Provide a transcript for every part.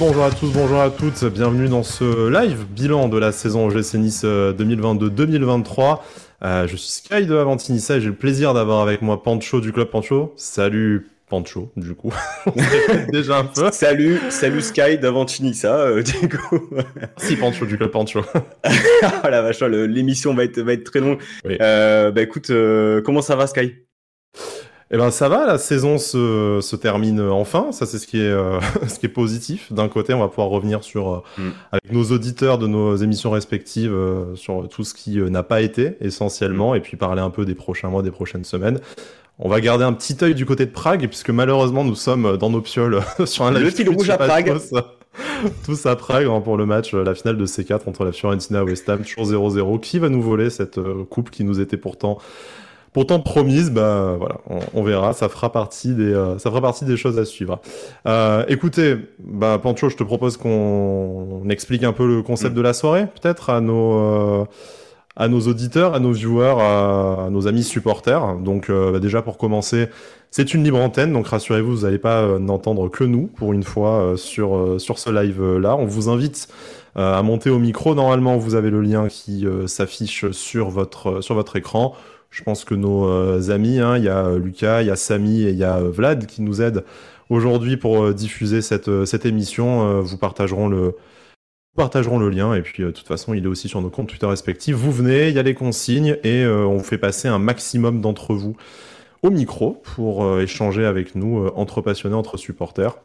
Bonjour à tous, bonjour à toutes, bienvenue dans ce live bilan de la saison OGC Nice 2022-2023. Euh, je suis Sky de Avantinissa et j'ai le plaisir d'avoir avec moi Pancho du club Pancho. Salut Pancho, du coup. déjà un peu. Salut, salut Sky d'Avantinissa, euh, du coup. si Pancho du club Pancho. oh la vache, l'émission va être, va être très longue. Euh, bah écoute, euh, comment ça va Sky? Eh ben ça va, la saison se, se termine enfin, ça c'est ce qui est euh, ce qui est positif. D'un côté, on va pouvoir revenir sur euh, mm. avec nos auditeurs de nos émissions respectives euh, sur tout ce qui n'a pas été essentiellement, mm. et puis parler un peu des prochains mois, des prochaines semaines. On va garder un petit œil du côté de Prague, puisque malheureusement nous sommes dans nos pioles sur un le fil rouge à Prague. Tous, à Prague hein, pour le match, la finale de C4 entre la Fiorentina et West Ham, toujours 0-0. Qui va nous voler cette coupe qui nous était pourtant pourtant promise, bah voilà, on, verra. Ça fera partie des, euh, ça fera partie des choses à suivre. Euh, écoutez, bah Pancho, je te propose qu'on explique un peu le concept mm. de la soirée, peut-être à nos euh, à nos auditeurs, à nos viewers, à, nos amis supporters. Donc bah, déjà pour commencer, c'est une libre antenne, donc rassurez-vous, vous n'allez pas n'entendre que nous pour une fois sur sur ce live là. On vous invite à monter au micro. Normalement, vous avez le lien qui s'affiche sur votre sur votre écran. Je pense que nos euh, amis, hein, il y a euh, Lucas, il y a Samy et il y a euh, Vlad qui nous aident aujourd'hui pour diffuser cette, cette émission. vous partageront le, partageront le lien et puis de toute façon il est aussi sur nos comptes Twitter respectifs. Vous venez, il y a les consignes et on vous fait passer un maximum d'entre vous au micro pour échanger avec nous entre passionnés, entre supporters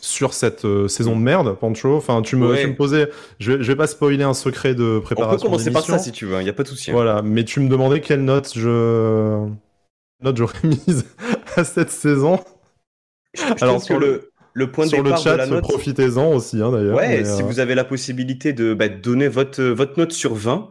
sur cette euh, saison de merde, Pancho. Enfin, tu me, tu me posais, je vais, je vais pas spoiler un secret de préparation. On peut commencer par ça si tu veux, il hein, y a pas de souci. Hein. Voilà, mais tu me demandais quelle note je note j'aurais mise à cette saison. Alors sur le le point de sur le chat, profitez-en aussi hein, d'ailleurs. Ouais, si euh, vous avez la possibilité de bah, donner votre votre note sur 20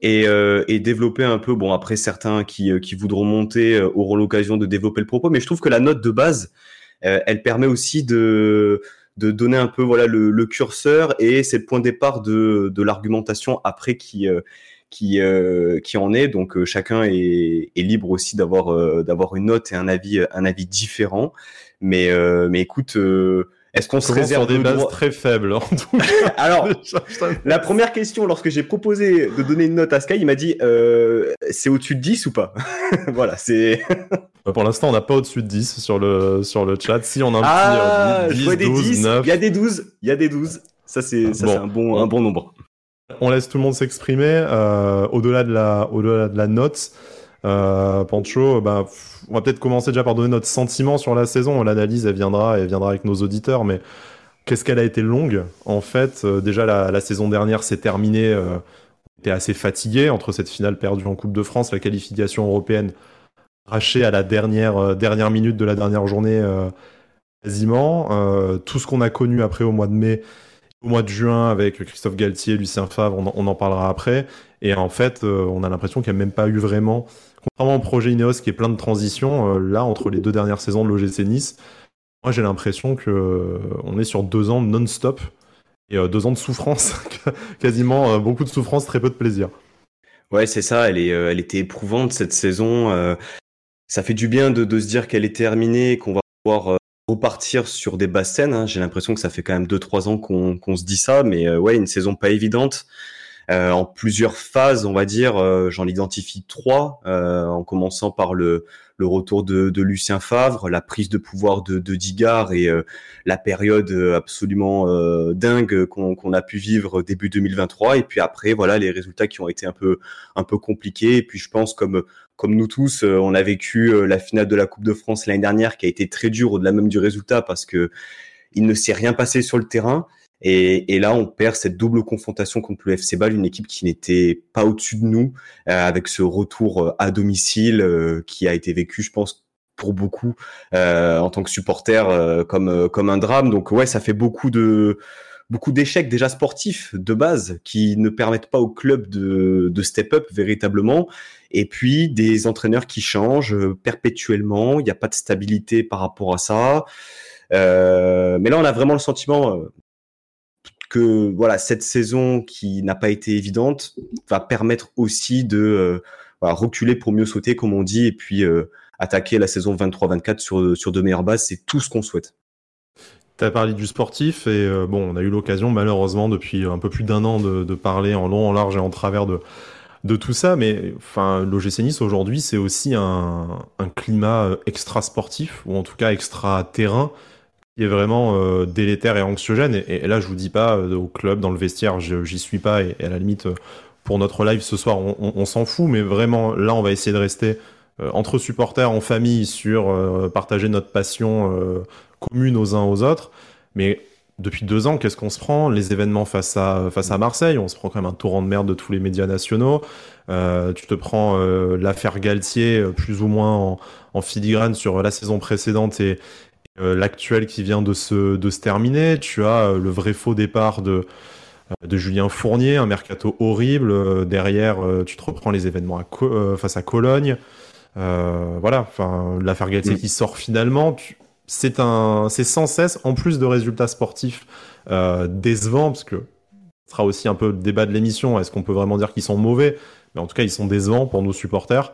et, euh, et développer un peu. Bon, après certains qui qui voudront monter auront l'occasion de développer le propos, mais je trouve que la note de base euh, elle permet aussi de de donner un peu voilà le, le curseur et c'est le point de départ de, de l'argumentation après qui euh, qui euh, qui en est. Donc chacun est, est libre aussi d'avoir d'avoir une note et un avis un avis différent. Mais mais écoute est-ce qu'on se réserve sur des bases très faibles en tout cas Alors, la première question, lorsque j'ai proposé de donner une note à Sky, il m'a dit euh, c'est au-dessus de 10 ou pas Voilà, c'est. Pour l'instant, on n'a pas au-dessus de 10 sur le, sur le chat. Si on a un ah, petit 10, 12, 9. Il y a des 12, il y a des 12. Ça, c'est bon. un, bon, un bon nombre. On laisse tout le monde s'exprimer. Euh, au-delà de, la, au -delà de la note, euh, Pancho, bah, on va peut-être commencer déjà par donner notre sentiment sur la saison. L'analyse, elle viendra, elle viendra avec nos auditeurs, mais qu'est-ce qu'elle a été longue En fait, euh, déjà la, saison dernière s'est terminée. Euh, on était assez fatigué entre cette finale perdue en Coupe de France, la qualification européenne arrachée à la dernière dernière minute de la dernière journée quasiment. tout ce qu'on a connu après au mois de mai, au mois de juin avec Christophe Galtier, Lucien Favre, on, on en parlera après. Et en fait, on a l'impression qu'il n'y a même pas eu vraiment Contrairement au projet Ineos qui est plein de transitions, euh, là, entre les deux dernières saisons de l'OGC Nice, moi j'ai l'impression que euh, on est sur deux ans non-stop et euh, deux ans de souffrance, quasiment beaucoup de souffrance, très peu de plaisir. Ouais, c'est ça, elle, est, elle était éprouvante cette saison. ça fait du bien de, se dire qu'elle est terminée, qu'on va pouvoir repartir sur des basses scènes. Hein. J'ai l'impression que ça fait quand même deux, trois ans qu'on se dit ça, mais ouais, une saison pas évidente. Euh, en plusieurs phases, on va dire. Euh, j'en identifie trois, euh, en commençant par le, le retour de, de, Lucien Favre, la prise de pouvoir de, de Digard et la période absolument dingue qu'on a pu vivre début 2023. Et puis après, voilà, les résultats qui ont été un peu un peu compliqués. Et puis je pense comme comme nous tous, on a vécu la finale de la Coupe de France l'année dernière, qui a été très dure au-delà même du résultat parce que il ne s'est rien passé sur le terrain. Et, et, là, on perd cette double confrontation contre le FC Bâle, une équipe qui n'était pas au-dessus de nous, euh, avec ce retour euh, à domicile euh, qui a été vécu, je pense, pour beaucoup en tant que supporter comme comme un drame. Donc ouais, ça fait beaucoup de beaucoup d'échecs déjà sportifs de base qui ne permettent pas au club de, de step up véritablement. Et puis des entraîneurs qui changent perpétuellement. Il n'y a pas de stabilité par rapport à ça. Euh, mais là, on a vraiment le sentiment, que voilà cette saison qui n'a pas été évidente va permettre aussi de euh, reculer pour mieux sauter comme on dit et puis euh, attaquer la saison 23-24 sur sur de meilleures bases. C'est tout ce qu'on souhaite. Tu as parlé du sportif et euh, bon, on a eu l'occasion malheureusement depuis un peu plus d'un an de, parler en long, en large et en travers de, de tout ça, mais enfin, l'OGC aujourd'hui, c'est aussi un, climat extra sportif ou en tout cas extra terrain qui est vraiment euh, délétère et anxiogène. Et, là, je vous dis pas au club, dans le vestiaire, j'y suis pas et, à la limite pour notre live ce soir, on, s'en fout, mais vraiment là, on va essayer de rester euh, entre supporters, en famille, sur euh, partager notre passion euh, commune aux uns aux autres. Mais depuis deux ans, qu'est-ce qu'on se prend? Les événements face à, face à Marseille, on se prend quand même un torrent de merde de tous les médias nationaux. Euh, tu te prends euh, l'affaire Galtier, plus ou moins en, en, filigrane sur la saison précédente et, euh, l'actuelle qui vient de se, de se terminer. Tu as le vrai faux départ de, de Julien Fournier, un mercato horrible. derrière, tu te reprends les événements à face à Cologne. Euh, voilà, enfin, l'affaire Galtier mm. qui sort finalement, c'est un, c'est sans cesse, en plus de résultats sportifs euh, décevants, parce que ce sera aussi un peu le débat de l'émission. Est-ce qu'on peut vraiment dire qu'ils sont mauvais? Mais en tout cas, ils sont décevants pour nos supporters.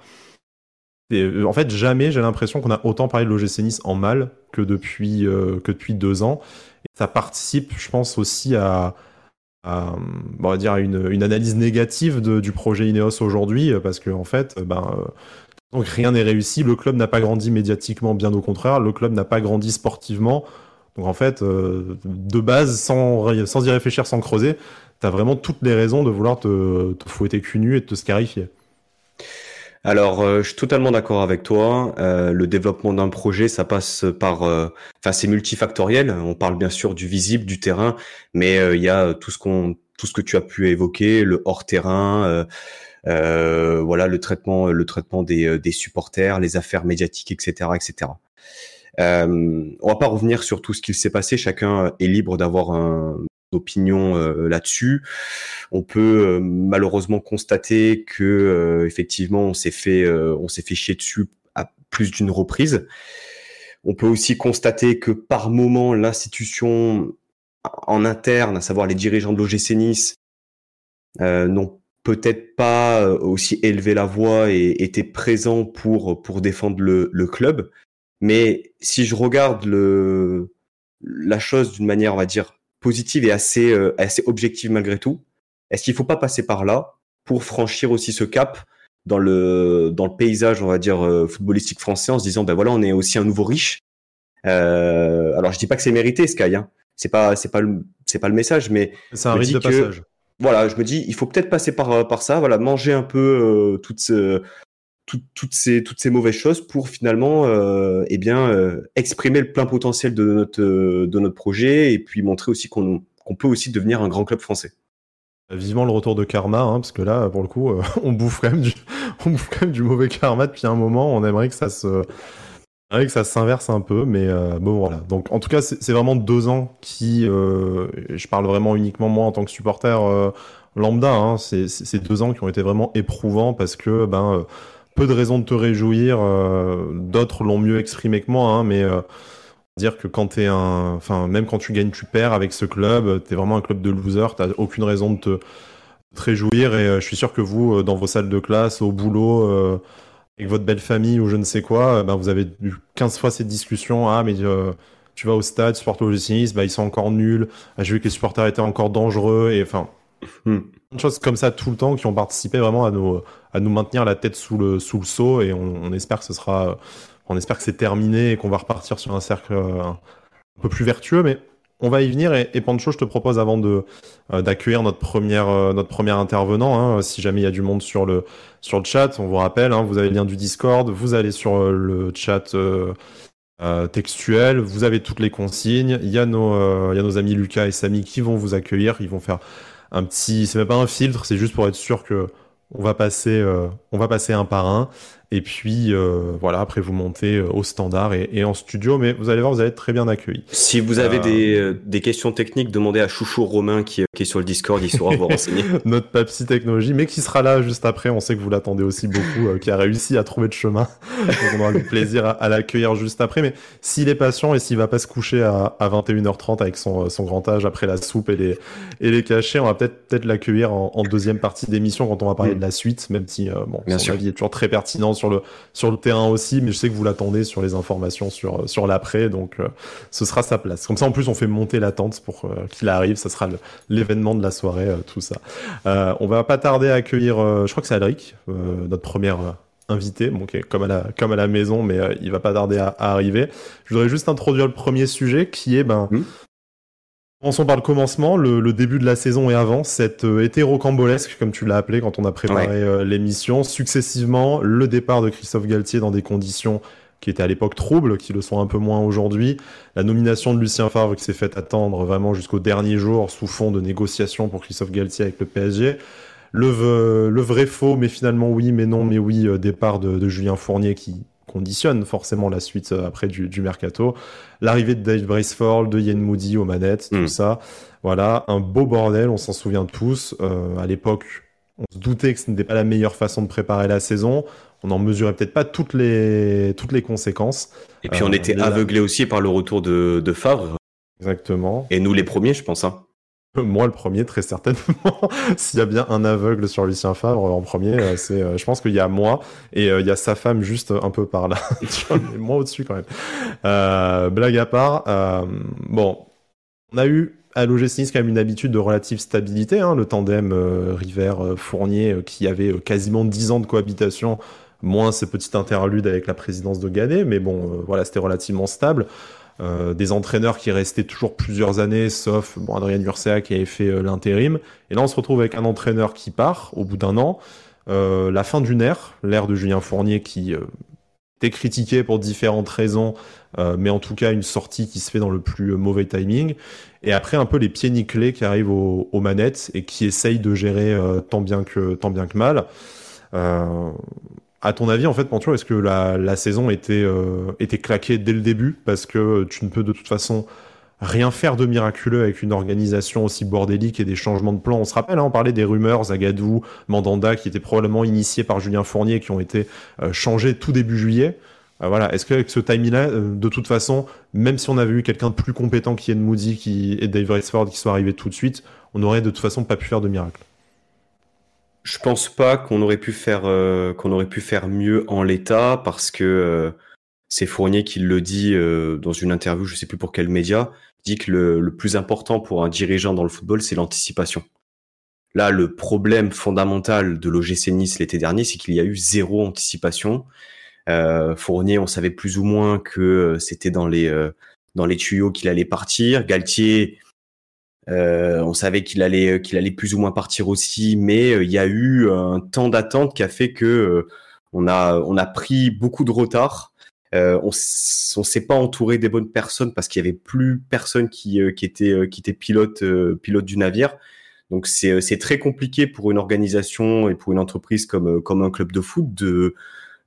Euh, en fait, jamais j'ai l'impression qu'on a autant parlé de l'OGC Nice en mal que depuis, euh, que depuis deux ans. Ça participe, je pense, aussi à, dire, une, analyse négative du projet Ineos aujourd'hui, parce que en fait, ben, donc rien n'est réussi. Le club n'a pas grandi médiatiquement, bien au contraire. Le club n'a pas grandi sportivement. Donc en fait, euh, de base, sans, sans y réfléchir, sans creuser, tu as vraiment toutes les raisons de vouloir te, te fouetter cul nu et te scarifier. Alors, euh, je suis totalement d'accord avec toi. Euh, le développement d'un projet, ça passe par, euh, enfin, c'est multifactoriel. On parle bien sûr du visible, du terrain, mais euh, il y a tout ce qu'on, tout ce que tu as pu évoquer, le hors terrain euh, voilà le traitement, le traitement des, des, supporters, les affaires médiatiques, etc., etc. On va pas revenir sur tout ce qu'il s'est passé. Chacun est libre d'avoir un, une opinion euh, là-dessus. On peut euh, malheureusement constater que euh, effectivement on s'est fait, on s'est fait chier dessus à plus d'une reprise. On peut aussi constater que par moment l'institution en interne, à savoir les dirigeants de l'OGC Nice, n'ont peut-être pas aussi élevé la voix et était présent pour pour défendre le, le club. Mais si je regarde le la chose d'une manière, on va dire positive et assez euh, assez objective malgré tout, est-ce qu'il faut pas passer par là pour franchir aussi ce cap dans le dans le paysage, on va dire euh, footballistique français, en se disant ben voilà, on est aussi un nouveau riche. Euh, alors je dis pas que c'est mérité, Sky. Hein. C'est pas c'est pas c'est pas le message, mais c'est un risque de passage voilà, je me dis, il faut peut-être passer par, par ça, voilà, manger un peu euh, toutes, euh, ces, toutes ces mauvaises choses pour finalement euh, eh bien, euh, exprimer le plein potentiel de notre, de notre projet et puis montrer aussi qu'on qu'on peut aussi devenir un grand club français. Vivement le retour de karma, hein, parce que là, pour le coup, on bouffe quand même du, on bouffe quand même du mauvais karma depuis un moment. On aimerait que ça se, que ça s'inverse un peu, mais euh, bon voilà. Donc en tout cas, c'est vraiment deux ans qui, euh, je parle vraiment uniquement moi en tant que supporter euh, lambda, hein, c'est deux ans qui ont été vraiment éprouvants parce que ben euh, peu de raisons de te réjouir. Euh, d'autres l'ont mieux exprimé que moi, hein, mais dire que quand t'es un, enfin même quand tu gagnes, tu perds avec ce club. T'es vraiment un club de loser. T'as aucune raison de te, réjouir et je suis sûr que vous, dans vos salles de classe, au boulot avec votre belle famille ou je ne sais quoi, ben vous avez eu 15 fois cette discussion. Ah, mais euh, tu vas au stade, supporter le bah, ils sont encore nuls. Ah, J'ai vu que les supporters étaient encore dangereux. Et enfin, hmm. des choses comme ça tout le temps qui ont participé vraiment à nous, à nous maintenir la tête sous le, sous le seau. Et on, on espère que ce sera, on espère que c'est terminé et qu'on va repartir sur un cercle euh, un peu plus vertueux. Mais on va y venir et, et Pancho, je te propose avant de euh, d'accueillir notre première euh, notre premier intervenant, hein, si jamais il y a du monde sur le sur le chat, on vous rappelle, hein, vous avez le lien du Discord, vous allez sur le chat euh, euh, textuel, vous avez toutes les consignes, il y a nos il y a nos amis Lucas et Samy qui vont vous accueillir, ils vont faire un petit, c'est même pas un filtre, c'est juste pour être sûr que on va passer on va passer un par un et puis euh, voilà, après vous montez euh, au standard et, et, en studio, mais vous allez voir, vous allez être très bien accueillis. Si vous avez euh... des, euh, des, questions techniques, demandez à Chouchou Romain qui, qui est sur le Discord, il saura vous renseigner. Notre papsy technologie, mais qui sera là juste après. On sait que vous l'attendez aussi beaucoup, euh, qui a réussi à trouver de chemin. Donc on aura le plaisir à, à l'accueillir juste après. Mais s'il est patient et s'il va pas se coucher à, à 21h30 avec son, son, grand âge après la soupe et les, et les cachets, on va peut-être peut-être l'accueillir en, en, deuxième partie d'émission quand on va parler mmh. de la suite, même si bon, bien son sûr. avis est toujours très pertinent sur sur le, sur le terrain aussi, mais je sais que vous l'attendez sur les informations sur, sur l'après, donc ce sera sa place. Comme ça, en plus, on fait monter l'attente pour qu'il arrive, ça sera l'événement de la soirée, tout ça. on va pas tarder à accueillir, je crois que c'est Alric, notre première invité, bon, comme, à la, comme à la maison, mais il va pas tarder à, arriver. Je voudrais juste introduire le premier sujet qui est, ben, mmh. Commençons par le commencement, le, début de la saison et avant, cet euh, été rocambolesque, comme tu l'as appelé quand on a préparé euh, l'émission, successivement le départ de Christophe Galtier dans des conditions qui étaient à l'époque troubles, qui le sont un peu moins aujourd'hui, la nomination de Lucien Favre qui s'est fait attendre vraiment jusqu'au dernier jour sous fond de négociations pour Christophe Galtier avec le PSG, le, le vrai faux, mais finalement oui, mais non, mais oui, euh, départ de, de Julien Fournier qui conditionne forcément la suite euh, après du, du mercato. L'arrivée de Dave Braceford, de Yen Moody aux manettes, tout hmm. ça. Voilà, un beau bordel, on s'en souvient tous. Euh, à l'époque, on se doutait que ce n'était pas la meilleure façon de préparer la saison. On n'en mesurait peut-être pas toutes les, toutes les conséquences. Et puis on euh, était aveuglé aussi par le retour de, de Favre. Exactement. Et nous les premiers, je pense. Hein. Moi, le premier, très certainement. S'il y a bien un aveugle sur Lucien Favre en premier, euh, c'est, euh, je pense qu'il y a moi et euh, il y a sa femme juste un peu par là. moi au-dessus quand même. Euh, blague à part. bon, on a eu à l'OGC quand même une habitude de relative stabilité. Hein, le tandem River-Fournier qui avait quasiment 10 ans de cohabitation, moins ces petites interludes avec la présidence de Gadet. Mais bon, voilà, c'était relativement stable. Euh, des entraîneurs qui restaient toujours plusieurs années, sauf bon, Adrien Urcea qui avait fait euh, l'intérim. Et là, on se retrouve avec un entraîneur qui part au bout d'un an. Euh, la fin d'une ère, l'ère de Julien Fournier qui était critiqué pour différentes raisons, mais en tout cas une sortie qui se fait dans le plus mauvais timing. Et après, un peu les pieds nickelés qui arrivent aux, manettes et qui essayent de gérer tant, bien que, tant bien que mal. À ton avis, en fait, Pancho, est-ce que la, saison était, euh, était claquée dès le début Parce que tu ne peux de toute façon rien faire de miraculeux avec une organisation aussi bordélique et des changements de plan? On se rappelle, hein, on parlait des rumeurs, Zagadou, Mandanda, qui étaient probablement initiés par Julien Fournier, qui ont été euh, changés tout début juillet. Euh, voilà, est-ce qu'avec ce timing-là, de toute façon, même si on avait eu quelqu'un de plus compétent qui est Moody qui, et Dave Riceford qui sont arrivés tout de suite, on n'aurait de toute façon pas pu faire de miracle? Je pense pas qu'on aurait pu faire euh, qu'on aurait pu faire mieux en l'état parce que euh, c'est Fournier qui le dit euh, dans une interview, je sais plus pour quel média, dit que le, le plus important pour un dirigeant dans le football, c'est l'anticipation. Là, le problème fondamental de l'OGC Nice l'été dernier, c'est qu'il y a eu zéro anticipation. Fournier, on savait plus ou moins que c'était dans les dans les tuyaux qu'il allait partir. Galtier, euh, on savait qu'il allait euh, qu'il allait plus ou moins partir aussi, mais euh, il y a eu un temps d'attente qui a fait que on a on a pris beaucoup de retard. on on s'est pas entouré des bonnes personnes parce qu'il y avait plus personne qui qui était qui était pilote pilote du navire. Donc c'est c'est très compliqué pour une organisation et pour une entreprise comme comme un club de foot de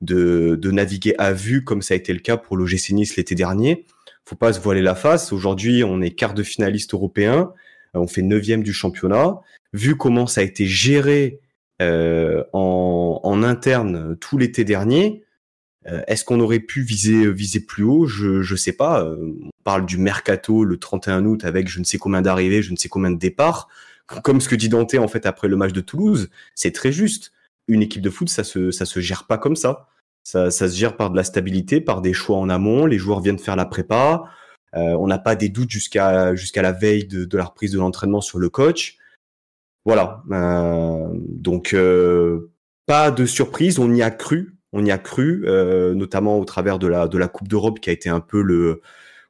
de, de naviguer à vue comme ça a été le cas pour l'OGC Nice l'été dernier. Faut pas se voiler la face. Aujourd'hui, on est quart de finaliste européen. Euh, on fait neuvième du championnat. Vu comment ça a été géré euh, en, interne tout l'été dernier, euh, est-ce qu'on aurait pu viser viser plus haut? Je je sais pas. on parle du mercato le 31 août avec je ne sais combien d'arrivées, je ne sais combien de départs. Comme ce que dit Dante en fait après le match de Toulouse, c'est très juste. Une équipe de foot, ça se ça se gère pas comme ça. Ça, ça se gère par de la stabilité, par des choix en amont. Les joueurs viennent faire la prépa. Euh, on n'a pas des doutes jusqu'à jusqu'à la veille de, la reprise de l'entraînement sur le coach. Voilà. Euh, donc euh, pas de surprise, on y a cru, on y a cru, notamment au travers de la de la Coupe d'Europe qui a été un peu le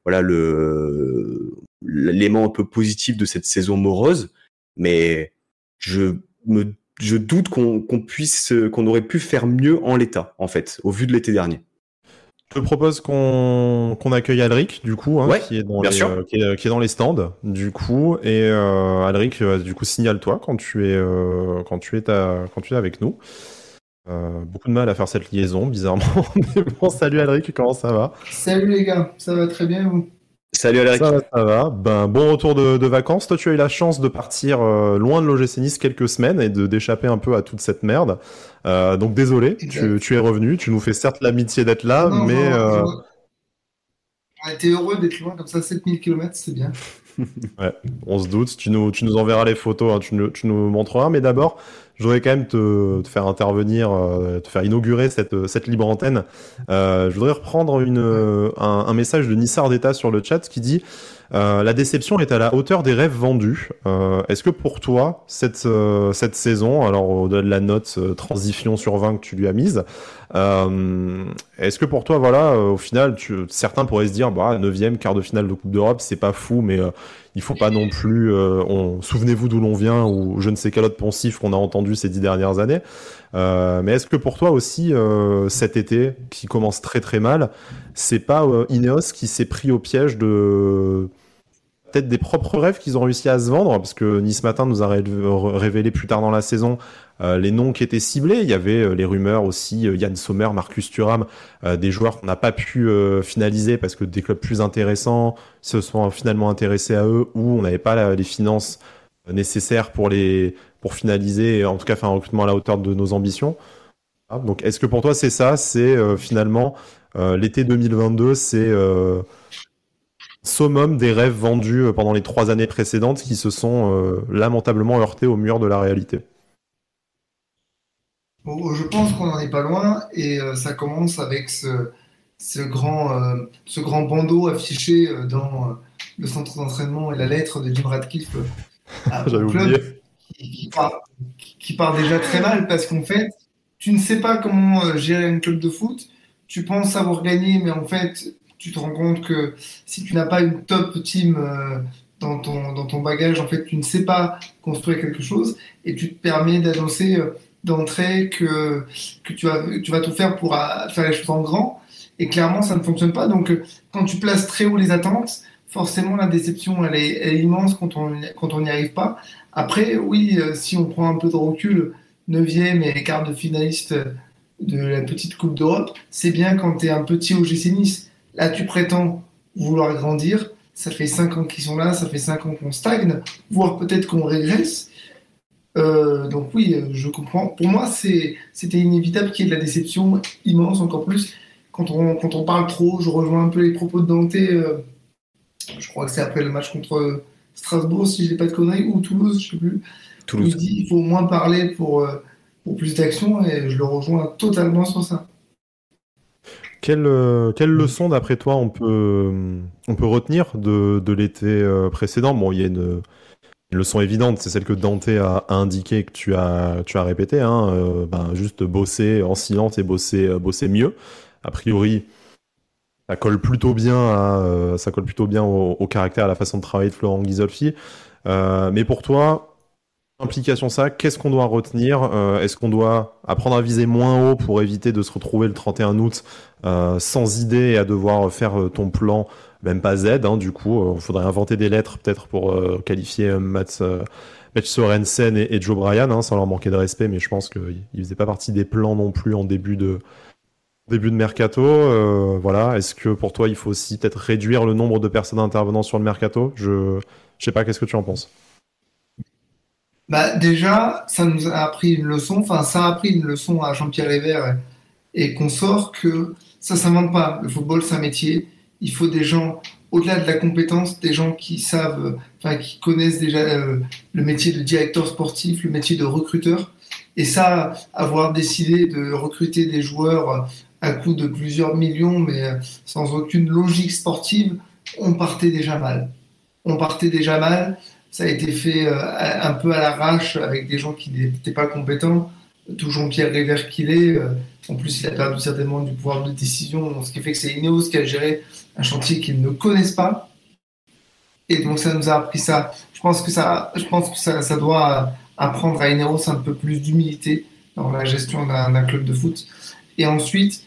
voilà le l'élément un peu positif de cette saison morose. Mais je me je doute qu'on puisse qu'on aurait pu faire mieux en l'état en fait au vu de l'été dernier. Je te propose qu'on accueille Alric, du coup, hein, qui, est dans les, euh, qui, est, dans les stands, du coup. Et euh, Alric, euh, du coup, signale-toi quand tu es quand tu es quand tu es avec nous. beaucoup de mal à faire cette liaison, bizarrement. Mais bon, salut Alric, comment ça va? Salut les gars, ça va très bien vous? Salut Alric. Ça va, ça va. Ben, bon retour de, vacances. Toi, tu as eu la chance de partir loin de l'OGC Nice quelques semaines et d'échapper un peu à toute cette merde. Euh, donc désolé, tu, es revenu, tu nous fais certes l'amitié d'être là, mais... Euh... On était heureux d'être loin, comme ça 7000 km, c'est bien. ouais, on se doute. Tu nous, tu nous enverras les photos, hein, tu, nous, tu, nous, montreras. Mais d'abord, je voudrais quand même te, te faire intervenir, euh, te faire inaugurer cette, cette libre antenne. Euh, je voudrais reprendre une, un, un, message de Nissar d'État sur le chat qui dit euh, la déception est à la hauteur des rêves vendus. Euh, Est-ce que pour toi, cette, euh, cette saison, alors au-delà de la note euh, transition sur 20 que tu lui as mise, euh, est-ce que pour toi, voilà, au final, tu, certains pourraient se dire, bah, 9 quart de finale de Coupe d'Europe, c'est pas fou, mais il faut pas non plus. Souvenez-vous d'où l'on vient, ou je ne sais quel autre poncif qu'on a entendu ces dix dernières années. mais est-ce que pour toi aussi, cet été, qui commence très très mal, c'est pas Ineos qui s'est pris au piège de peut-être des propres rêves qu'ils ont réussi à se vendre, parce que Nice Matin nous a révélé plus tard dans la saison euh, les noms qui étaient ciblés. Il y avait euh, les rumeurs aussi, euh, Yann Sommer, Marcus Thuram, euh, des joueurs qu'on n'a pas pu euh, finaliser parce que des clubs plus intéressants se sont finalement intéressés à eux ou on n'avait pas les finances nécessaires pour les pour finaliser, en tout cas faire un recrutement à la hauteur de nos ambitions. Ah, donc est-ce que pour toi c'est ça, c'est finalement l'été 2022, c'est summum des rêves vendus pendant les trois années précédentes qui se sont euh, lamentablement heurtés au mur de la réalité? Bon, je pense qu'on n'en est pas loin et euh, ça commence avec ce, ce grand, euh, ce grand bandeau affiché euh, dans le centre d'entraînement et la lettre de Jim Radcliffe oublié. Qui, qui, part, qui, part, déjà très mal parce qu'en fait, tu ne sais pas comment gérer un club de foot. Tu penses avoir gagné, mais en fait, tu te rends compte que si tu n'as pas une top team dans, ton, dans ton bagage, en fait, tu ne sais pas construire quelque chose et tu te permets d'annoncer d'entrée que, que tu, vas, tu vas tout faire pour euh, faire les choses en grand. Et clairement, ça ne fonctionne pas. Donc, quand tu places très haut les attentes, forcément, la déception, elle est, immense quand on quand on n'y arrive pas. Après, oui, si on prend un peu de recul, 9e et quart de finaliste de la petite Coupe d'Europe, c'est bien quand tu es un petit au GC Nice. Là, tu prétends vouloir grandir. Ça fait 5 ans qu'ils sont là, ça fait 5 ans qu'on stagne, voire peut-être qu'on régresse. Euh, donc oui, je comprends. Pour moi, c'était inévitable qu'il y ait de la déception immense, encore plus quand on, quand on parle trop. Je rejoins un peu les propos de Dante. Euh, je crois que c'est après le match contre Strasbourg, si je n'ai pas de conneries, ou Toulouse, je ne sais plus. Toulouse. Il dit qu'il faut moins parler pour, euh, pour plus d'action, et je le rejoins totalement sur ça. Quelle, euh, quelle, leçon, d'après toi, on peut, on peut retenir de, de l'été euh, précédent? Bon, il y a une, une leçon évidente, c'est celle que Dante a, a indiqué, que tu as, tu as répété. Hein, euh, ben, juste bosser en silence et bosser, bosser mieux. A priori, ça colle plutôt bien, à, ça colle plutôt bien au, caractère, à la façon de travailler de Florent Ghisolfi. mais pour toi, implication ça, qu'est-ce qu'on doit retenir euh, Est-ce qu'on doit apprendre à viser moins haut pour éviter de se retrouver le 31 août euh, sans idée et à devoir faire euh, ton plan, même pas Z, hein, du coup, il faudrait inventer des lettres peut-être pour qualifier Mats, Mats Sorensen et, et, Joe Bryan, hein, sans leur manquer de respect, mais je pense qu'ils ne faisaient pas partie des plans non plus en début de, début de mercato. voilà, est-ce que pour toi il faut aussi peut-être réduire le nombre de personnes intervenant sur le mercato? Je je sais pas, qu'est-ce que tu en penses? Bah, déjà, ça nous a appris une leçon, enfin, ça a appris une leçon à Jean-Pierre Hébert et, qu'on sort que ça ne s'invente pas. Le football, c'est un métier. Il faut des gens, au-delà de la compétence, des gens qui savent, enfin, qui connaissent déjà euh, le métier de directeur sportif, le métier de recruteur. Et ça, avoir décidé de recruter des joueurs à coût de plusieurs millions, mais sans aucune logique sportive, on partait déjà mal. On partait déjà mal ça a été fait euh, un peu à l'arrache avec des gens qui n'étaient pas compétents. Tout Jean-Pierre River qu'il est. Euh, en plus, il a perdu certainement du pouvoir de décision, ce qui fait que c'est Ineos qui a géré un chantier qu'ils ne connaissent pas. Et donc, ça nous a appris ça. Je pense que ça, je pense que ça, doit apprendre à Ineos un peu plus d'humilité dans la gestion d'un club de foot. Et ensuite,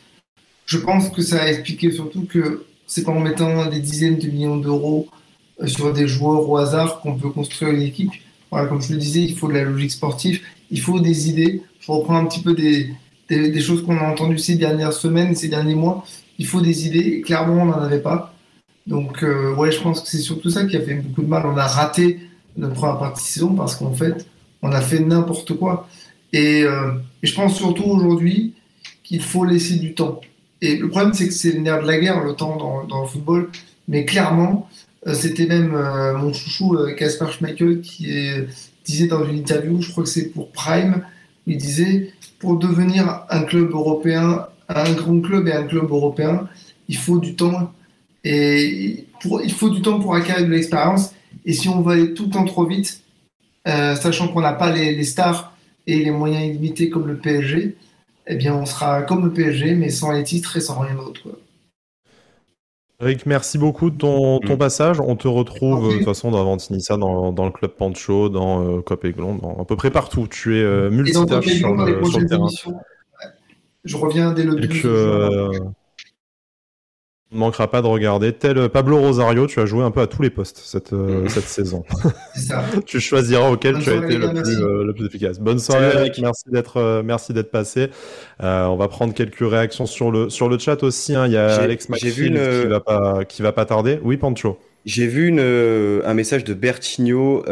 je pense que ça a expliqué surtout que c'est pas en mettant des dizaines de millions d'euros sur des joueurs au hasard qu'on peut construire une équipe. Voilà, comme je le disais, il faut de la logique sportive, il faut des idées. Je reprends un petit peu des choses qu'on a entendues ces dernières semaines, ces derniers mois. Il faut des idées. Clairement, on n'en avait pas. Donc, euh, ouais, je pense que c'est surtout ça qui a fait beaucoup de mal. On a raté notre première partie de saison parce qu'en fait, on a fait n'importe quoi. Et, euh, je pense surtout aujourd'hui qu'il faut laisser du temps. Et le problème, c'est que c'est le nerf de la guerre, le temps dans, le football. Mais clairement, C'était même mon chouchou Casper Schmeichel qui disait dans une interview, je crois que c'est pour Prime, il disait pour devenir un club européen, un grand club et un club européen, il faut du temps et pour, il faut du temps pour acquérir de l'expérience. Et si on va tout le temps trop vite, euh, sachant qu'on n'a pas les, stars et les moyens illimités comme le PSG, eh bien on sera comme le PSG, mais sans les titres et sans rien d'autre. Eric, merci beaucoup de ton, ton mm. passage. On te retrouve de toute façon dans Avantinissa, dans, dans le club Pancho, dans euh, Cop dans à peu près partout. Tu es euh, multitâche sur, le terrain. Je reviens dès le début. On ne manquera pas de regarder. Tel Pablo Rosario, tu as joué un peu à tous les postes cette, euh, cette saison. Ça. tu choisiras auquel tu as été le plus, euh, le plus, efficace. Bonne soirée, Eric. Merci d'être euh, merci d'être passé. on va prendre quelques réactions sur le, sur le chat aussi. Hein. Il y a Alex une... qui, va pas, qui va pas tarder. Oui, Pancho. J'ai vu une, un message de Bertigno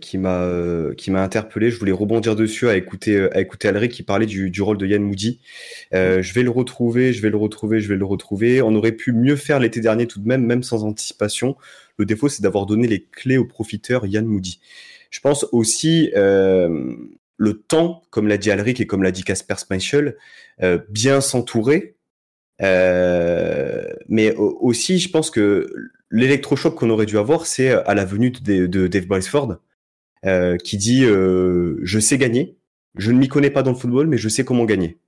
qui m'a euh, qui m'a interpellé. Je voulais rebondir dessus à écouter euh, à écouter Alric qui parlait du, du rôle de Yann Moody. Euh, je vais le retrouver, je vais le retrouver, je vais le retrouver. On aurait pu mieux faire l'été dernier tout de même, même sans anticipation. Le défaut, c'est d'avoir donné les clés au profiteur Yann Moody. Je pense aussi le temps, comme l'a dit Alric et comme l'a dit Casper Schmeichel, euh, bien s'entourer. mais aussi, je pense que l'électrochoc qu'on aurait dû avoir, c'est à la venue de, Dave Braceford, euh, qui dit euh, je sais gagner, je ne m'y connais pas dans le football, mais je sais comment gagner.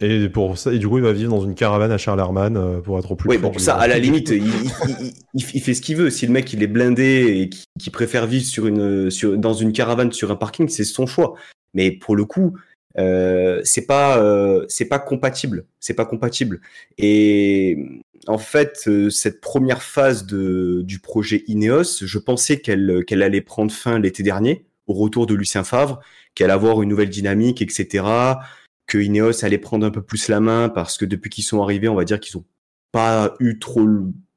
Et pour ça, et du coup, il va vivre dans une caravane à Charlerman euh, pour être au plus. Oui, bon, ça, à la limite, il, il, il, fait ce qu'il veut. Si le mec il est blindé et qui, préfère vivre sur une, sur, dans une caravane sur un parking, c'est son choix. Mais pour le coup, euh, c'est pas, euh, c'est pas compatible. C'est pas compatible. Et en fait, euh, cette première phase de, du projet Ineos, je pensais qu'elle qu'elle allait prendre fin l'été dernier, au retour de Lucien Favre, qu'elle allait avoir une nouvelle dynamique, etc. Que Ineos allait prendre un peu plus la main parce que depuis qu'ils sont arrivés, on va dire qu'ils ont pas eu trop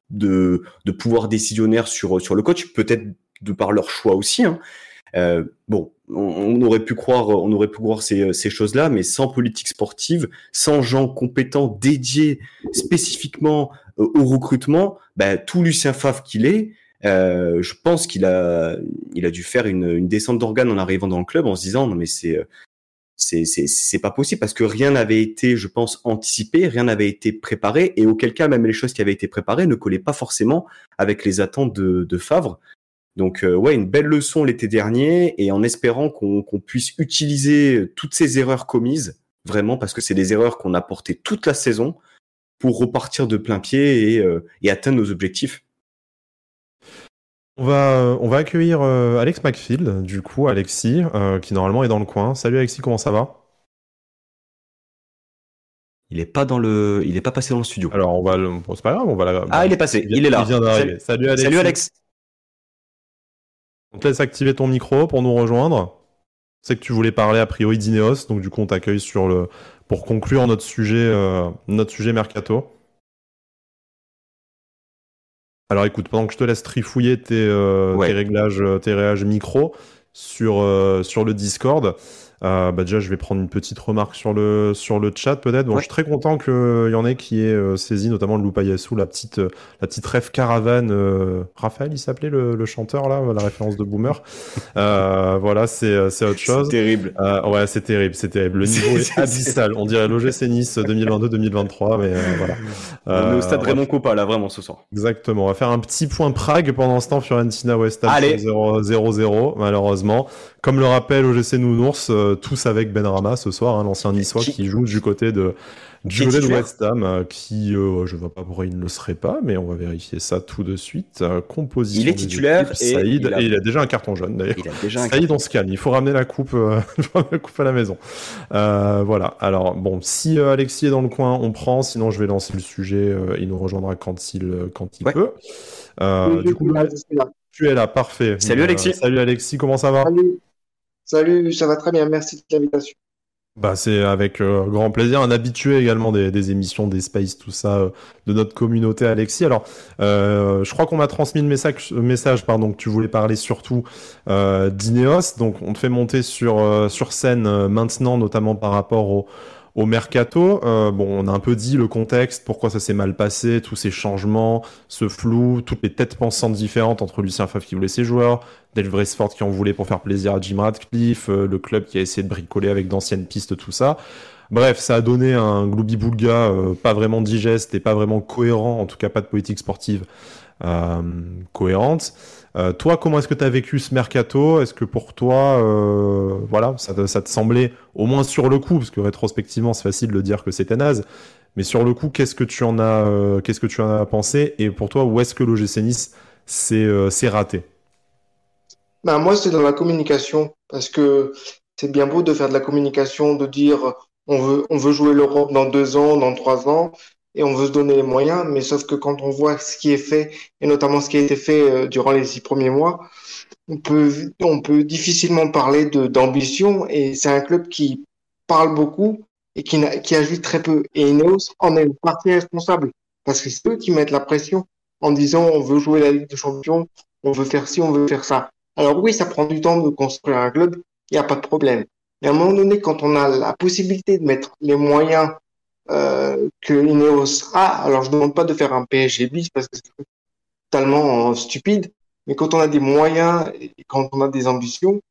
de, de pouvoir décisionnaire sur sur le coach, peut-être de par leur choix aussi. Hein. Euh, bon, on, aurait pu croire, on aurait pu croire ces, ces choses-là, mais sans politique sportive, sans gens compétents dédiés spécifiquement euh, au recrutement, bah, tout Lucien Favre qu'il est, euh, je pense qu'il a, il a dû faire une, une descente d'organes en arrivant dans le club en se disant non mais c'est c'est c'est pas possible parce que rien n'avait été, je pense, anticipé, rien n'avait été préparé et auquel cas même les choses qui avaient été préparées ne collaient pas forcément avec les attentes de, de Favre. Donc euh, ouais, une belle leçon l'été dernier et en espérant qu'on puisse utiliser toutes ces erreurs commises, vraiment parce que c'est des erreurs qu'on a portées toute la saison pour repartir de plein pied et, euh, atteindre nos objectifs. On va, on va accueillir euh, Alex McField, du coup, Alexis, qui normalement est dans le coin. Salut Alexis, comment ça va? Il est pas dans le, il est pas passé dans le studio. Alors on va, c'est pas grave, on va. Ah, il est passé, il, est là. Salut, Salut Alex. On te laisse activer ton micro pour nous rejoindre. C'est que tu voulais parler a priori d'Ineos, donc du coup on t'accueille sur le pour conclure notre sujet euh, notre sujet mercato. Alors écoute, pendant que je te laisse trifouiller tes, euh, tes réglages, tes réglages micro sur, euh, sur le Discord, euh, bah déjà, je vais prendre une petite remarque sur le, sur le chat peut-être. Bon, Je suis très content qu'il y en ait qui aient euh, saisi notamment le Loupayasu, la petite, euh, la petite rêve caravane. Euh, Raphaël, il s'appelait le, le, chanteur là, la référence de Boomer. voilà, c'est, c'est autre chose. C'est terrible. ouais, c'est terrible, c'est terrible. Le niveau est, abyssal. On dirait l'OGC Nice 2022-2023, mais voilà. On est au stade Raymond Copa là, vraiment ce soir. Exactement. On va faire un petit point Prague pendant ce temps. Fiorentina West Ham 0-0 malheureusement. Comme le rappelle OGC Nounours, euh, tous avec Ben Rama ce soir, hein, l'ancien niçois qui, joue du côté de du côté de West Ham, euh, qui euh, je ne vois pas pourquoi il ne le serait pas, mais on va vérifier ça tout de suite. composition. Il est titulaire et, Saïd, il a... et, il a... déjà un carton jaune d'ailleurs. Saïd, on se calme. Il faut ramener la coupe, la coupe à la maison. voilà. Alors bon, si Alexis est dans le coin, on prend. Sinon, je vais lancer le sujet. il nous rejoindra quand il quand il peut. du coup, tu es là, parfait. Salut Alexis. salut Alexis, comment ça va? Salut, ça va très bien, merci de l'invitation. Bah, c'est avec euh, grand plaisir, un habitué également des, émissions, des space, tout ça, euh, de notre communauté, Alexis. Alors, euh, je crois qu'on m'a transmis le message, message pardon, que tu voulais parler surtout d'Ineos. Donc, on te fait monter sur, sur scène maintenant, notamment par rapport au, au mercato, euh, bon, on a un peu dit le contexte, pourquoi ça s'est mal passé, tous ces changements, ce flou, toutes les têtes pensantes différentes entre Lucien Favre qui voulait ses joueurs, Dave Braceford qui en voulait pour faire plaisir à Jim Radcliffe, euh, le club qui a essayé de bricoler avec d'anciennes pistes, tout ça. Bref, ça a donné un gloubi-boulga euh, pas vraiment digeste et pas vraiment cohérent, en tout cas pas de politique sportive cohérente. Euh, toi, comment est-ce que tu as vécu ce mercato? Est-ce que pour toi, euh, voilà, ça te, semblait au moins sur le coup, parce que rétrospectivement, c'est facile de dire que c'était naze, mais sur le coup, qu'est-ce que tu en as, euh, qu'est-ce pensé? Et pour toi, où est-ce que l'OGC Nice s'est raté? Ben, Moi, c'est dans la communication, parce que c'est bien beau de faire de la communication, de dire on veut, on veut jouer l'Europe dans deux ans, dans trois ans, et on veut se donner les moyens, mais sauf que quand on voit ce qui est fait, et notamment ce qui a été fait euh, durant les six premiers mois, on peut, on peut difficilement parler d'ambition, et c'est un club qui parle beaucoup et qui, qui agit très peu. Et Ineos en est partie responsable, parce que c'est eux qui mettent la pression en disant on veut jouer la Ligue des Champions, on veut faire ci, on veut faire ça. Alors oui, ça prend du temps de construire un club, il n'y a pas de problème. Mais à un moment donné, quand on a la possibilité de mettre les moyens euh, que Ineos a. Alors, je ne demande pas de faire un PSG bis parce que c'est totalement stupide. Mais quand on a des moyens et quand on a des ambitions,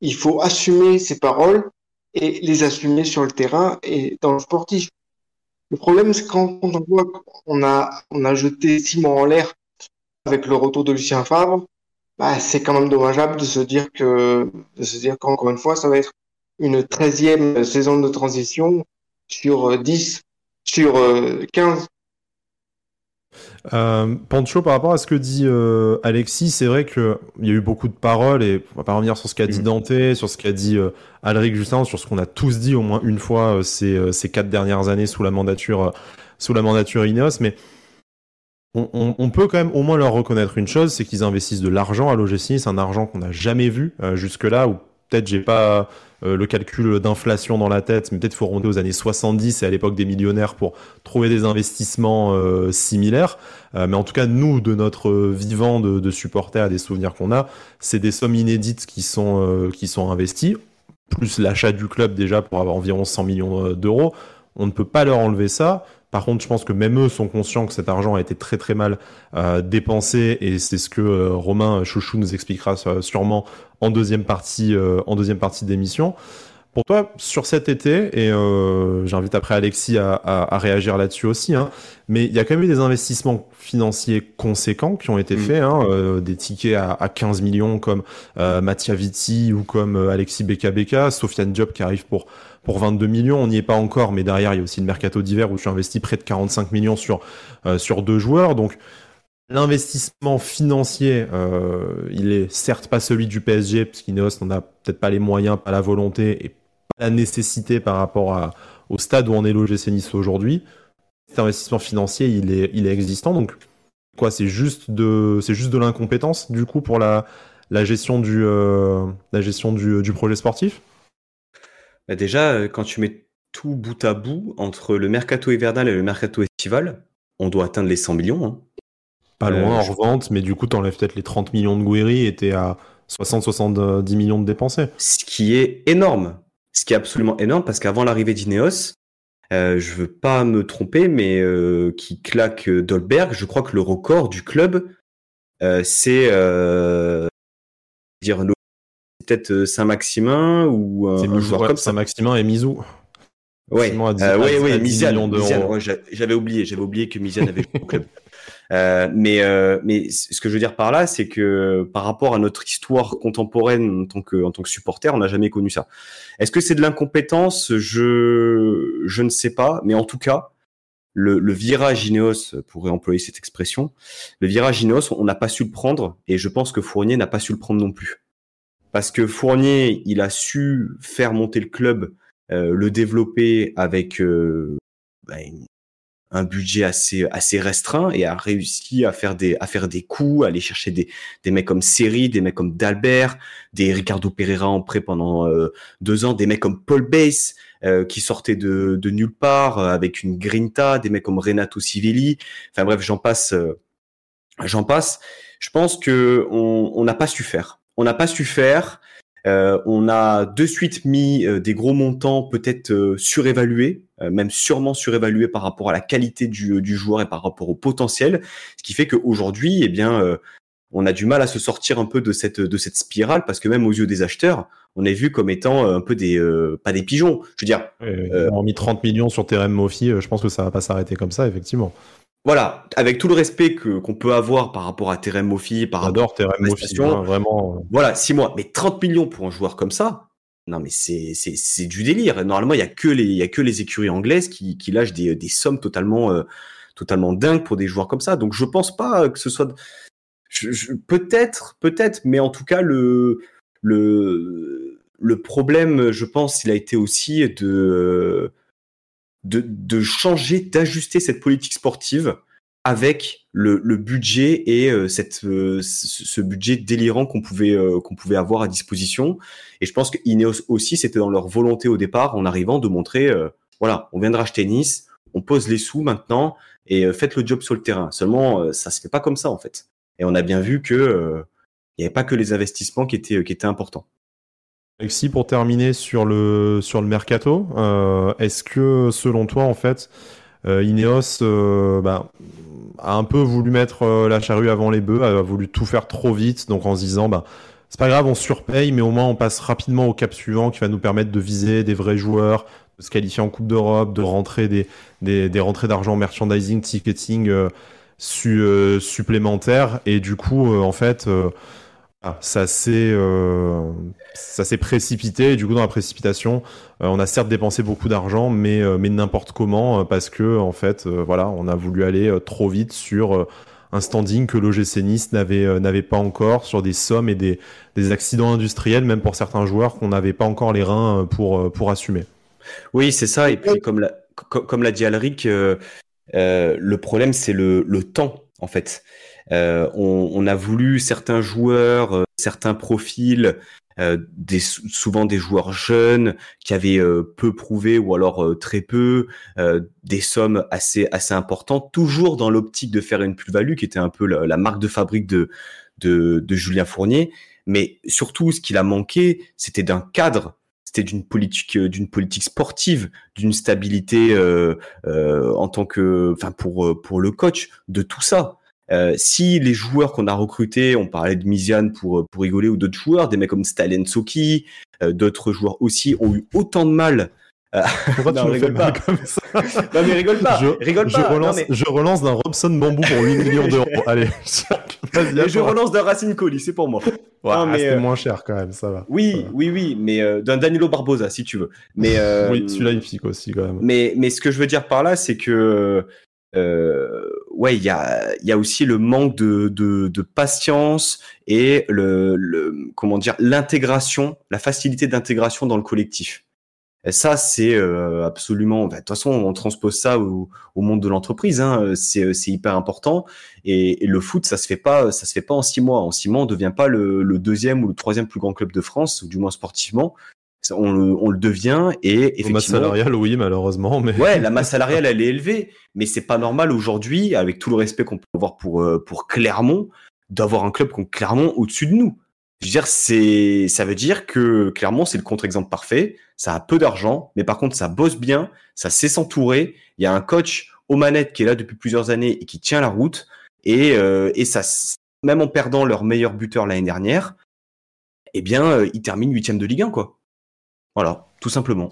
il faut assumer ses paroles et les assumer sur le terrain et dans le sportif. Le problème, c'est quand on voit qu'on a, on a jeté Simon en l'air avec le retour de Lucien Favre, bah, c'est quand même dommageable de se dire que, de se dire qu'encore une fois, ça va être une treizième saison de transition sur 10 sur 15. Euh, euh, Pancho, par rapport à ce que dit euh, Alexis, c'est vrai qu'il y a eu beaucoup de paroles et on va pas revenir sur ce qu'a dit mm. Dante, sur ce qu'a dit Alric Justin, sur ce qu'on a tous dit au moins une fois ces, ces quatre dernières années sous la mandature, sous la mandature Ineos, mais on, on, peut quand même au moins leur reconnaître une chose, c'est qu'ils investissent de l'argent à l'OGC, c'est un argent qu'on n'a jamais vu jusque-là, ou peut-être j'ai pas euh, le calcul d'inflation dans la tête, mais peut-être faut remonter aux années 70 et à l'époque des millionnaires pour trouver des investissements euh, similaires. Euh, mais en tout cas, nous, de notre vivant de, de supporters, des souvenirs qu'on a, c'est des sommes inédites qui sont, qui sont investies, plus l'achat du club déjà pour avoir environ 100 millions d'euros. On ne peut pas leur enlever ça. Par contre, je pense que même eux sont conscients que cet argent a été très très mal euh, dépensé et c'est ce que euh, Romain Chouchou nous expliquera sûrement en deuxième partie euh, en deuxième partie d'émission. Pour toi, sur cet été, et j'invite après Alexis à, réagir là-dessus aussi, hein, mais il y a quand même eu des investissements financiers conséquents qui ont été mm. faits, hein, des tickets à, 15 millions comme Mattia Vitti ou comme Alexis Beka Sofiane Diop qui arrive pour pour 22 millions. On n'y est pas encore, mais derrière, il y a aussi le mercato d'hiver où tu investis près de 45 millions sur, euh, sur deux joueurs. Donc, l'investissement financier, euh, il est certes pas celui du PSG, parce qu'Ineos n'en a peut-être pas les moyens, pas la volonté et pas la nécessité par rapport à, au stade où on est logé Nice aujourd'hui. Cet investissement financier, il est, il est existant. Donc, quoi, c'est juste de, c'est juste de l'incompétence, du coup, pour la, la gestion du, euh, la gestion du, du projet sportif? Bah, déjà, euh, quand tu mets tout bout à bout entre le mercato hivernal et le mercato estival, on doit atteindre les 100 millions. Hein. Pas loin euh, en revente, mais du coup, t'enlèves peut-être les 30 millions de Gouiri et t'es à 60-70 millions de dépensés. Ce qui est énorme. Ce qui est absolument énorme parce qu'avant l'arrivée d'Ineos, euh, je veux pas me tromper, mais euh, qui claque Dolberg, je crois que le record du club, c'est dire peut-être euh, Saint-Maximin ou un, un joueur comme Saint-Maximin et Mizou. Ouais, euh, oui, oui, Misian, j'avais oublié, j'avais oublié que Misian avait au club. Euh, mais euh, mais ce que je veux dire par là, c'est que par rapport à notre histoire contemporaine en tant que en tant que supporter, on n'a jamais connu ça. Est-ce que c'est de l'incompétence? Je je ne sais pas, mais en tout cas, le, le virage Ineos, pour employer cette expression, le virage Ineos, on n'a pas su le prendre, et je pense que Fournier n'a pas su le prendre non plus parce que Fournier, il a su faire monter le club, euh, le développer avec euh, bah, un budget assez assez restreint et a réussi à faire des à faire des coups, à aller chercher des des mecs comme Seri, des mecs comme Dalbert, des Ricardo Pereira en prêt pendant euh, deux ans, des mecs comme Paul Bass qui sortaient de de nulle part avec une grinta, des mecs comme Renato Civilli. Enfin bref, j'en passe, j'en passe. Je pense que on n'a pas su faire on n'a pas su faire. Euh, on a de suite mis euh, des gros montants peut-être euh, surévalués même sûrement surévalué par rapport à la qualité du, du, joueur et par rapport au potentiel, ce qui fait qu'aujourd'hui, eh bien, on a du mal à se sortir un peu de cette de cette spirale parce que même aux yeux des acheteurs, on est vu comme étant un peu des pas des pigeons. Je veux dire, on a mis 30 millions sur Terem Mofi, je pense que ça va pas s'arrêter comme ça effectivement. Voilà, avec tout le respect que qu'on peut avoir par rapport à Terem Mofi, par rapport à Terem Mofi, hein, vraiment. Voilà, six mois, mais 30 millions pour un joueur comme ça, non mais c'est c'est c'est du délire. Normalement, il y a que les il y a que les écuries anglaises qui qui lâchent des des sommes totalement euh, totalement dingues pour des joueurs comme ça. Donc je pense pas que ce soit je, peut-être peut-être, mais en tout cas le le le problème, je pense, il a été aussi de de, de changer, d'ajuster cette politique sportive avec le, le budget et euh, cette, euh, ce budget délirant qu'on pouvait, euh, qu'on pouvait avoir à disposition. Et je pense que aussi, c'était dans leur volonté au départ, en arrivant, de montrer, voilà, on vient de racheter Nice, on pose les sous maintenant et faites le job sur le terrain. Seulement, ça se fait pas comme ça en fait. Et on a bien vu que il n'y avait pas que les investissements qui étaient, qui étaient importants. Alexis, pour terminer sur le, sur le mercato, euh, est-ce que selon toi, en fait, euh, Ineos euh, bah, a un peu voulu mettre la charrue avant les bœufs, a voulu tout faire trop vite, donc en se disant, bah, c'est pas grave, on surpaye, mais au moins on passe rapidement au cap suivant qui va nous permettre de viser des vrais joueurs, de se qualifier en Coupe d'Europe, de rentrer des, des, des rentrées d'argent merchandising, ticketing supplémentaires, et du coup, en fait ah, ça s'est euh, ça s'est précipité et du coup dans la précipitation euh, on a certes dépensé beaucoup d'argent mais euh, mais n'importe comment parce que en fait voilà on a voulu aller trop vite sur un standing que l'OGC Nice n'avait n'avait pas encore sur des sommes et des, des accidents industriels même pour certains joueurs qu'on n'avait pas encore les reins pour pour assumer. Oui c'est ça et puis comme l'a comme l'a dit Alric le problème c'est le le temps en fait. Euh, on, on, a voulu certains joueurs, euh, certains profils, euh, des, souvent des joueurs jeunes qui avaient peu prouvé ou alors très peu, des sommes assez assez importantes, toujours dans l'optique de faire une plus-value qui était un peu la, marque de fabrique de, de, de Julien Fournier. Mais surtout, ce qu'il a manqué, c'était d'un cadre c'était d'une politique d'une politique sportive d'une stabilité euh, euh, en tant que enfin pour pour le coach de tout ça euh, si les joueurs qu'on a recrutés, on parlait de Mizian pour, pour rigoler, ou d'autres joueurs, des mecs comme Stalen Soki, euh, d'autres joueurs aussi, ont eu autant de mal euh, Pourquoi tu me fais pas comme ça Non mais rigole pas, je, rigole je Relance, Je relance d'un Robson Bambou pour 8 millions d'euros. Allez, je relance d'un Racine Colli, c'est pour moi. Ouais, ah, mais c'était moins cher quand même, ça va. Oui, oui, oui, mais euh, d'un Danilo Barbosa si tu veux. Mais oui, celui-là il pique aussi quand même. Mais mais ce que je veux dire par là, c'est que euh, ouais, il y a, y a aussi le manque de, de, de patience et le, le comment dire l'intégration, la facilité d'intégration dans le collectif. Et ça, c'est euh, absolument. Bah, de toute façon, on transpose ça au, au monde de l'entreprise. Hein, c'est, c'est hyper important. Et, et, le foot, ça se fait pas, ça se fait pas en six mois. En six mois, on devient pas le, le deuxième ou le troisième plus grand club de France, ou du moins sportivement on le, on le devient et effectivement. masse salariale, oui, malheureusement, mais. Ouais, la masse salariale, elle est élevée, mais c'est pas normal aujourd'hui, avec tout le respect qu'on peut avoir pour euh, pour Clermont, d'avoir un club comme Clermont au-dessus de nous. Je veux dire, c'est, ça veut dire que Clermont, c'est le contre-exemple parfait. Ça a peu d'argent, mais par contre, ça bosse bien, ça sait s'entourer. Il y a un coach aux manettes qui est là depuis plusieurs années et qui tient la route. Et, euh, et ça, même en perdant leur meilleur buteur l'année dernière, eh bien, euh, ils terminent huitième de Ligue 1, quoi. Voilà, tout simplement.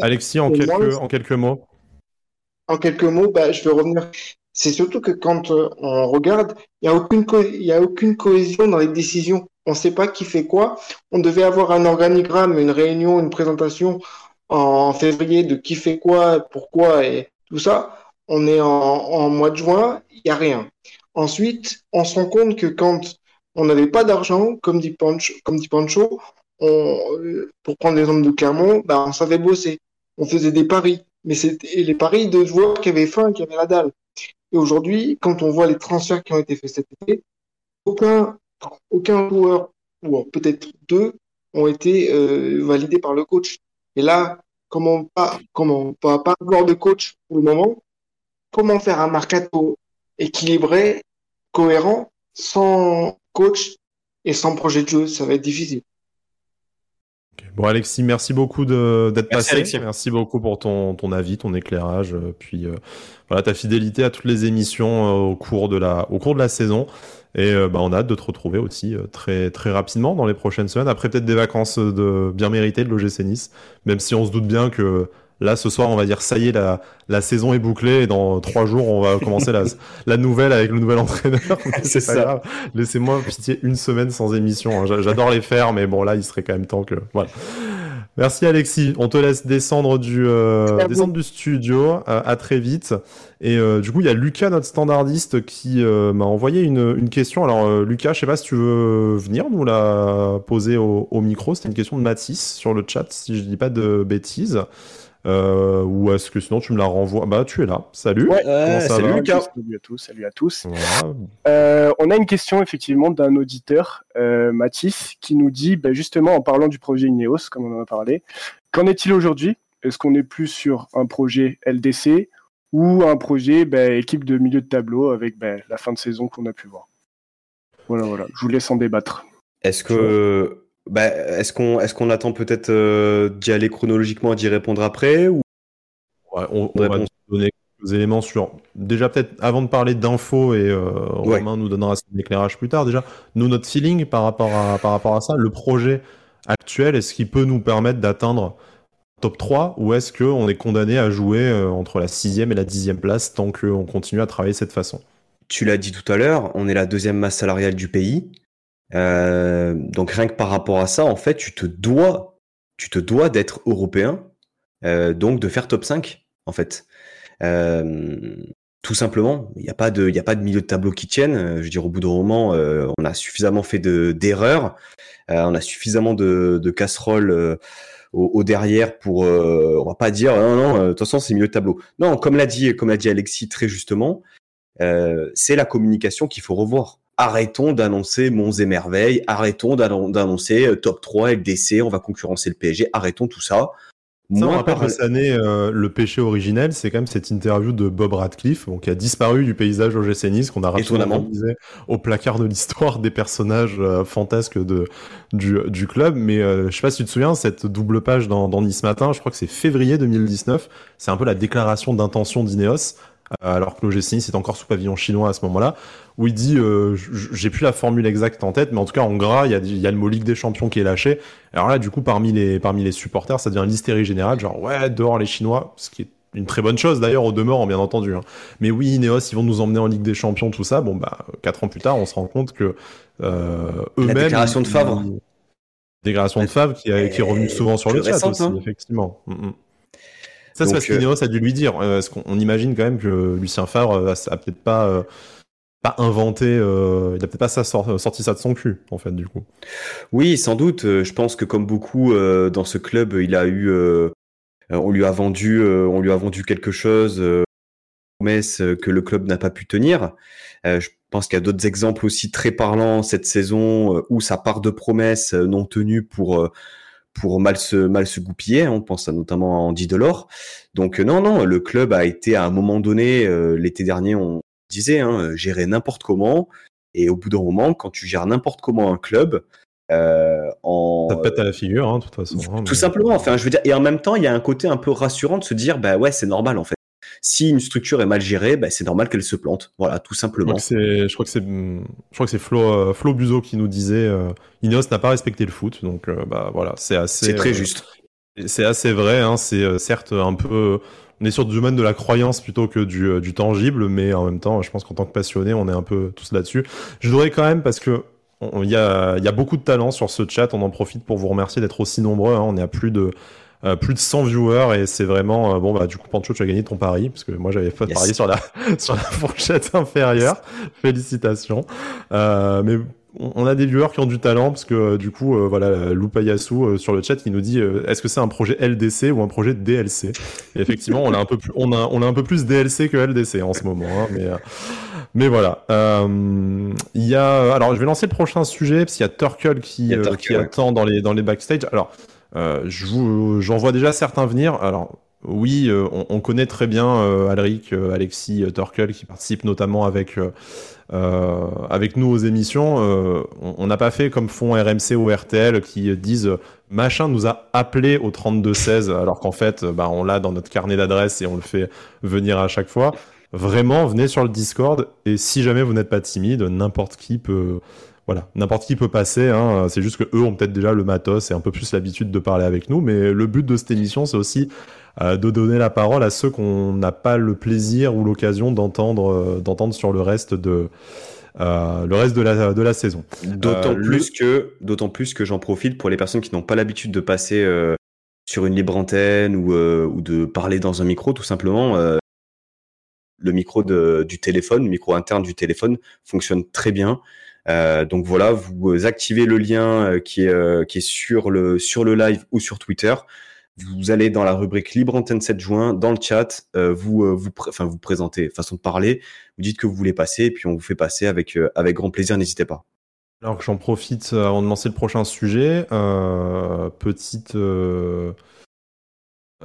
Alexis, en quelques, en quelques mots. En quelques mots, bah, je vais revenir. C'est surtout que quand euh, on regarde, il n'y a, aucune il a aucune cohésion dans les décisions. On ne sait pas qui fait quoi. On devait avoir un organigramme, une réunion, une présentation en février de qui fait quoi, pourquoi et tout ça. On est en, en mois de juin, il n'y a rien. Ensuite, on se rend compte que quand on n'avait pas d'argent, comme dit Pancho, comme dit Pancho pour prendre l'exemple de Clermont, bah, on savait bosser. On faisait des paris. Mais c'était les paris de joueurs qui avaient faim, qui avaient la dalle. Et aujourd'hui, quand on voit les transferts qui ont été faits cet été, aucun, aucun joueur, ou peut-être deux, ont été euh, validés par le coach. Et là, comment pas, comment pas, pas avoir de coach pour le moment, comment faire un mercato équilibré, cohérent, sans coach et sans projet de jeu, ça va être difficile. Bon Alexis, merci beaucoup d'être passé. Merci beaucoup pour ton, ton avis, ton éclairage, puis voilà ta fidélité à toutes les émissions au cours de la au cours de la saison. Et bah, on a hâte de te retrouver aussi très très rapidement dans les prochaines semaines. Après peut-être des vacances de bien méritées de l'OGC Nice, même si on se doute bien que Là, ce soir, on va dire ça y est, la, la saison est bouclée et dans trois jours, on va commencer la, la nouvelle avec le nouvel entraîneur. c'est ça. Laissez-moi pitié une semaine sans émission. Hein. J'adore les faire, mais bon, là, il serait quand même temps que. Voilà. Merci Alexis. On te laisse descendre du, euh, descendre du studio. Euh, à très vite. Et euh, du coup, il y a Lucas, notre standardiste, qui euh, m'a envoyé une, une, question. Alors, Lucas, je sais pas si tu veux venir nous la poser au, au micro. C'était une question de Mathis sur le chat, si je dis pas de bêtises. Euh, ou est-ce que sinon tu me la renvoies? Bah, tu es là. Salut. Ouais, salut Lucas. Salut à tous. Salut à tous. Euh, on a une question effectivement d'un auditeur, euh, Mathis, qui nous dit, bah, justement en parlant du projet Ineos, comme on en a parlé, qu'en est-il aujourd'hui? Est-ce qu'on est plus sur un projet LDC ou un projet bah, équipe de milieu de tableau avec bah, la fin de saison qu'on a pu voir? Voilà, voilà. Je vous laisse en débattre. Est-ce que bah, est-ce qu'on attend peut-être euh, d'y aller chronologiquement et d'y répondre après ou... on, va donner quelques éléments sur. Déjà, peut-être avant de parler d'infos, et euh, Romain nous donnera son éclairage plus tard. Déjà, nous, notre feeling par rapport à, par rapport à ça, le projet actuel, est-ce qu'il peut nous permettre d'atteindre top 3 ou est-ce qu'on est condamné à jouer euh, entre la 6 et la 10 place tant qu'on continue à travailler de cette façon? Tu l'as dit tout à l'heure, on est la deuxième masse salariale du pays. Euh, donc rien que par rapport à ça, en fait, tu te dois, tu te dois d'être européen, euh, donc de faire top 5, en fait. Euh, tout simplement, il n'y a pas de, il a pas de milieu de tableau qui tienne. Euh, je veux dire, au bout d'un moment, euh, on a suffisamment fait de d'erreurs, on a suffisamment de, de casseroles au, au, derrière pour, on va pas dire, non, non, de toute façon, c'est milieu de tableau. Non, comme l'a dit, comme l'a dit Alexis très justement, c'est la communication qu'il faut revoir arrêtons d'annoncer monts et merveilles, arrêtons d'annoncer euh, top 3 LDC, on va concurrencer le PSG, arrêtons tout ça. Ça, on rappelle cette année, euh, le péché originel, c'est quand même cette interview de Bob Radcliffe, qui a disparu du paysage au Nice, qu'on a rapidement au placard de l'histoire des personnages euh, fantasques de, du, du club. Mais je sais pas si tu te souviens, cette double page dans, dans Nice Matin, je crois que c'est février 2019, c'est un peu la déclaration d'intention d'Ineos, alors que l'OGC Nice est encore sous pavillon chinois à ce moment-là, où il dit, euh, j'ai plus la formule exacte en tête, mais en tout cas en gras, il y a, y a le mot Ligue des Champions qui est lâché. Alors là, du coup, parmi les, parmi les supporters, ça devient l'hystérie générale, genre ouais, dehors les Chinois, ce qui est une très bonne chose d'ailleurs au demeurant bien entendu. Hein. Mais oui, Ineos, ils vont nous emmener en Ligue des Champions, tout ça. Bon bah quatre ans plus tard, on se rend compte que euh, eux-mêmes. La déclaration de Favre. Déclaration de Favre qui, a, qui est revenue souvent sur le chat aussi, hein. effectivement. Mm, mm. Ça, c'est parce qu'Ineos a dû lui dire. Euh, est-ce qu'on imagine quand même que Lucien Favre a, peut-être pas pas inventé, euh, il a peut-être pas ça sorti ça de son cul, en fait, du coup. Oui, sans doute. Euh, je pense que comme beaucoup euh, dans ce club, il a eu, euh, on lui a vendu, on lui a vendu quelque chose, promesse que le club n'a pas pu tenir. je pense qu'il y a d'autres exemples aussi très parlants cette saison où sa part de promesses non tenues pour pour mal se mal se goupiller. On pense notamment à Andy Delors. Donc non, non, le club a été à un moment donné l'été dernier, on, disais, hein, euh, gérer n'importe comment. Et au bout d'un moment, quand tu gères n'importe comment un club, euh, en... Ça te pète à la figure, hein, de toute façon. Hein, tout simplement. Enfin, je veux dire, et en même temps, il y a un côté un peu rassurant de se dire, bah ouais, c'est normal en fait. Si une structure est mal gérée, bah, c'est normal qu'elle se plante. Voilà, tout simplement. Je crois que c'est, je crois que c'est Flo, euh, Flo Buzo qui nous disait, euh, Ineos n'a pas respecté le foot, donc bah voilà, c'est assez. C'est très juste. C'est assez vrai. Hein, c'est certes un peu on est sur du domaine de la croyance plutôt que du, euh, du tangible, mais en même temps, je pense qu'en tant que passionné, on est un peu tous là-dessus. Je voudrais quand même, parce que il y a, y a, beaucoup de talent sur ce chat, on en profite pour vous remercier d'être aussi nombreux. Hein. On est à plus de euh, plus de 100 viewers et c'est vraiment euh, bon bah du coup Pancho tu as gagné ton pari parce que moi j'avais pas parié sur la sur la fourchette inférieure. Félicitations. Euh, mais on a des viewers qui ont du talent parce que euh, du coup euh, voilà Lupayasu euh, sur le chat qui nous dit est-ce que c'est un projet LDC ou un projet DLC et effectivement on a un peu plus on a on a un peu plus DLC que LDC en ce moment hein, mais mais voilà. Il y a alors je vais lancer le prochain sujet parce qu'il y a Turkle qui, qui attend dans les dans les backstage. Alors j'en vois déjà certains venir alors oui, on, connaît très bien Alric, Alexis, Torkel qui participe notamment avec avec nous aux émissions. on n'a pas fait comme font RMC ou RTL qui disent machin nous a appelé au 3216 alors qu'en fait, bah, on l'a dans notre carnet d'adresse et on le fait venir à chaque fois. Vraiment, venez sur le Discord et si jamais vous n'êtes pas timide, n'importe qui peut voilà, n'importe qui peut passer. Hein. C'est juste que eux ont peut-être déjà le matos et un peu plus l'habitude de parler avec nous. Mais le but de cette émission, c'est aussi euh, de donner la parole à ceux qu'on n'a pas le plaisir ou l'occasion d'entendre, euh, d'entendre sur le reste de. Euh, le reste de la, de la saison. D'autant plus que, d'autant plus que j'en profite pour les personnes qui n'ont pas l'habitude de passer sur une libre antenne ou, ou de parler dans un micro, tout simplement. le micro de, du téléphone, le micro interne du téléphone fonctionne très bien. Euh, donc voilà, vous activez le lien euh, qui est, euh, sur, le, live ou sur Twitter. Vous allez dans la rubrique Libre Antenne 7 juin, dans le chat, vous, vous, enfin, vous présentez, façon de parler, vous dites que vous voulez passer, et puis on vous fait passer avec, avec grand plaisir, n'hésitez pas. Alors que j'en profite avant de lancer le prochain sujet, petite euh,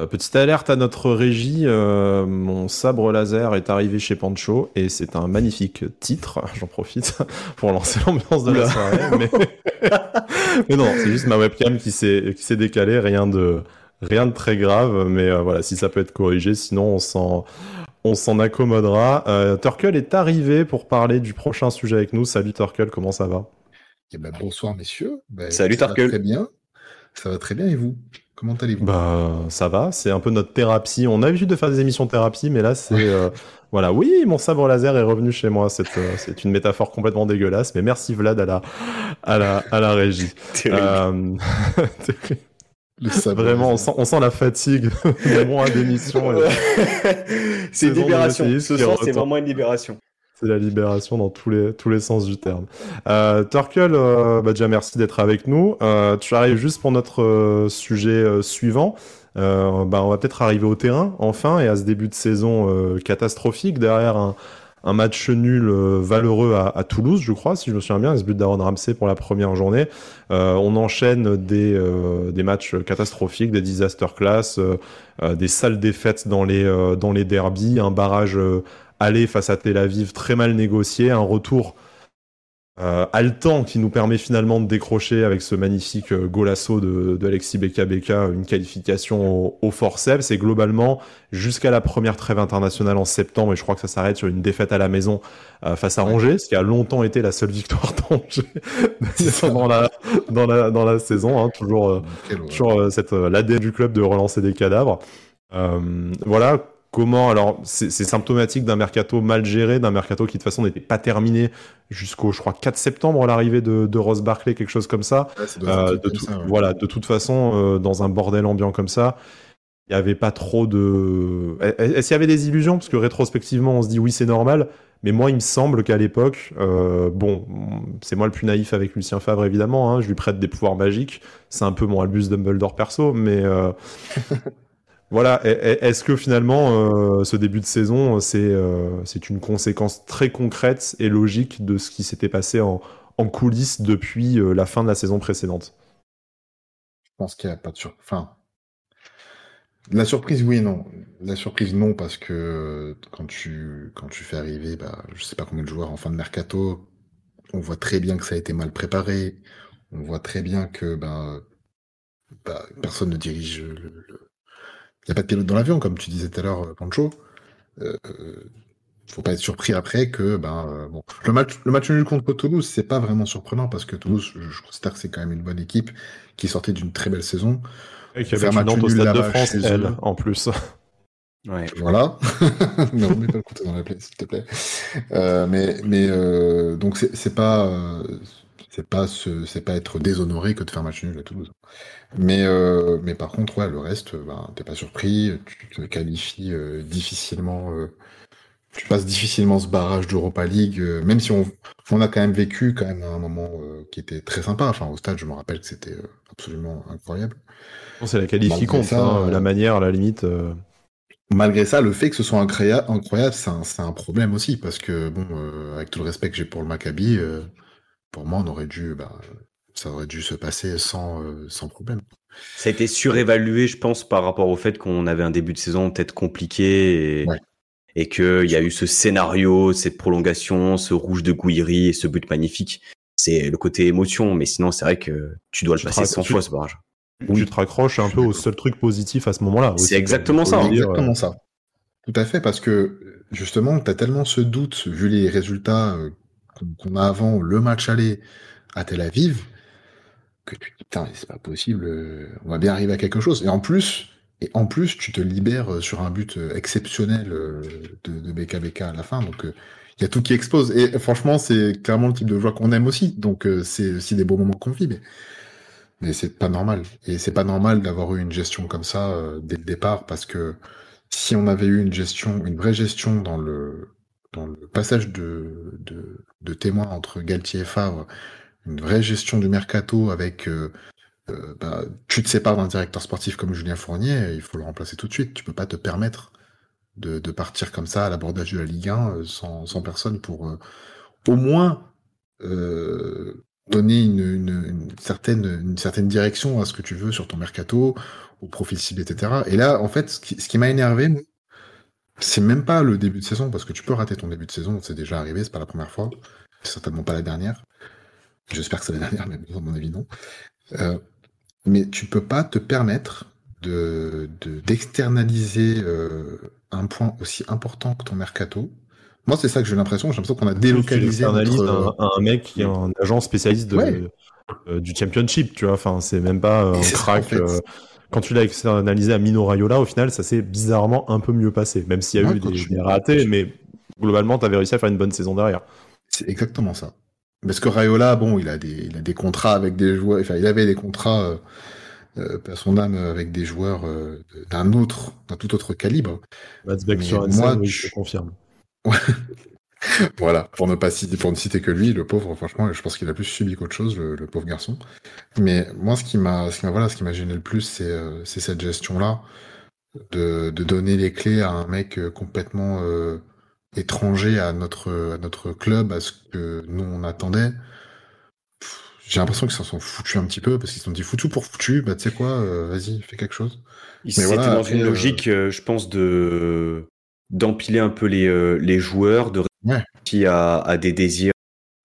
petite alerte à notre régie, euh, mon sabre laser est arrivé chez Pancho et c'est un magnifique titre. J'en profite pour lancer l'ambiance de la soirée. Mais, non, c'est juste ma webcam qui s'est décalée, rien de rien de très grave. Mais euh, voilà, si ça peut être corrigé, sinon on s'en on s'en accommodera. Euh, Turkel est arrivé pour parler du prochain sujet avec nous. Salut Turkel, comment ça va? Eh ben, Bonsoir messieurs. Ben, Salut. Très bien. Ça va très bien et vous? Comment allez-vous? Bah ça va, c'est un peu notre thérapie. On a l'habitude de faire des émissions thérapie, mais là c'est euh, voilà, oui, mon sabre laser est revenu chez moi. C'est euh, c'est une métaphore complètement dégueulasse, mais merci Vlad à la à la à la régie. Euh, Vraiment, on sent, on sent, la fatigue des mois d'émission. c'est une libération. Ce soir, c'est vraiment une libération. C'est la libération dans tous les, tous les sens du terme. Euh, Torkel, euh, bah déjà merci d'être avec nous. Euh, tu arrives juste pour notre euh, sujet euh, suivant. Bah on va peut-être arriver au terrain enfin et à ce début de saison catastrophique derrière un, un match nul valeureux à, à, Toulouse, je crois, si je me souviens bien, ce but d'Aaron Ramsey pour la première journée. on enchaîne des, des matchs catastrophiques, des disaster class, des sales défaites dans les, dans les derbies, un barrage aller face à Tel Aviv très mal négocié, un retour euh, haletant qui nous permet finalement de décrocher avec ce magnifique euh, golasso de, de Alexis Beka Beka une qualification au, au forceps. Et globalement jusqu'à la première trêve internationale en septembre et je crois que ça s'arrête sur une défaite à la maison euh, face à Angers, ce qui a longtemps été la seule victoire d'Angers dans la, dans, la, dans la saison, hein, toujours, euh, toujours cette l'ADN du club de relancer des cadavres. voilà, Comment alors c'est symptomatique d'un mercato mal géré, d'un mercato qui de toute façon n'était pas terminé jusqu'au je crois 4 septembre l'arrivée de, de Ross Barclay, quelque chose comme ça. Euh, de Voilà, de toute façon euh, dans un bordel ambiant comme ça, il n'y avait pas trop de. Est-ce qu'il y avait des illusions? Parce que rétrospectivement on se dit oui c'est normal, mais moi il me semble qu'à l'époque, euh, bon c'est moi le plus naïf avec Lucien Favre évidemment, hein, je lui prête des pouvoirs magiques, c'est un peu mon Albus Dumbledore perso, mais Voilà, est-ce que finalement euh, ce début de saison, euh, c'est une conséquence très concrète et logique de ce qui s'était passé en, coulisses depuis euh, la fin de la saison précédente? Je pense qu'il n'y a pas de surprise. La surprise, oui non. La surprise, non, parce que quand tu, fais arriver, bah, je sais pas combien de joueurs en fin de mercato, on voit très bien que ça a été mal préparé. On voit très bien que bah, bah personne ne dirige le, n'y a pas de pilote dans l'avion, comme tu disais tout à l'heure, Pancho. Euh, faut pas être surpris après que ben euh, bon. Le match le match nul contre Toulouse c'est pas vraiment surprenant parce que Toulouse je, considère que c'est quand même une bonne équipe qui sortait d'une très belle saison. Et qui avait un match au Stade de France elle, en plus. Ouais. voilà. Ne remets pas le couteau dans la plaie s'il te plaît. Euh, mais mais euh, donc c'est pas euh, c'est pas c'est pas être déshonoré que de faire match nul à Toulouse. Mais euh, mais par contre ouais le reste ben t'es pas surpris, tu te qualifies euh, difficilement, euh, tu passes difficilement ce barrage d'Europa League, même si on on a quand même vécu quand même un moment qui était très sympa. Enfin au stade je me rappelle que c'était absolument incroyable. c'est la qualifie hein, la manière à la limite. Malgré ça, le fait que ce soit incroyable, incroyable c'est un, un, problème aussi parce que bon, avec tout le respect que j'ai pour le Maccabi pour moi, on aurait dû bah, ça aurait dû se passer sans, sans problème. Ça a été surévalué, je pense, par rapport au fait qu'on avait un début de saison peut-être compliqué et, et qu'il y a eu ce scénario, cette prolongation, ce rouge de Gouiri et ce but magnifique. C'est le côté émotion, mais sinon, c'est vrai que tu dois le passer 100 fois ce barrage. Tu te raccroches un peu au seul truc positif à ce moment-là. C'est exactement ça. C'est exactement ça. Tout à fait, parce que justement, tu as tellement ce doute, vu les résultats euh, qu'on a avant le match aller à Tel Aviv, que tu dis, putain, c'est pas possible, euh, on va bien arriver à quelque chose. Et en plus, et en plus, tu te libères euh, sur un but euh, exceptionnel de, BKBK à la fin. Donc, il y a tout qui explose. Et franchement, c'est clairement le type de joueur qu'on aime aussi. Donc, c'est aussi des beaux moments qu'on vit. Mais c'est pas normal. Et c'est pas normal d'avoir eu une gestion comme ça dès le départ parce que si on avait eu une gestion, une vraie gestion dans le, dans le passage de, de, de témoins entre Galtier et Favre, une vraie gestion du mercato avec euh, euh, bah, tu te sépares d'un directeur sportif comme Julien Fournier, il faut le remplacer tout de suite. Tu peux pas te permettre de, partir comme ça à l'abordage de la Ligue 1 euh, sans, personne pour au moins donner une certaine direction à ce que tu veux sur ton mercato, au profil cible, etc. Et là, en fait, ce qui, ce qui m'a énervé, c'est même pas le début de saison, parce que tu peux rater ton début de saison, c'est déjà arrivé, c'est pas la première fois, c'est certainement pas la dernière. J'espère que c'est la dernière, mais à mon avis, non. Euh, mais tu peux pas te permettre de d'externaliser euh, un point aussi important que ton mercato. Moi, c'est ça que j'ai l'impression. J'ai l'impression qu'on a délocalisé. Notre... un, un, mec qui est un agent spécialiste de, ouais. euh, du championship, tu vois. Enfin, c'est même pas un crack. En fait. Quand tu l'as externalisé à Mino Raiola, au final, ça s'est bizarrement un peu mieux passé, même s'il y a ouais, eu des, des ratés, mais globalement, tu avais réussi à faire une bonne saison derrière. C'est exactement ça. Parce que Rayola, bon, il a des, il a des contrats avec des joueurs, enfin, il avait des contrats, euh, euh, à son âme, avec des joueurs euh, d'un autre, d'un tout autre calibre. Sur moi, oui, je confirme. voilà, pour ne pas citer, pour ne citer que lui, le pauvre, franchement, je pense qu'il a plus subi qu'autre chose, le, le, pauvre garçon. Mais moi, ce qui m'a, ce qui m'a, voilà, ce qui m'a gêné le plus, c'est, euh, c'est cette gestion-là, de, de donner les clés à un mec complètement euh, étranger à notre, à notre club, à ce que nous on attendait. J'ai l'impression qu'ils s'en sont foutus un petit peu parce qu'ils se sont dit foutu pour foutu, bah tu sais quoi, euh, vas-y, fais quelque chose. Ils étaient voilà, dans une euh... logique, euh, je pense, de d'empiler un peu les, euh, les joueurs, de ouais. qui à des désirs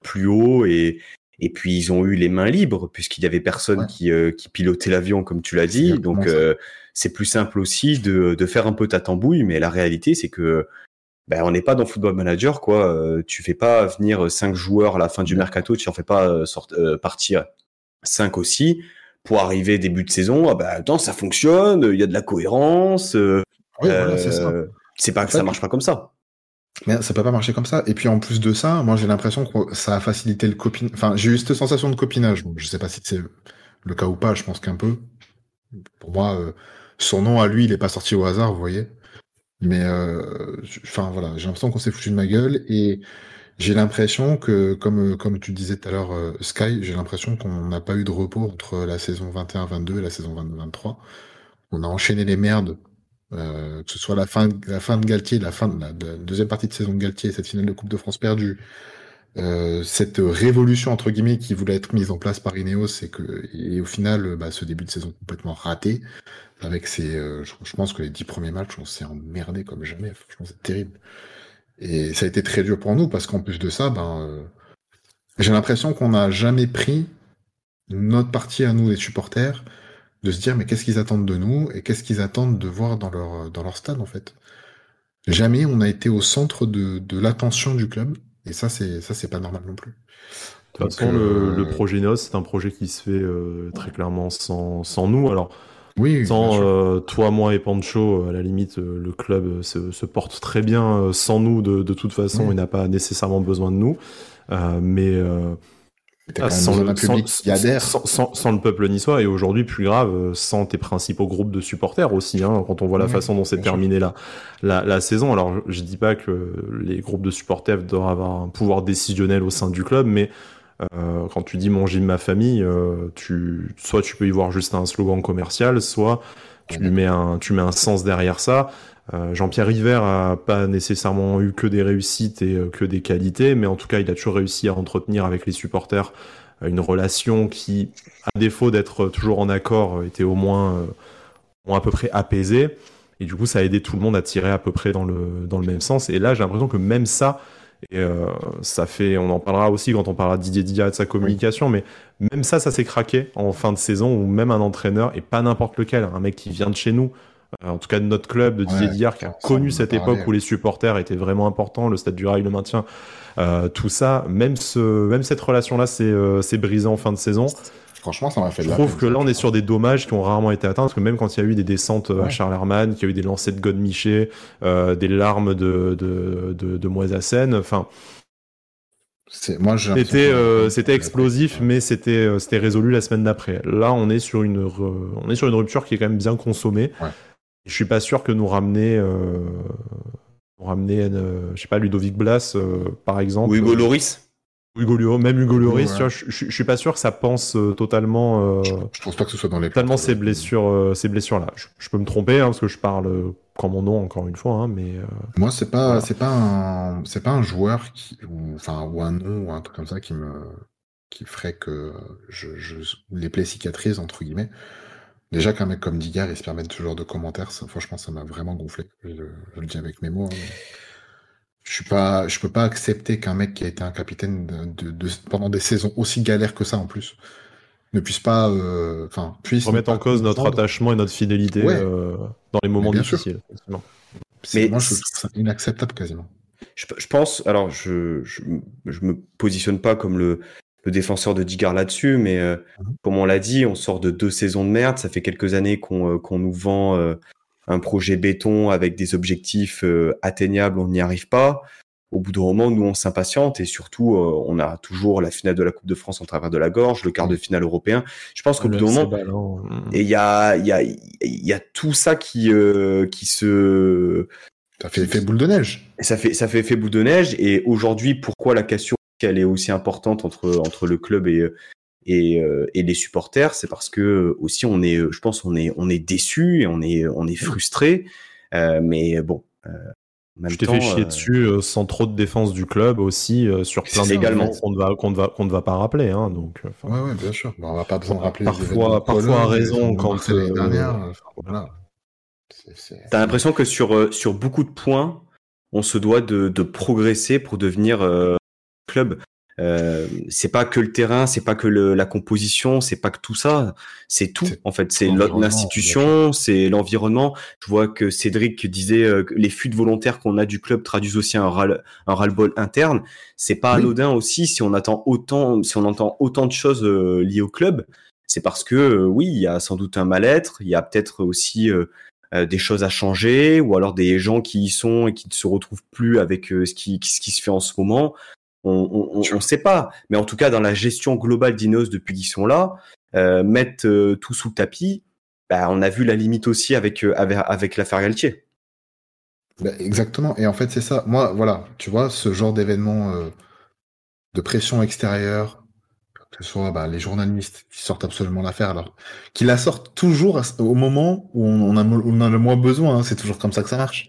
plus hauts et et puis ils ont eu les mains libres puisqu'il y avait personne ouais. qui, euh, qui pilotait l'avion comme tu l'as dit. Donc euh, c'est plus simple aussi de, de faire un peu ta tambouille, mais la réalité c'est que ben, on n'est pas dans Football Manager, quoi. Euh, tu fais pas venir cinq joueurs à la fin du mercato, tu en fais pas euh, partir cinq aussi pour arriver début de saison. Ah ben, attends, ça fonctionne, il y a de la cohérence. Oui, voilà. C'est pas que ça marche pas comme ça. Mais ça peut pas marcher comme ça. Et puis en plus de ça, moi j'ai l'impression que ça a facilité le copinage. Enfin, j'ai eu cette sensation de copinage. Je sais pas si c'est le cas ou pas, je pense qu'un peu. Pour moi, son nom à lui, il est pas sorti au hasard, vous voyez. Mais euh, enfin voilà, j'ai l'impression qu'on s'est foutu de ma gueule et j'ai l'impression que, comme comme tu disais tout à l'heure, euh, Sky, j'ai l'impression qu'on n'a pas eu de repos entre la saison 21-22 et la saison 22-23. On a enchaîné les merdes, euh, que ce soit la fin, la fin de Galtier, la fin de la, de la, deuxième partie de saison de Galtier, cette finale de Coupe de France perdue, euh, cette révolution entre guillemets qui voulait être mise en place par Ineos et que et au final bah, ce début de saison complètement raté avec ces euh, je, je, pense que les dix premiers matchs on s'est emmerdé comme jamais. Franchement c'est terrible. Et ça a été très dur pour nous parce qu'en plus de ça ben euh, j'ai l'impression qu'on n'a jamais pris notre partie à nous les supporters de se dire mais qu'est-ce qu'ils attendent de nous et qu'est-ce qu'ils attendent de voir dans leur dans leur stade en fait? Jamais on a été au centre de, de l'attention du club et ça, c'est ça, c'est pas normal non plus. De toute façon, euh... le, le, projet NOS, c'est un projet qui se fait euh, très clairement sans, sans nous. Alors, oui, sans euh, toi, moi et Pancho, à la limite, euh, le club se, se, porte très bien sans nous de, de toute façon oui. et n'a pas nécessairement besoin de nous. mais ah, sans, le, sans, sans, sans, le, peuple niçois et aujourd'hui plus grave sans tes principaux groupes de supporters aussi hein, quand on voit la façon dont s'est terminée la, la, la, saison. Alors je, dis pas que les groupes de supporters doivent avoir un pouvoir décisionnel au sein du club mais euh, quand tu dis mon gym ma famille euh, tu soit tu peux y voir juste un slogan commercial soit tu mets un tu mets un sens derrière ça euh, Jean-Pierre River a pas nécessairement eu que des réussites et euh, que des qualités, mais en tout cas, il a toujours réussi à entretenir avec les supporters une relation qui, à défaut d'être toujours en accord, était au moins, à peu près apaisée. Et du coup, ça a aidé tout le monde à tirer à peu près dans le, dans le même sens. Et là, j'ai l'impression que même ça, et euh, ça fait, on en parlera aussi quand on parlera de Didier Didier et de sa communication, mais même ça, ça s'est craqué en fin de saison où même un entraîneur, et pas n'importe lequel, un mec qui vient de chez nous, euh, en tout cas de notre club, de Didier Didier, qui a connu cette époque où les supporters étaient vraiment importants, le stade du rail, le maintien, euh, tout ça, même, ce, même cette relation-là s'est brisée en fin de saison. Franchement, ça m'a fait Je trouve que là, on est sur des dommages qui ont rarement été atteints, parce que même quand il y a eu des descentes à Charles Herman, qu'il y a eu des lancers de God Miché, des larmes de, de, de, de enfin, moi, c'était euh, c'était explosif, mais c'était euh, c'était résolu la semaine d'après. Là, on est sur une on est sur une rupture qui est quand même bien consommée. Ouais. Je suis pas sûr que nous ramener euh, nous ramener je sais pas Ludovic Blas par exemple. Ou Hugo Loris. Hugo même Hugo Lloris, je, je, suis pas sûr que ça pense totalement. je, pense pas que ce soit dans les. Totalement ces blessures, ces blessures là. Je, peux me tromper hein, parce que je parle mon nom encore une fois, hein, mais euh, moi c'est pas c'est pas un c'est pas un joueur qui ou enfin ou un nom ou un truc comme ça qui me qui ferait que je, les plaies cicatrisent entre guillemets. Déjà qu'un mec comme Digard il se permet ce genre de commentaires, franchement ça m'a vraiment gonflé. Je, le dis avec mes mots. Hein, je suis pas je peux pas accepter qu'un mec qui a été un capitaine de, pendant des saisons aussi galères que ça en plus ne puisse pas, euh, puisse remettre en cause notre attachement et notre fidélité euh, dans les moments difficiles. Mais moi, je trouve ça inacceptable quasiment. Je, pense, alors, je, je, me positionne pas comme le, le défenseur de Digar là-dessus, mais euh, mhm. comme on l'a dit, on sort de deux saisons de merde. Ça fait quelques années qu'on qu'on nous vend un projet béton avec des objectifs atteignables, on n'y arrive pas au bout d'un moment, nous, on s'impatiente et surtout, euh, on a toujours la finale de la Coupe de France en travers de la gorge, le quart de finale européen. Je pense qu'au bout d'un moment, et il y a, y, a, y a tout ça qui, euh, qui se... Ça fait effet boule de neige. Et ça fait, ça fait effet boule de neige. Et aujourd'hui, pourquoi la cassure elle est aussi importante entre, entre le club et, et, euh, et les supporters, c'est parce que aussi on est, je pense, on est, on est déçu et on est, on est frustré. mais bon, je t'ai fait chier euh, dessus euh, sans trop de défense du club aussi euh, sur plein d'également qu'on ne va qu'on va qu'on ne va pas rappeler hein, donc ouais, ouais bien sûr on va pas besoin de rappeler parfois parfois à raison quand les dernières voilà. t'as l'impression que sur sur beaucoup de points on se doit de, de progresser pour devenir club euh, c'est pas que le terrain, c'est pas que le, la composition, c'est pas que tout ça, c'est tout en fait. C'est l'institution, c'est l'environnement. Je vois que Cédric disait euh, que les fuites volontaires qu'on a du club traduisent aussi un ras un ras bol interne. C'est pas anodin aussi si on attend autant, si on entend autant de choses euh, liées au club. C'est parce que oui, il y a sans doute un mal-être, il y a peut-être aussi des choses à changer, ou alors des gens qui y sont et qui ne se retrouvent plus avec ce qui, ce qui se fait en ce moment. On ne sait pas, mais en tout cas dans la gestion globale d'Inos depuis qu'ils sont là, euh, mettre euh, tout sous le tapis, bah, on a vu la limite aussi avec euh, avec, avec l'affaire Galtier. Bah, exactement. Et en fait c'est ça. Moi voilà, tu vois ce genre d'événement de pression extérieure, que ce soit bah, les journalistes qui sortent absolument l'affaire, alors qui la sortent toujours au moment où on, a, on a le moins besoin. Hein. c'est toujours comme ça que ça marche.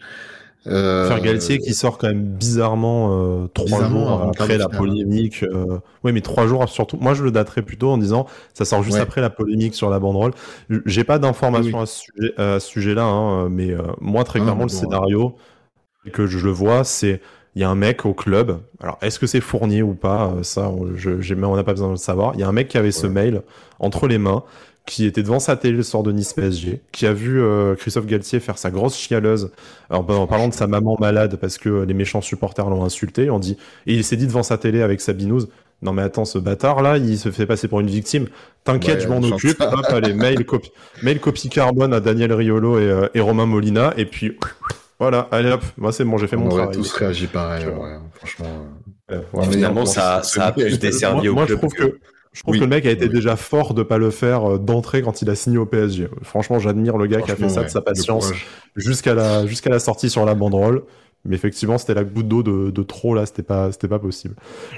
Euh, Faire Galtier qui sort quand même bizarrement euh, trois jours après la polémique. Euh... Oui, mais trois jours surtout. Moi, je le daterais plutôt en disant ça sort juste après la polémique sur la banderole. J'ai pas d'informations à ce sujet-là, hein, mais euh, moi très clairement le scénario que je le vois, c'est il y a un mec au club. Alors, est-ce que c'est Fournier ou pas? Ça, on n'a pas besoin de le savoir. Il y a un mec qui avait ce mail entre les mains qui était devant sa télé le soir de Nice PSG, qui a vu euh, Christophe Galtier faire sa grosse chialeuse en, parlant de sa maman malade parce que les méchants supporters l'ont insulté. On dit, et il s'est dit devant sa télé avec sa binouse, non mais attends, ce bâtard là, il se fait passer pour une victime. T'inquiète, je m'en occupe. Hop, allez, mail copie, mail copie carbone à Daniel Riolo et, euh, et Romain Molina, et puis voilà, allez hop, moi c'est bon, j'ai fait mon travail. On aurait tous réagi pareil, ouais, franchement. Euh, finalement, ça, ça a plus desservi au moi, Je trouve que je trouve que le mec a été déjà fort de pas le faire euh, d'entrée quand il a signé au PSG. Franchement, j'admire le gars qui a fait ça de sa patience jusqu'à la jusqu'à la sortie sur la banderole. Mais effectivement, c'était la goutte d'eau de, de, trop là, c'était pas c'était pas possible.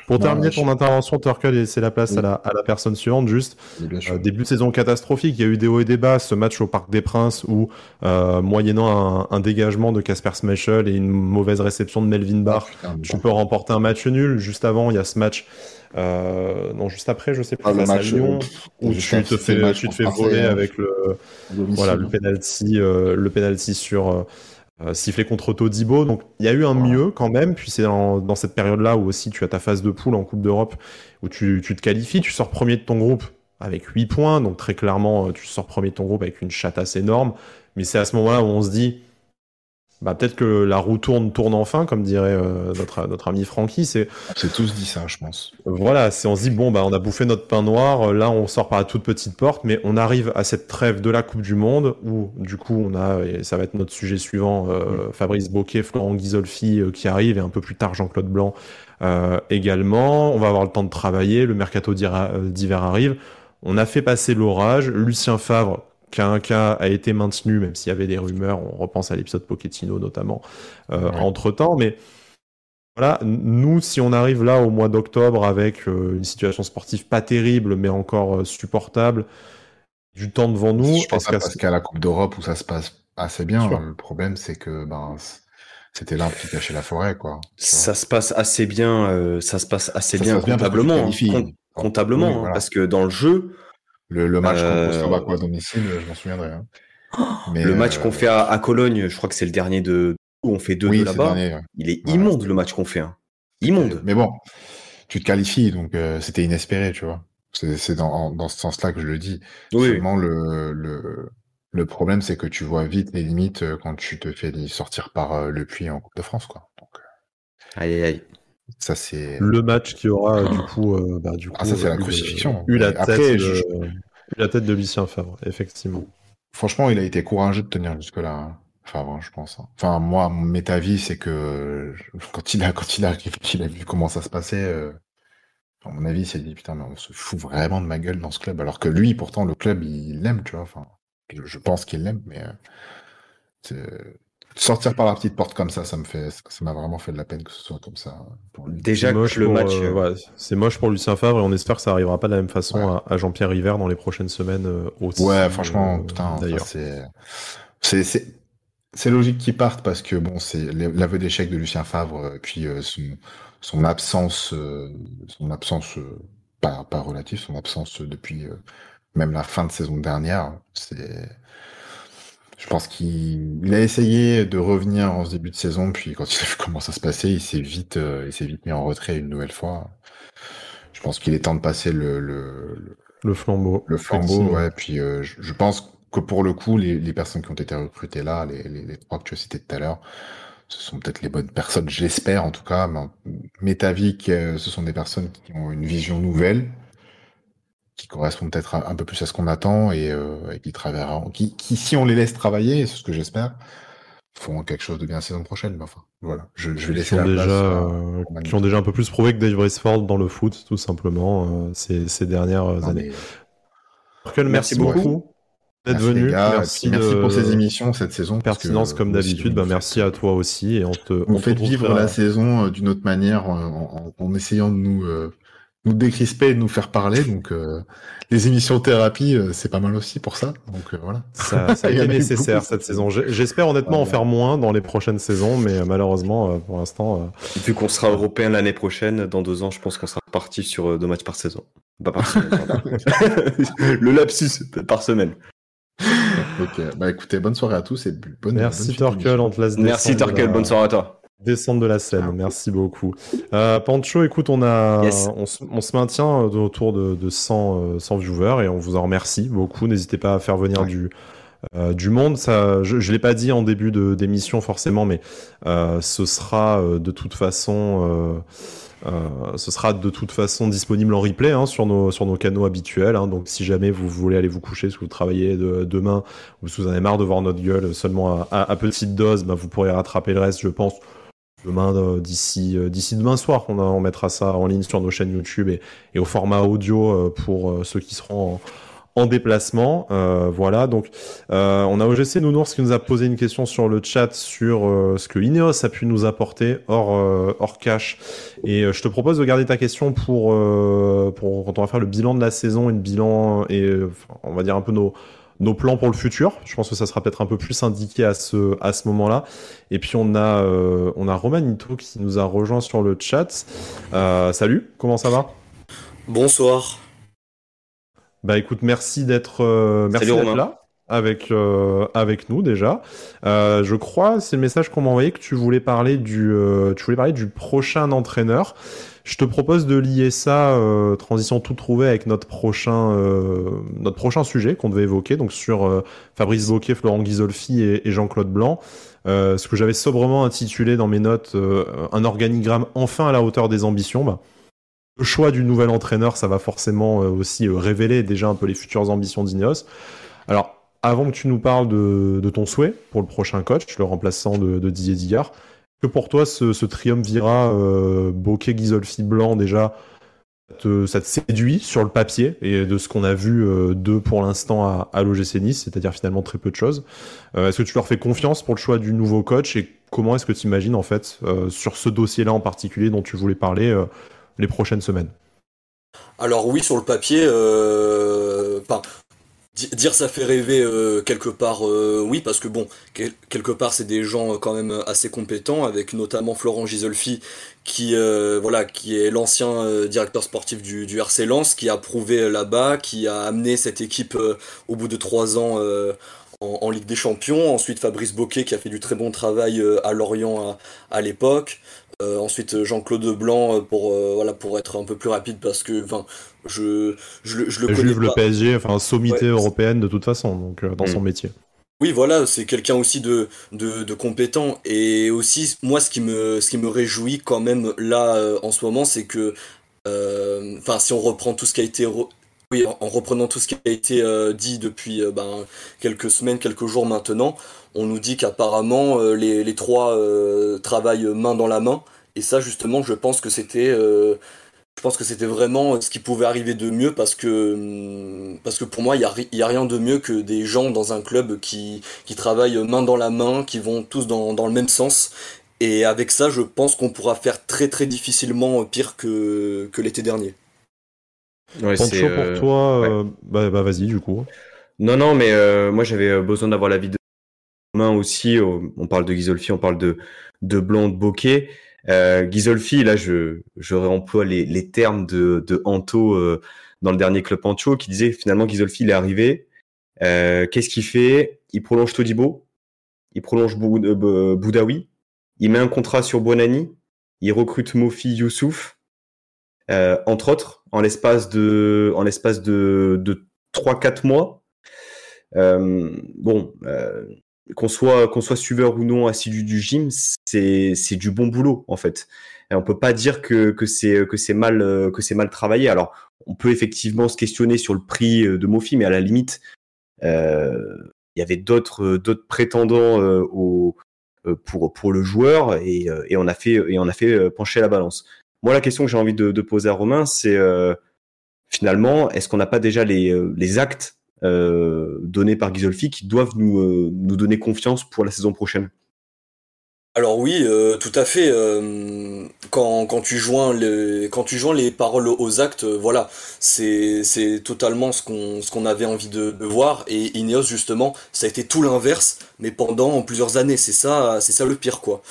Pour terminer ton intervention, Turkel, et laisser la place à, la, à la personne suivante. Juste euh, début de saison catastrophique. Il y a eu des hauts et des bas. Ce match au Parc des Princes où euh, moyennant un, un, dégagement de Casper Schmeichel et une mauvaise réception de Melvin Barr, tu peux remporter un match nul. Juste avant, il y a ce match non, juste après, je sais pas, ah, match, Lyon, où tu te fais, tu te fais voler avec le, voilà, le penalty, le penalty sur euh, sifflé contre Todibo. Donc il y a eu un mieux quand même. Puis c'est dans, cette période-là où aussi tu as ta phase de poule en Coupe d'Europe où tu, tu, te qualifies, tu sors premier de ton groupe avec 8 points. Donc très clairement, tu sors premier de ton groupe avec une chatte énorme. Mais c'est à ce moment-là où on se dit, bah, peut-être que la roue tourne, tourne enfin, comme dirait euh, notre, notre ami Francky. C'est tous dit ça, je pense. Voilà, c'est on se dit bon bah on a bouffé notre pain noir. Là, on sort par la toute petite porte, mais on arrive à cette trêve de la Coupe du Monde où du coup on a et ça va être notre sujet suivant euh, mm. Fabrice Boquet, Florent Ghisolfi euh, qui arrive et un peu plus tard Jean-Claude Blanc également. On va avoir le temps de travailler. Le mercato d'hiver arrive. On a fait passer l'orage. Lucien Favre qu'un cas a été maintenu, même s'il y avait des rumeurs, on repense à l'épisode Pochettino notamment, euh, entre-temps, mais voilà, nous, si on arrive là au mois d'octobre avec euh, une situation sportive pas terrible, mais encore euh, supportable, du temps devant nous... Je pense parce qu'à la Coupe d'Europe où ça se passe assez bien, le problème c'est que ben, c'était l'arbre qui cachait la forêt, quoi. Ça se passe assez bien, ça se passe assez bien comptablement, hein. comptablement, hein, parce que dans le jeu, le, match contre euh, à domicile, je m'en souviendrai. Hein. le match qu'on euh, fait à, Cologne, je crois que c'est le dernier de où on fait deux de là-bas. Il est immonde le match qu'on fait. Hein. Immonde. Mais bon, tu te qualifies, donc euh, c'était inespéré, tu vois. C'est dans, ce sens-là que je le dis. Seulement le, le, problème, c'est que tu vois vite les limites quand tu te fais sortir par le puits en Coupe de France, quoi. Donc, aïe, aïe, aïe. Ça, c'est. Le match qui aura, du coup. bah, du coup ah, ça, c'est la crucifixion. eu la tête la tête de Lucien Favre, effectivement. Franchement, il a été courageux de tenir jusque-là. Hein. Favre, je pense. Hein. Enfin, moi, mon avis, c'est que quand il a, quand il a, qu'il a vu comment ça se passait, euh, à mon avis, il s'est dit putain, mais on se fout vraiment de ma gueule dans ce club. Alors que lui, pourtant, le club, il l'aime, tu vois. Enfin, je pense qu'il l'aime, mais euh, sortir par la petite porte comme ça, ça me fait, ça m'a vraiment fait de la peine que ce soit comme ça. Pour lui. Déjà moche le match, euh, euh, c'est moche pour Lucien Favre et on espère que ça arrivera pas de la même façon à, Jean-Pierre River dans les prochaines semaines euh, aussi. Ouais, franchement, putain, d'ailleurs, c'est, c'est, c'est logique qu'il parte parce que bon, c'est l'aveu d'échec de Lucien Favre, puis son, son absence, son absence pas, pas relative, son absence depuis même la fin de saison dernière, c'est je pense qu'il a essayé de revenir en ce début de saison, puis quand il a vu comment ça se passait, il s'est vite, euh, il s'est vite mis en retrait une nouvelle fois. Je pense qu'il est temps de passer le, le, le flambeau. Le flambeau, ouais. Puis euh, je, pense que pour le coup, les, les, personnes qui ont été recrutées là, les, les, les trois que tu as cités tout à l'heure, ce sont peut-être les bonnes personnes, j'espère en tout cas. Mais, ta vie, ce sont des personnes qui ont une vision nouvelle, qui correspondent peut-être un, peu plus à ce qu'on attend et, euh, qui travailleront, qui, qui, si on les laisse travailler, c'est ce que j'espère, feront quelque chose de bien la saison prochaine. Mais enfin, voilà, je, je vais laisser la déjà, euh, qui ont déjà un peu plus prouvé que Dave Braceford dans le foot, tout simplement, euh, ces, ces, dernières années. merci, beaucoup. D'être venu, merci, pour ces émissions cette saison. Pertinence comme d'habitude, bah, merci à toi aussi et on te. On, fait vivre la saison d'une autre manière en, en, essayant de nous nous décrisper et nous faire parler. Donc, euh, les émissions thérapie, euh, c'est pas mal aussi pour ça. Donc, euh, voilà. Ça, ça a été nécessaire cette saison. J'espère honnêtement en faire moins dans les prochaines saisons, mais malheureusement, pour l'instant. Vu qu'on sera européen l'année prochaine, dans deux ans, je pense qu'on sera parti sur deux matchs par saison. Pas par semaine. Le lapsus par semaine. ok, bah écoutez, bonne soirée à tous et bonne Merci Torkel, on te laisse Merci Torkel, bonne soirée à toi. Descendre de la scène, merci beaucoup. Euh, Pancho, écoute, on, a, on, se maintient autour de, de 100, 100, euh, viewers et on vous en remercie beaucoup. N'hésitez pas à faire venir du, euh, du monde. Ça, je ne l'ai pas dit en début d'émission forcément, mais euh, ce sera euh, de toute façon euh, ce sera de toute façon disponible en replay hein, sur, nos, sur nos canaux habituels. Hein. donc si jamais vous voulez aller vous coucher, si vous travaillez de, demain, ou si vous en avez marre de voir notre gueule seulement à, petite dose, bah, vous pourrez rattraper le reste, je pense, demain euh, d'ici euh, d'ici demain soir. On, mettra ça en ligne sur nos chaînes YouTube et, au format audio pour ceux qui seront en, en déplacement. Euh, voilà, donc euh, on a OGC Nounours qui nous a posé une question sur le chat sur euh, ce que Ineos a pu nous apporter hors, euh, hors cash. Et je te propose de garder ta question pour, pour quand on va faire le bilan de la saison et le bilan et on va dire un peu nos, nos plans pour le futur. Je pense que ça sera peut-être un peu plus indiqué à ce, à ce moment-là. Et puis on a, on a Romanito qui nous a rejoint sur le chat. salut, comment ça va? Bonsoir. Bah écoute, merci d'être euh, merci d'être là avec euh, avec nous déjà. Euh, je crois, c'est le message qu'on m'a envoyé que tu voulais parler du euh, tu voulais parler du prochain entraîneur. Je te propose de lier ça euh, transition tout trouvée avec notre prochain notre prochain sujet qu'on devait évoquer donc sur Fabrice Boquet, Florent Ghisolfi et, et Jean-Claude Blanc. ce que j'avais sobrement intitulé dans mes notes un organigramme enfin à la hauteur des ambitions. Bah, le choix du nouvel entraîneur, ça va forcément aussi révéler déjà un peu les futures ambitions d'Ineos. Alors, avant que tu nous parles de, ton souhait pour le prochain coach, le remplaçant de, Didier Digard, que pour toi ce, ce triumvirat euh, Bokeh, Ghisolfi, Blanc déjà ça te, séduit sur le papier et de ce qu'on a vu euh, d'eux pour l'instant à, à l'OGC Nice, c'est-à-dire finalement très peu de choses. Euh, est-ce que tu leur fais confiance pour le choix du nouveau coach et comment est-ce que tu imagines en fait euh, sur ce dossier-là en particulier dont tu voulais parler les prochaines semaines? Alors oui, sur le papier, Dire ça fait rêver euh, quelque part, euh, oui, parce que bon, quelque part c'est des gens euh, quand même assez compétents, avec notamment Florent Gisolfi, qui voilà, qui est l'ancien directeur sportif du, du RC Lens, qui a prouvé là-bas, qui a amené cette équipe au bout de trois ans en, Ligue des Champions. Ensuite Fabrice Boquet qui a fait du très bon travail à Lorient à, à l'époque. Ensuite Jean-Claude Blanc pour voilà pour être un peu plus rapide parce que enfin je, je, je le connais. le PSG, enfin, sommité européenne de toute façon, donc euh, dans son mm. métier. Oui, voilà, c'est quelqu'un aussi de, de, de, compétent. Et aussi, moi, ce qui me, ce qui me réjouit quand même là, euh, en ce moment, c'est que, euh, enfin, si on reprend tout ce qui a été. Oui, en, reprenant tout ce qui a été dit depuis ben, quelques semaines, quelques jours maintenant, on nous dit qu'apparemment les, les, trois travaillent main dans la main. Et ça, justement, je pense que c'était je pense que c'était vraiment ce qui pouvait arriver de mieux parce que, hum, parce que pour moi, il n'y a, a, rien de mieux que des gens dans un club qui, qui travaillent main dans la main, qui vont tous dans, dans le même sens. Et avec ça, je pense qu'on pourra faire très très difficilement pire que, que l'été dernier. Ouais, c'est chaud pour euh, toi. Euh, bah, bah vas-y, du coup. Non, non, mais euh, moi j'avais besoin d'avoir la vie de aussi. On parle de Ghisolfi, on parle de, de Blanc, de Bokeh. Euh, là, je, je réemploie les, les termes de, de Anto euh, dans le dernier club Ancho, qui disait finalement Ghisolfi, il est arrivé. Euh, Qu'est-ce qu'il fait? Il prolonge Todibo, il prolonge euh, Boudaoui, il met un contrat sur Bonani, il recrute Mofi Youssouf, euh, entre autres, en l'espace de, en l'espace de, de 3-4 mois. bon, qu'on soit qu'on soit suiveur ou non assidu du gym, c'est c'est du bon boulot en fait. Et on peut pas dire que que c'est que c'est mal que c'est mal travaillé. Alors on peut effectivement se questionner sur le prix de Mofi, mais à la limite, euh, il y avait d'autres d'autres prétendants euh, au pour pour le joueur et, et on a fait et on a fait pencher la balance. Moi la question que j'ai envie de, de, poser à Romain, c'est finalement est-ce qu'on n'a pas déjà les les actes euh, donnés par Ghisolfi qui doivent nous, euh, nous donner confiance pour la saison prochaine. Alors oui, euh, tout à fait. quand, quand, tu joins les, quand tu joins les paroles aux actes, voilà, c'est, totalement ce qu'on, ce avait envie de, de, voir. Et Ineos justement, ça a été tout l'inverse, mais pendant plusieurs années. C'est ça, c'est ça le pire quoi.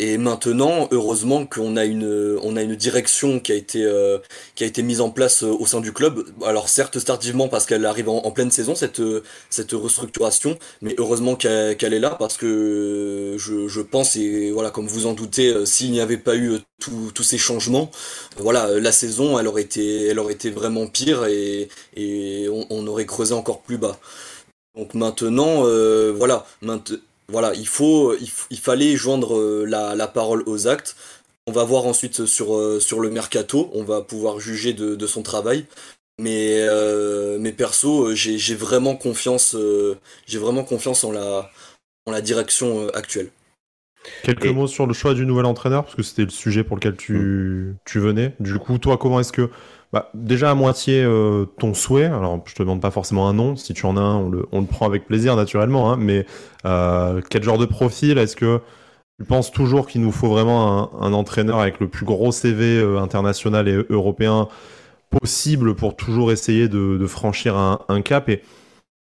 Et maintenant, heureusement qu'on a une, on a une direction qui a été, euh, qui a été mise en place euh, au sein du club. Alors certes tardivement parce qu'elle arrive en, pleine saison cette, cette restructuration, mais heureusement qu'elle est là parce que je, je pense et voilà comme vous en doutez, euh, s'il n'y avait pas eu tous ces changements, voilà la saison elle aurait été, elle aurait été vraiment pire et, et on, on aurait creusé encore plus bas. Donc maintenant, voilà, maintenant voilà, il faut, il, fallait joindre euh, la, parole aux actes. On va voir ensuite sur, euh, le mercato, on va pouvoir juger de, son travail. Mais, euh, mais perso, j'ai vraiment confiance, j'ai vraiment confiance en la direction actuelle. Quelques mots sur le choix du nouvel entraîneur, parce que c'était le sujet pour lequel tu, mm. tu venais. Du coup, toi, comment est-ce que bah, déjà à moitié euh, ton souhait. Alors, je te demande pas forcément un nom. Si tu en as un, on le, on le prend avec plaisir naturellement. Hein, mais euh, quel genre de profil Est-ce que tu penses toujours qu'il nous faut vraiment un, un, entraîneur avec le plus gros CV euh, international et européen possible pour toujours essayer de, de franchir un, un, cap? Et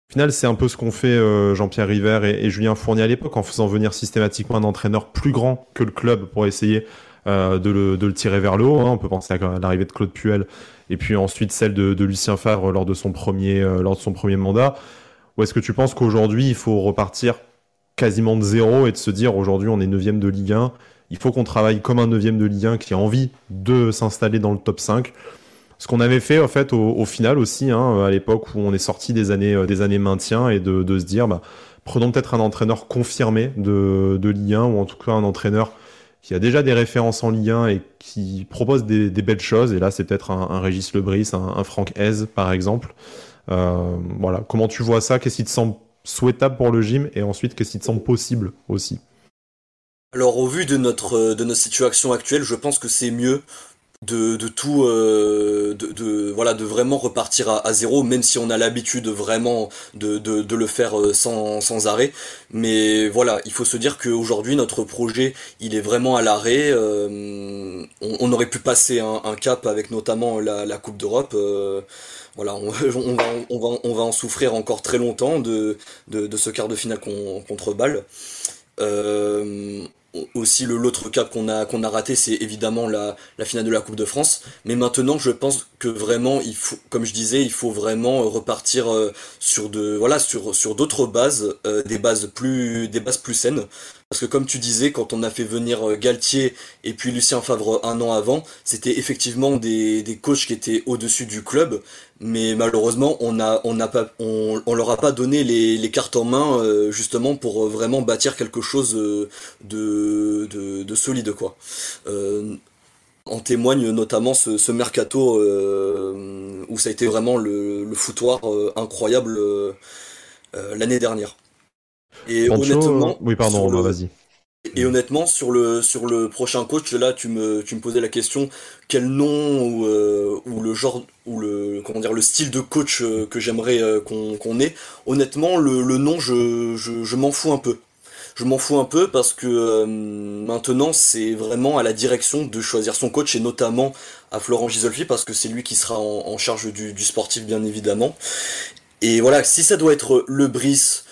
au final, c'est un peu ce qu'ont fait euh, Jean-Pierre River et, Julien Fournier à l'époque en faisant venir systématiquement un entraîneur plus grand que le club pour essayer de, le, tirer vers le haut. Hein. On peut penser à l'arrivée de Claude Puel et puis ensuite celle de, Lucien Favre lors de son premier, lors de son premier mandat. Ou est-ce que tu penses qu'aujourd'hui, il faut repartir quasiment de zéro et de se dire aujourd'hui on est 9 de Ligue 1, il faut qu'on travaille comme un 9 de Ligue 1 qui a envie de s'installer dans le top 5 ce qu'on avait fait en fait au, final aussi hein, à l'époque où on est sorti des années euh, des années maintien et de, se dire bah, prenons peut-être un entraîneur confirmé de, de Ligue 1 ou en tout cas un entraîneur qui a déjà des références en Ligue 1 et qui propose des, belles choses. Et là c'est peut-être un, Régis Lebris, un, un Franck Hez par exemple. Euh, voilà, comment tu vois ça? Qu'est-ce qui te semble souhaitable pour le gym? Et ensuite qu'est-ce qui te semble possible aussi? Alors au vu de notre de notre situation actuelle, je pense que c'est mieux de, tout euh, de, voilà de vraiment repartir à, zéro même si on a l'habitude vraiment de, le faire euh, sans, arrêt. Mais voilà il faut se dire qu'aujourd'hui notre projet il est vraiment à l'arrêt. Euh, on, aurait pu passer un, cap avec notamment la, Coupe d'Europe. Euh, voilà on, va, en souffrir encore très longtemps de, ce quart de finale contre Bâle. Euh, aussi l'autre cap qu'on a qu'on a raté c'est évidemment la, finale de la Coupe de France. Mais maintenant je pense que vraiment comme je disais il faut vraiment repartir euh, sur de voilà sur sur d'autres bases euh, des bases plus des bases plus saines parce que comme tu disais, quand on a fait venir euh, Galtier et puis Lucien Favre un an avant, c'était effectivement des, des coachs qui étaient au-dessus du club, mais malheureusement on a on n'a pas on, leur a pas donné les, les cartes en main euh, justement pour euh, vraiment bâtir quelque chose de, de, de solide quoi. En témoigne notamment ce, ce mercato où ça a été vraiment le foutoir incroyable l'année dernière. Et honnêtement, oui, pardon, vas-y. Et honnêtement, sur le, sur le prochain coach, là, tu me, tu me posais la question quel nom ou, euh, ou le genre ou le comment dire le style de coach euh, que j'aimerais euh, qu'on ait. Honnêtement, le, le nom, je, je, je m'en fous un peu. Je m'en fous un peu parce que maintenant, c'est vraiment à la direction de choisir son coach et notamment à Florent Gisolfi parce que c'est lui qui sera en, en charge du, du, sportif, bien évidemment. Et voilà, si ça doit être le Brice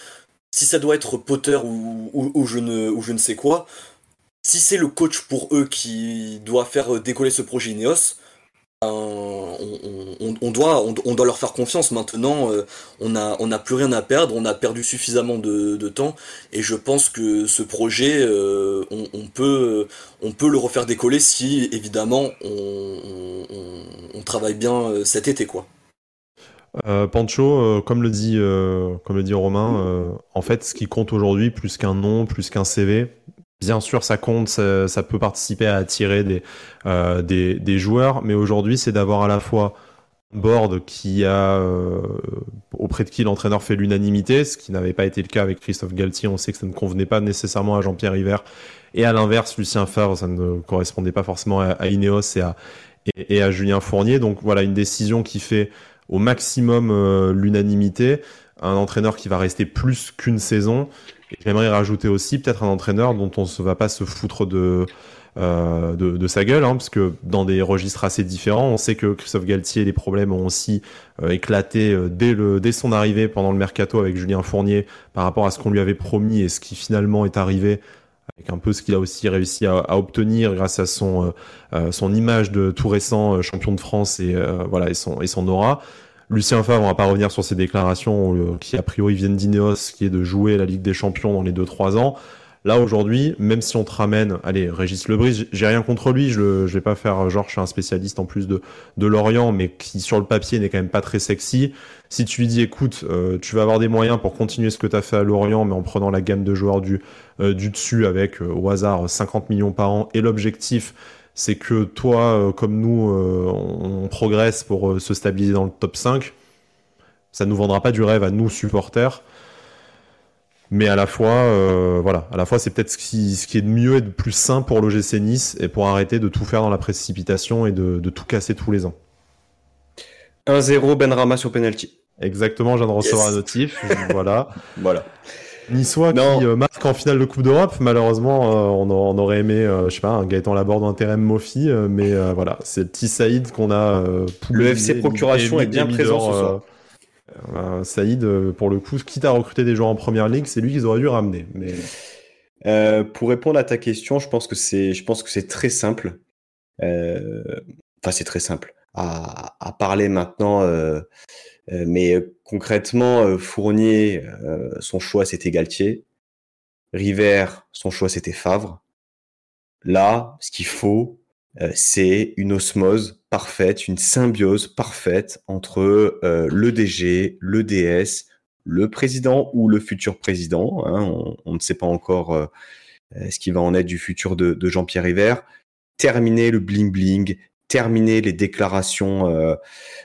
si ça doit être Potter ou, je, ne, sais quoi, si c'est le coach pour eux qui doit faire décoller ce projet Ineos, ben, on, doit, leur faire confiance maintenant. Euh, on n'a plus rien à perdre, on a perdu suffisamment de, temps, et je pense que ce projet, euh, on, peut, on peut le refaire décoller si évidemment on, travaille bien euh, cet été, quoi. Euh, Pancho, euh, comme le dit, euh, comme le dit Romain, en fait, ce qui compte aujourd'hui, plus qu'un nom, plus qu'un CV, bien sûr, ça compte, ça, peut participer à attirer des, des, joueurs, mais aujourd'hui, c'est d'avoir à la fois un board qui a auprès de qui l'entraîneur fait l'unanimité, ce qui n'avait pas été le cas avec Christophe Galtier. On sait que ça ne convenait pas nécessairement à Jean-Pierre River, et à l'inverse, Lucien Favre, ça ne correspondait pas forcément à, Ineos et à Julien Fournier. Donc voilà, une décision qui fait au maximum euh, l'unanimité, un entraîneur qui va rester plus qu'une saison. Et j'aimerais rajouter aussi peut-être un entraîneur dont on ne va pas se foutre de, euh, de, sa gueule, hein, parce que dans des registres assez différents, on sait que Christophe Galtier, les problèmes ont aussi euh, éclaté dès, le, dès son arrivée pendant le mercato avec Julien Fournier par rapport à ce qu'on lui avait promis et ce qui finalement est arrivé avec un peu ce qu'il a aussi réussi à, obtenir grâce à son, euh, son image de tout récent euh, champion de France et, euh, voilà, et, son, et son aura. Lucien Favre, on va pas revenir sur ses déclarations qui a priori viennent d'Ineos, qui est de jouer la Ligue des Champions dans les 2-3 ans. Là aujourd'hui, même si on te ramène, allez, Régis Lebris, j'ai rien contre lui, je, ne vais pas faire genre je suis un spécialiste en plus de, Lorient, mais qui sur le papier n'est quand même pas très sexy. Si tu lui dis écoute, euh, tu vas avoir des moyens pour continuer ce que tu as fait à Lorient, mais en prenant la gamme de joueurs du, euh, dessus avec euh, au hasard 50 millions par an, et l'objectif c'est que toi, comme nous, on progresse pour se stabiliser dans le top 5, ça nous vendra pas du rêve à nous supporters mais à la fois, euh, voilà, à la fois c'est peut-être ce qui, ce qui est de mieux et de plus sain pour l'OGC Nice et pour arrêter de tout faire dans la précipitation et de, de tout casser tous les ans. 1-0 Benrama sur penalty. Exactement, je viens de recevoir un notif. voilà. Voilà. Niçois qui euh, marque en finale de Coupe d'Europe. Malheureusement, euh, on, on, aurait aimé, euh, je sais pas, un Gaëtan Laborde ou un Terem Mofi, mais voilà, c'est le petit Saïd qu'on a. le FC Procuration est bien présent ce soir. Euh, Saïd, euh, pour le coup, quitte à recruter des joueurs en première ligue, c'est lui qu'ils auraient dû ramener. Mais... Euh, pour répondre à ta question, je pense que c'est, je pense que c'est très simple. Enfin, c'est très simple à, à parler maintenant. Mais concrètement, Fournier, son choix c'était Galtier. River, son choix c'était Favre. Là, ce qu'il faut, c'est une osmose parfaite, une symbiose parfaite entre le DG, le DS, le président ou le futur président. Hein, on, ne sait pas encore euh, ce qui va en être du futur de, Jean-Pierre River. Terminer le bling bling, terminer les déclarations euh,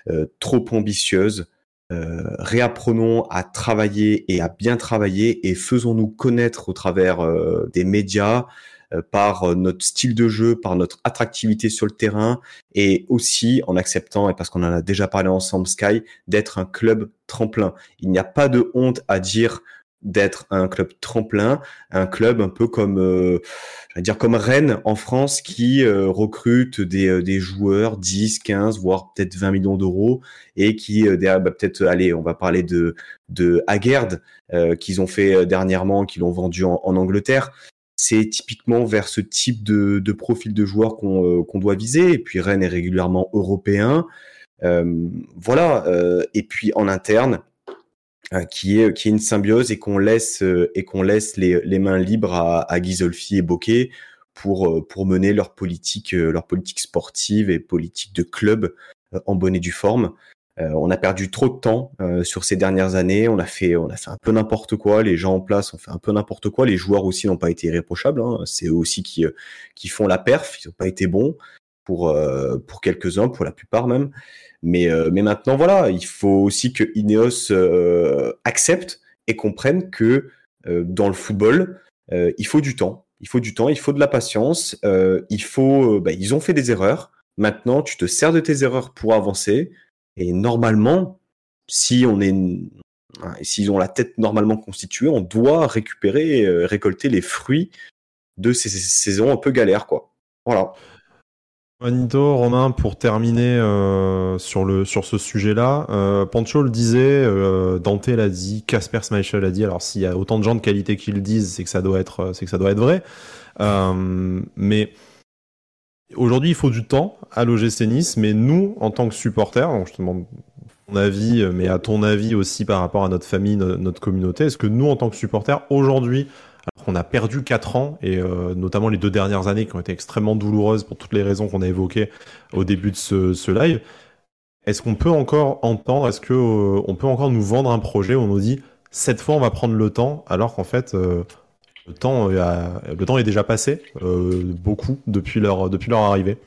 euh, trop ambitieuses. réapprenons à travailler et à bien travailler et faisons-nous connaître au travers des médias, euh, par euh, notre style de jeu, par notre attractivité sur le terrain et aussi en acceptant, et parce qu'on en a déjà parlé ensemble, Sky, d'être un club tremplin. Il n'y a pas de honte à dire d'être un club tremplin, un club un peu comme, euh, dire comme Rennes en France qui euh, recrute des, des joueurs 10, 15, voire peut-être 20 millions d'euros et qui derrière, bah, peut-être, allez, on va parler de de qu'ils ont fait dernièrement, qu'ils l'ont vendu en, en Angleterre c'est typiquement vers ce type de, profil de joueur qu'on euh, doit viser. Et puis Rennes est régulièrement européen. Euh, voilà. Euh, et puis en interne, qui est une symbiose et qu'on laisse et qu'on laisse les, mains libres à, à Ghisolfi et Bokeh pour pour mener leur politique leur politique sportive et politique de club en bonne et due forme. Euh, on a perdu trop de temps euh, sur ces dernières années. On a fait, on a fait un peu n'importe quoi. Les gens en place ont fait un peu n'importe quoi. Les joueurs aussi n'ont pas été irréprochables. Hein. C'est eux aussi qui, euh, qui font la perf. Ils n'ont pas été bons pour pour quelques-uns, pour la plupart même. Mais mais maintenant voilà, il faut aussi que Ineos accepte et comprenne que dans le football, il faut du temps. Il faut du temps, il faut de la patience. il faut, bah, ils ont fait des erreurs. Maintenant, tu te sers de tes erreurs pour avancer. Et normalement, si on est, s'ils ont la tête normalement constituée, on doit récupérer, euh, récolter les fruits de ces saisons un peu galères, quoi. Voilà. Anito, Romain, pour terminer euh, sur, le, sur ce sujet-là, euh, Pancho le disait, euh, Dante l'a dit, Casper Schmeichel l'a dit. Alors s'il y a autant de gens de qualité qui le disent, c'est que ça doit être, c'est que ça doit être vrai. mais Aujourd'hui, il faut du temps à l'OGC Nice, mais nous, en tant que supporters, je te demande ton avis, mais à ton avis aussi par rapport à notre famille, notre communauté, est-ce que nous, en tant que supporters, aujourd'hui, alors qu'on a perdu 4 ans, et euh, notamment les deux dernières années qui ont été extrêmement douloureuses pour toutes les raisons qu'on a évoquées au début de ce, live, est-ce qu'on peut encore entendre, est-ce qu'on euh, peut encore nous vendre un projet où on nous dit cette fois on va prendre le temps, alors qu'en fait euh, le temps, euh, le temps est déjà passé, euh, beaucoup, depuis leur, depuis leur arrivée.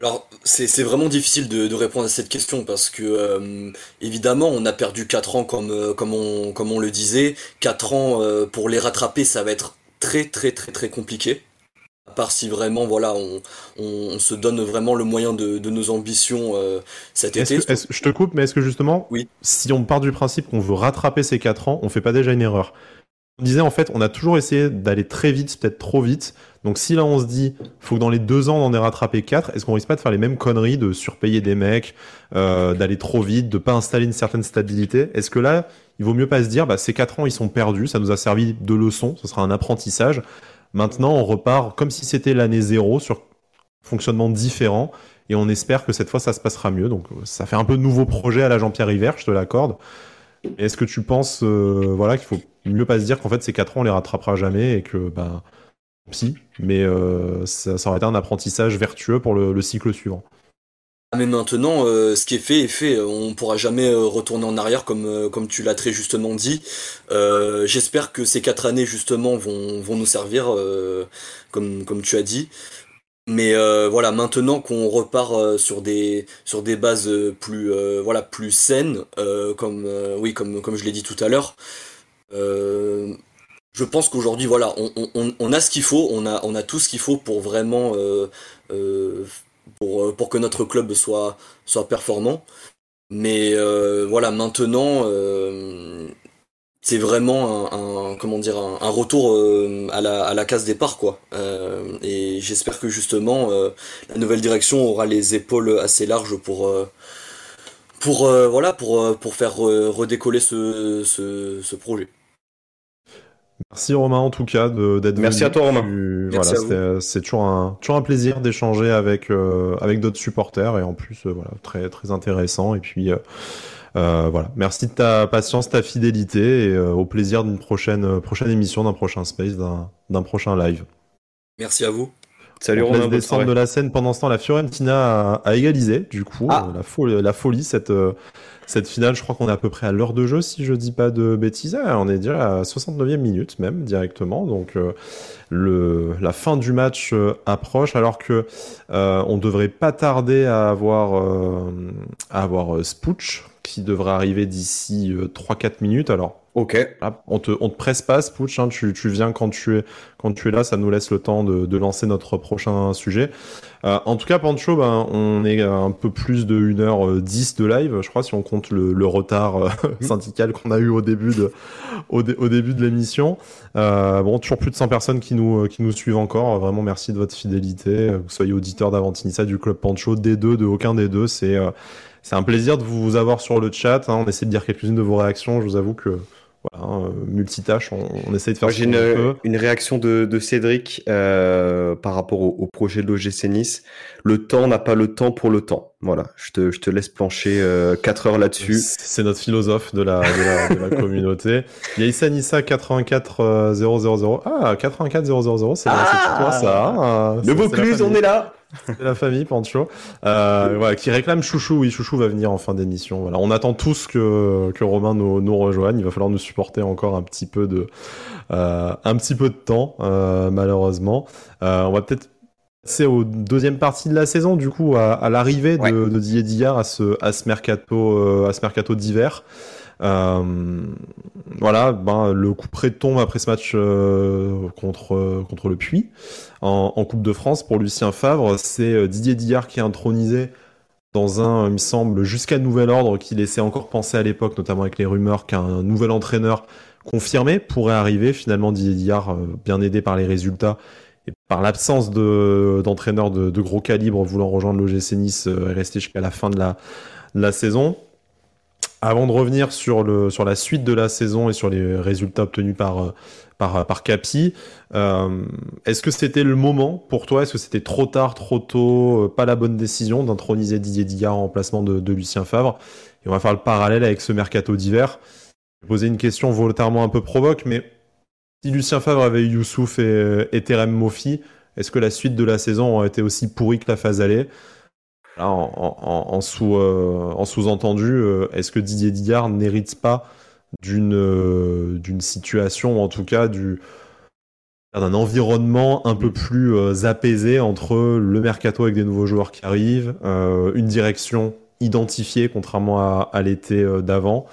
Alors, c'est vraiment difficile de, répondre à cette question parce que, euh, évidemment, on a perdu 4 ans comme, comme, on, comme on le disait. 4 ans, pour les rattraper, ça va être très, très, très, très compliqué. À part si vraiment, voilà, on, on, se donne vraiment le moyen de, de nos ambitions cet été. je te coupe, mais est-ce que justement, oui. si on part du principe qu'on veut rattraper ces 4 ans, on fait pas déjà une erreur? On disait en fait, on a toujours essayé d'aller très vite, peut-être trop vite. Donc si là on se dit, faut que dans les deux ans on en ait rattrapé quatre, est-ce qu'on risque pas de faire les mêmes conneries, de surpayer des mecs, euh, d'aller trop vite, de pas installer une certaine stabilité? Est-ce que là, il vaut mieux pas se dire, bah ces quatre ans ils sont perdus, ça nous a servi de leçon, ce sera un apprentissage. Maintenant on repart comme si c'était l'année zéro sur fonctionnement différent et on espère que cette fois ça se passera mieux. Donc ça fait un peu nouveau projet à la Jean-Pierre River, je te l'accorde. Est-ce que tu penses euh, voilà, qu'il faut mieux pas se dire qu'en fait ces 4 ans on les rattrapera jamais et que bah si, mais euh, ça, aurait été un apprentissage vertueux pour le, cycle suivant. Ah, mais maintenant, euh, ce qui est fait est fait. On ne pourra jamais retourner en arrière comme, comme tu l'as très justement dit. J'espère que ces quatre années justement vont, vont nous servir, comme, comme tu as dit. Mais euh, voilà, maintenant qu'on repart euh, sur des sur des bases euh, plus voilà plus saines, comme oui comme comme je l'ai dit tout à l'heure, je pense qu'aujourd'hui voilà, on, a ce qu'il faut, on a tout ce qu'il faut pour vraiment pour pour que notre club soit performant. Mais voilà, maintenant c'est vraiment un, comment dire un, retour euh, à, la, case départ quoi euh, et j'espère que justement euh, la nouvelle direction aura les épaules assez larges pour pour voilà pour faire redécoller ce projet Merci Romain en tout cas d'être Merci à toi Romain. voilà, c'est toujours un toujours un plaisir d'échanger avec avec d'autres supporters et en plus voilà très très intéressant et puis voilà merci de ta patience ta fidélité et au plaisir d'une prochaine prochaine émission d'un prochain space d'un prochain live. Merci à vous. Salut on Romain. descendre de la scène pendant ce temps la Fiorentina a, égalisé du coup ah. la, folie, la folie cette cette finale, je crois qu'on est à peu près à l'heure de jeu, si je dis pas de bêtises. Ah, on est déjà à 69e minute même directement. Donc euh, le, la fin du match euh, approche, alors que euh, on devrait pas tarder à avoir à avoir Spooch qui devrait arriver d'ici 3-4 minutes. Alors Ok. on te, on te presse pas, Spooch, hein, tu, tu, viens quand tu, es, quand tu es là, ça nous laisse le temps de, de lancer notre prochain sujet. Euh, en tout cas, Pancho, ben, on est un peu plus de 1h10 de live, je crois, si on compte le, le retard euh, mhm. syndical qu'on a eu au début de, au, au début de l'émission. Euh, bon, toujours plus de 100 personnes qui nous, qui nous suivent encore. Vraiment, merci de votre fidélité. Vous soyez auditeur d'Avantinissa, du Club Pancho, des deux, de aucun des deux. C'est, euh, c'est un plaisir de vous avoir sur le chat. Hein. On essaie de dire quelques-unes de vos réactions. Je vous avoue que voilà, hein, multitâche, on, on, essaie de faire. J'ai une, une, réaction de, de Cédric euh, par rapport au, au, projet de l'OGC Nice. Le temps n'a pas le temps pour le temps. Voilà, je te, je te laisse plancher euh, 4 heures là-dessus. C'est notre philosophe de la, de la, de la communauté. Il y a Issa Nissa 84 000. Ah, 84 000, c'est ah toi ça. Hein. le Vaucluse, on est là. C'est la famille Pancho, euh, voilà, qui réclame Chouchou. Oui, Chouchou va venir en fin d'émission. Voilà, on attend tous que, que Romain nous, nous rejoigne. Il va falloir nous supporter encore un petit peu de, euh, un petit peu de temps, euh, malheureusement. On va peut-être passer aux deuxième partie de la saison, du coup, à, à l'arrivée de, de Didier Dillard à ce, à ce mercato, à ce mercato d'hiver. Euh, voilà, ben, le coup près tombe après ce match euh, contre, contre le Puy en, Coupe de France pour Lucien Favre. C'est euh, Didier Dillard qui est intronisé dans un, il me semble, jusqu'à nouvel ordre qui laissait encore penser à l'époque, notamment avec les rumeurs qu'un nouvel entraîneur confirmé pourrait arriver. Finalement, Didier Dillard, bien aidé par les résultats et par l'absence d'entraîneurs de, gros calibre voulant rejoindre l'OGC Nice, est resté jusqu'à la fin de la saison. Avant de revenir sur, le, sur la suite de la saison et sur les résultats obtenus par, par, par Capi, euh, est-ce que c'était le moment pour toi? Est-ce que c'était trop tard, trop tôt, euh, pas la bonne décision d'introniser Didier Digard en remplacement de, Lucien Favre? Et on va faire le parallèle avec ce mercato d'hiver. Je vais poser une question volontairement un peu provoque, mais si Lucien Favre avait eu Youssouf et, et Terem Mofi, est-ce que la suite de la saison aurait été aussi pourrie que la phase allée? En, sous, euh, en sous-entendu, euh, est-ce que Didier Dillard n'hérite pas d'une euh, d'une situation, ou en tout cas du d'un environnement un peu plus apaisé entre le mercato avec des nouveaux joueurs qui arrivent, une direction identifiée contrairement à, l'été d'avant?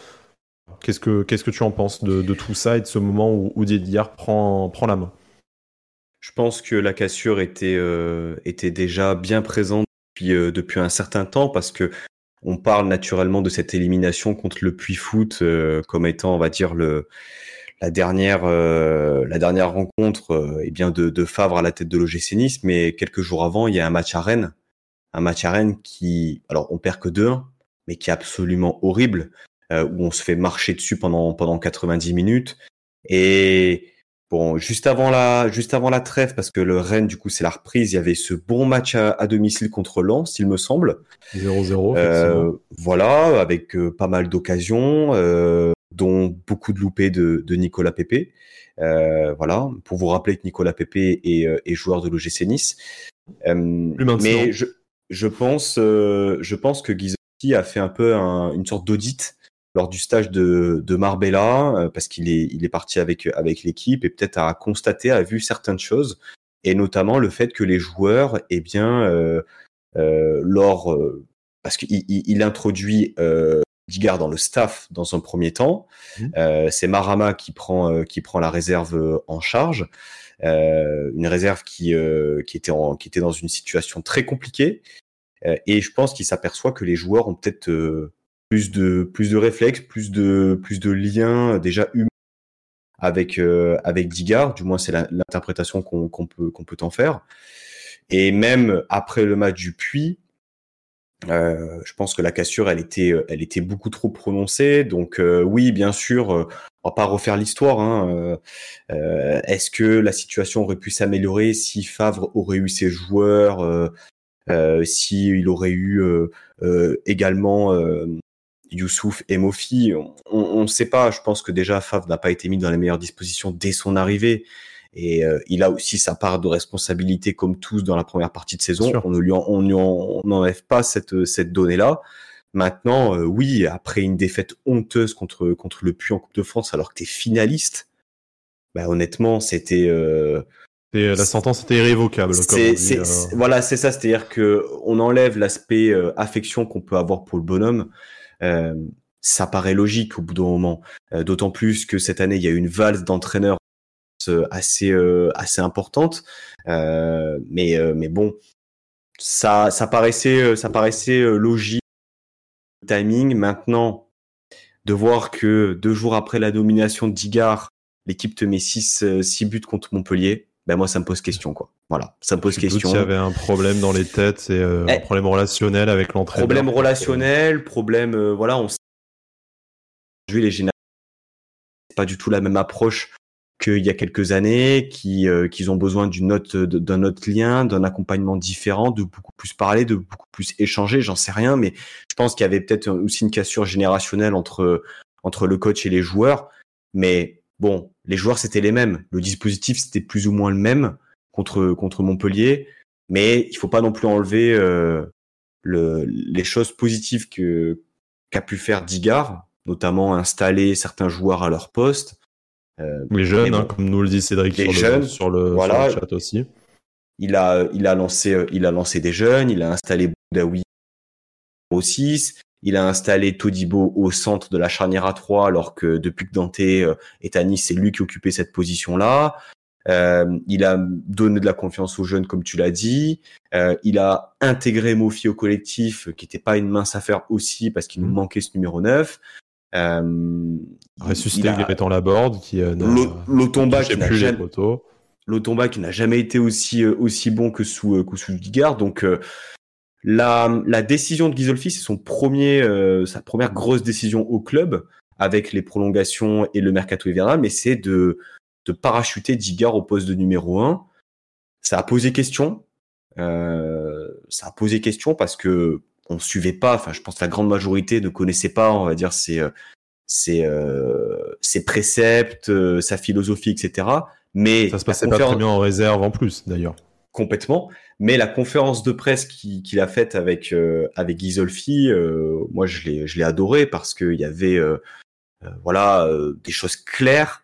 Qu'est-ce que que tu en penses de, tout ça et de ce moment où, où Didier Dillard prend prend la main? Je pense que la cassure était était déjà bien présente depuis, euh, depuis un certain temps parce que on parle naturellement de cette élimination contre le Puy Foot euh, comme étant, on va dire, le, la dernière, euh, la dernière rencontre eh bien de, Favre à la tête de l'OGC Nice, mais quelques jours avant, il y a un match à Rennes, un match à Rennes qui, alors on perd que 2-1, mais qui est absolument horrible, où on se fait marcher dessus pendant pendant 90 minutes. Et Bon, juste avant la, juste avant la trêve, parce que le Rennes, du coup, c'est la reprise. Il y avait ce bon match à, à domicile contre Lens, il me semble. 0-0. Euh, voilà, avec euh, pas mal d'occasions, euh, dont beaucoup de loupés de, de Nicolas. Euh, voilà, pour vous rappeler que Nicolas Pépé est, est joueur de l'OGC Nice. mais je, je pense, je pense que Guizotti a fait un peu un, une sorte d'audit lors du stage de, de Marbella, euh, parce qu'il est, il est parti avec, avec l'équipe et peut-être a constaté, a vu certaines choses, et notamment le fait que les joueurs, eh bien, euh, euh, lors, euh, parce qu'il il, il introduit euh, Digard dans le staff dans un premier temps, mmh. c'est Marama qui prend, qui prend la réserve en charge, une réserve qui, qui, était en, qui était dans une situation très compliquée, et je pense qu'il s'aperçoit que les joueurs ont peut-être plus de plus de réflexes, plus de plus de liens déjà humains avec euh, avec Digard. Du moins, c'est l'interprétation qu'on peut qu'on peut en faire. Et même après le match du Puy, euh, je pense que la cassure, elle était elle était beaucoup trop prononcée. Donc euh, oui, bien sûr, on va pas refaire l'histoire. Hein. Est-ce que la situation aurait pu s'améliorer si Favre aurait eu ses joueurs, euh, s'il aurait eu également Youssouf et Mofi, on ne sait pas. Je pense que déjà Favre n'a pas été mis dans les meilleures dispositions dès son arrivée. Et euh, il a aussi sa part de responsabilité comme tous dans la première partie de saison. On ne lui en, on, enlève pas cette, cette donnée-là. Maintenant, euh, oui, après une défaite honteuse contre, contre le Puy en Coupe de France, alors que tu es finaliste, bah, honnêtement, c'était... Euh, la sentence était irrévocable. C'est, voilà, c'est ça, c'est-à-dire que on enlève l'aspect affection qu'on peut avoir pour le bonhomme. Ça paraît logique au bout d'un moment. D'autant plus que cette année, il y a eu une valse d'entraîneurs euh, assez euh, assez importante. Euh, mais mais bon, ça ça paraissait ça paraissait logique timing. Maintenant, de voir que deux jours après la domination de Digard, l'équipe te met 6 six buts contre Montpellier, ben moi ça me pose question quoi. Voilà, ça me pose question. Il y avait un problème dans les têtes, c'est un eh. problème relationnel avec l'entraîneur. Problème relationnel, problème voilà, on les générations pas du tout la même approche qu'il y a quelques années, qui euh, qu'ils ont besoin d'une autre d'un autre lien, d'un accompagnement différent, de beaucoup plus parler, de beaucoup plus échanger. J'en sais rien, mais je pense qu'il y avait peut-être aussi une cassure générationnelle entre entre le coach et les joueurs. Mais bon, les joueurs c'était les mêmes, le dispositif c'était plus ou moins le même contre contre Montpellier, mais il faut pas non plus enlever euh, le, les choses positives que qu'a pu faire Digard, notamment installer certains joueurs à leur poste. Euh, les jeunes, hein, comme nous le dit Cédric sur, le, sur, le, chat aussi. Il a, il a lancé, euh, il a lancé des jeunes, il a installé Boudaoui au 6, il a installé Todibo au centre de la charnière à 3, alors que depuis que Dante euh, est à Nice, c'est lui qui occupait cette position-là. Euh, il a donné de la confiance aux jeunes, comme tu l'as dit. Euh, il a intégré Mofi au collectif, qui n'était pas une mince affaire aussi, parce qu'il nous mmh. manquait ce numéro 9. Euh, Ressuscité la Laborde, qui euh, L'Automba qui n'a jamais, qui n'a jamais été aussi aussi bon que sous que sous Digard. Donc la, la décision de Gisolfi, c'est son premier sa première grosse décision au club avec les prolongations et le mercato hivernal, mais c'est de de parachuter Digard au poste de numéro 1. Ça a posé question. ça a posé question parce que on suivait pas. Enfin, je pense que la grande majorité ne connaissait pas, on va dire, ses, euh, ses, euh, ses préceptes, euh, sa philosophie, etc. Mais ça se passait pas très bien en réserve en plus, d'ailleurs. Complètement. Mais la conférence de presse qu'il a faite avec avec Gisolfi, moi je l'ai je l'ai adoré parce qu'il y avait voilà des choses claires,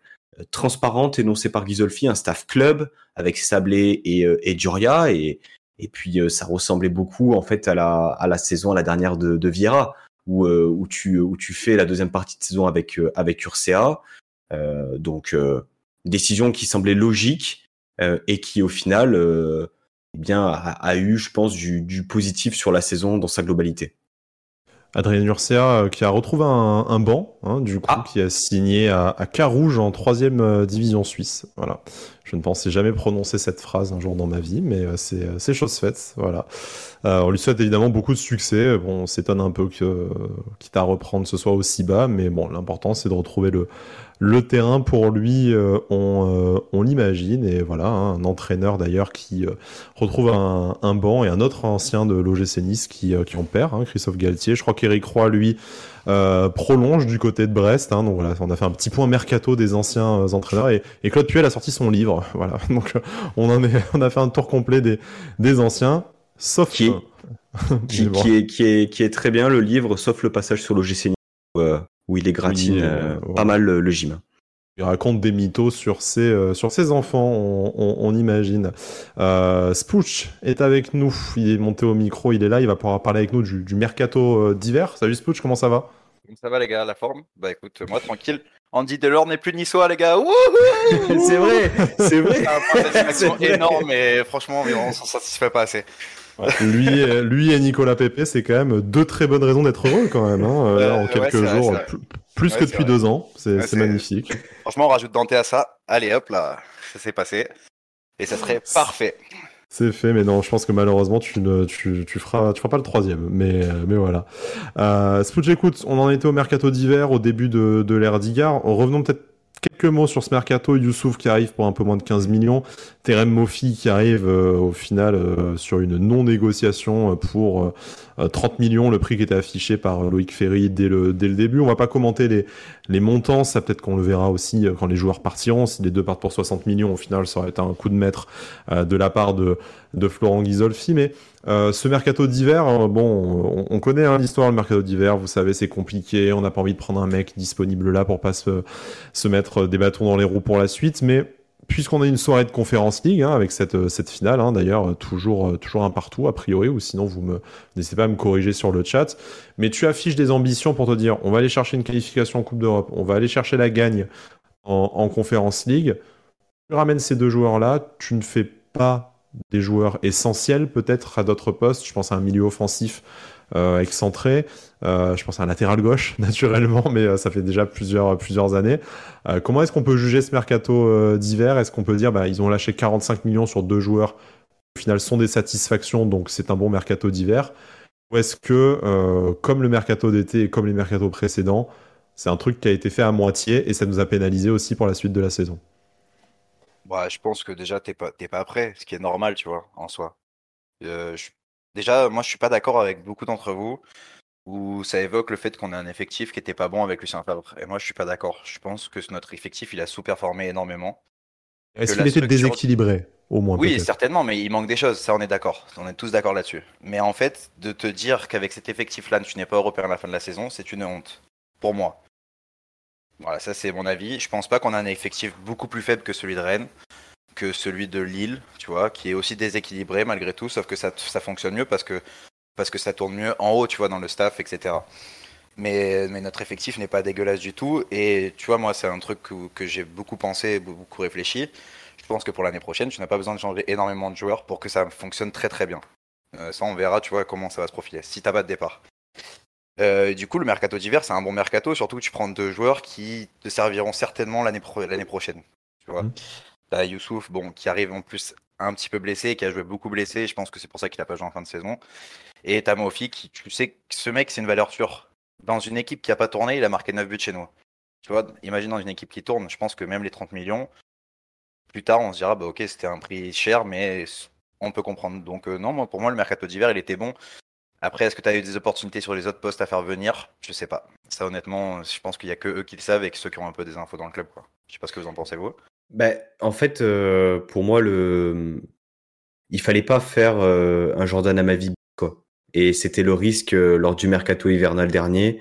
transparentes énoncées par Gisolfi, un staff club avec Sablé et, et Duria et et puis euh, ça ressemblait beaucoup en fait à la, à la saison, à la dernière de, de Vieira, où, euh, où, tu, où tu fais la deuxième partie de saison avec, euh, avec Urcea. donc décision qui semblait logique et qui au final eh bien, a, a, eu, je pense, du, du positif sur la saison dans sa globalité. Adrien Urcea qui a retrouvé un, un banc, hein, du coup, ah. qui a signé à, à Carouge en troisième division suisse. Voilà. Je ne pensais jamais prononcer cette phrase un jour dans ma vie, mais euh, euh, c'est chose faite. Voilà. Euh, on lui souhaite évidemment beaucoup de succès. On s'étonne un peu que, quitte à reprendre ce soit aussi bas, mais bon, l'important c'est de retrouver le, terrain pour lui, on, l'imagine. Et voilà, hein, un entraîneur d'ailleurs qui retrouve un, banc et un autre ancien de l'OGC Nice qui, qui en perd, hein, Christophe Galtier. Je crois qu'Éric Roy, lui, euh, prolonge du côté de Brest. Hein, donc voilà, on a fait un petit point mercato des anciens euh, entraîneurs et, et, Claude Puel a sorti son livre. Voilà, donc euh, on en est, on a fait un tour complet des, des anciens, sauf qui, qui, qui, est, qui, est, qui est très bien le livre, sauf le passage sur l'OGC où, où il est gratine pas mal le, le gym. Il raconte des mythos sur ses, euh, sur ses enfants, on, on, on imagine. Euh, Spooch est avec nous, il est monté au micro, il est là, il va pouvoir parler avec nous du, du mercato d'hiver. Salut Spooch, comment ça va? Ça va les gars, la forme? Bah écoute, moi tranquille. Andy Delors n'est plus niçois les gars. c'est vrai, c'est vrai. C'est un point énorme et franchement on s'en satisfait pas assez. lui, lui et Nicolas Pepe, c'est quand même deux très bonnes raisons d'être heureux quand même. Hein, euh, en quelques jours, plus, que depuis deux ans, c'est magnifique. Franchement, on rajoute Dante à ça. Allez hop là, ça s'est passé et ça serait parfait. C'est fait, mais non, je pense que malheureusement, tu ne, tu, tu feras, tu feras pas le troisième. Mais, mais voilà. Euh, écoute, on en était au mercato d'hiver, au début de, de l'ère d'Igar. Revenons peut-être quelques mots sur ce mercato. Youssouf qui arrive pour un peu moins de 15 millions. Terem Mofi qui arrive euh, au final euh, sur une non-négociation pour 30 millions, le prix qui était affiché par Loïc Ferry dès le, dès le début. On va pas commenter les, les montants, ça peut-être qu'on le verra aussi quand les joueurs partiront. Si les deux partent pour 60 millions, au final, ça aurait été un coup de maître de la part de, de Florent Ghisolfi. Mais euh, ce mercato d'hiver, bon, on, connaît hein, l'histoire du mercato d'hiver, vous savez, c'est compliqué, on n'a pas envie de prendre un mec disponible là pour pas se, se, mettre des bâtons dans les roues pour la suite, mais puisqu'on a une soirée de conférence league hein, avec cette, cette finale, d'ailleurs, toujours, toujours un partout a priori, ou sinon vous n'hésitez pas à me corriger sur le chat, mais tu affiches des ambitions pour te dire, on va aller chercher une qualification en Coupe d'Europe, on va aller chercher la gagne en, en conférence league, tu ramènes ces deux joueurs-là, tu ne fais pas des joueurs essentiels peut-être à d'autres postes. Je pense à un milieu offensif euh, excentré. Euh, je pense à un latéral gauche naturellement, mais euh, ça fait déjà plusieurs, plusieurs années. comment est-ce qu'on peut juger ce mercato d'hiver? Est-ce qu'on peut dire bah, ils ont lâché 45 millions sur deux joueurs au final sont des satisfactions, donc c'est un bon mercato d'hiver? Ou est-ce que, comme le mercato d'été et comme les mercatos précédents, c'est un truc qui a été fait à moitié et ça nous a pénalisé aussi pour la suite de la saison? Bah, je pense que déjà, t'es pas, pas prêt, ce qui est normal, tu vois, en soi. Déjà, moi, je suis pas d'accord avec beaucoup d'entre vous où ça évoque le fait qu'on a un effectif qui était pas bon avec Lucien Favre. Et moi, je suis pas d'accord. Je pense que notre effectif, il a sous-performé énormément. Est-ce qu'il était déséquilibré, au moins Oui, certainement, mais il manque des choses, ça on est d'accord. On est tous d'accord là-dessus. Mais en fait, de te dire qu'avec cet effectif-là, tu n'es pas européen à la fin de la saison, c'est une honte. Pour moi. Voilà, ça c'est mon avis. Je pense pas qu'on a un effectif beaucoup plus faible que celui de Rennes, que celui de Lille, tu vois, qui est aussi déséquilibré malgré tout, sauf que ça, ça fonctionne mieux parce que, parce que ça tourne mieux en haut, tu vois, dans le staff, etc. Mais, mais notre effectif n'est pas dégueulasse du tout. Et tu vois, moi, c'est un truc que, j'ai beaucoup pensé, beaucoup réfléchi. Je pense que pour l'année prochaine, tu n'as pas besoin de changer énormément de joueurs pour que ça fonctionne très très bien. Euh, ça, on verra, tu vois, comment ça va se profiler. Si t'as pas de départ. Euh, du coup, le mercato d'hiver, c'est un bon mercato, surtout que tu prends deux joueurs qui te serviront certainement l'année prochaine. Tu vois, mmh. T'as Youssouf, bon, qui arrive en plus un petit peu blessé, qui a joué beaucoup blessé. Je pense que c'est pour ça qu'il a pas joué en fin de saison. Et t'as Mofi, qui, tu sais, que ce mec, c'est une valeur sûre. Dans une équipe qui a pas tourné, il a marqué 9 buts chez nous. Tu vois, imagine dans une équipe qui tourne, je pense que même les 30 millions, plus tard, on se dira, bah ok, c'était un prix cher, mais on peut comprendre. Donc euh, non, moi, pour moi, le mercato d'hiver, il était bon. Après, est-ce que tu as eu des opportunités sur les autres postes à faire venir? Je sais pas. Ça, honnêtement, je pense qu'il y a que eux qui le savent et que ceux qui ont un peu des infos dans le club. Je sais pas ce que vous en pensez, vous. Ben, en fait, euh, pour moi, le... il fallait pas faire euh, un Jordan à ma vie. Quoi. Et c'était le risque euh, lors du mercato hivernal dernier.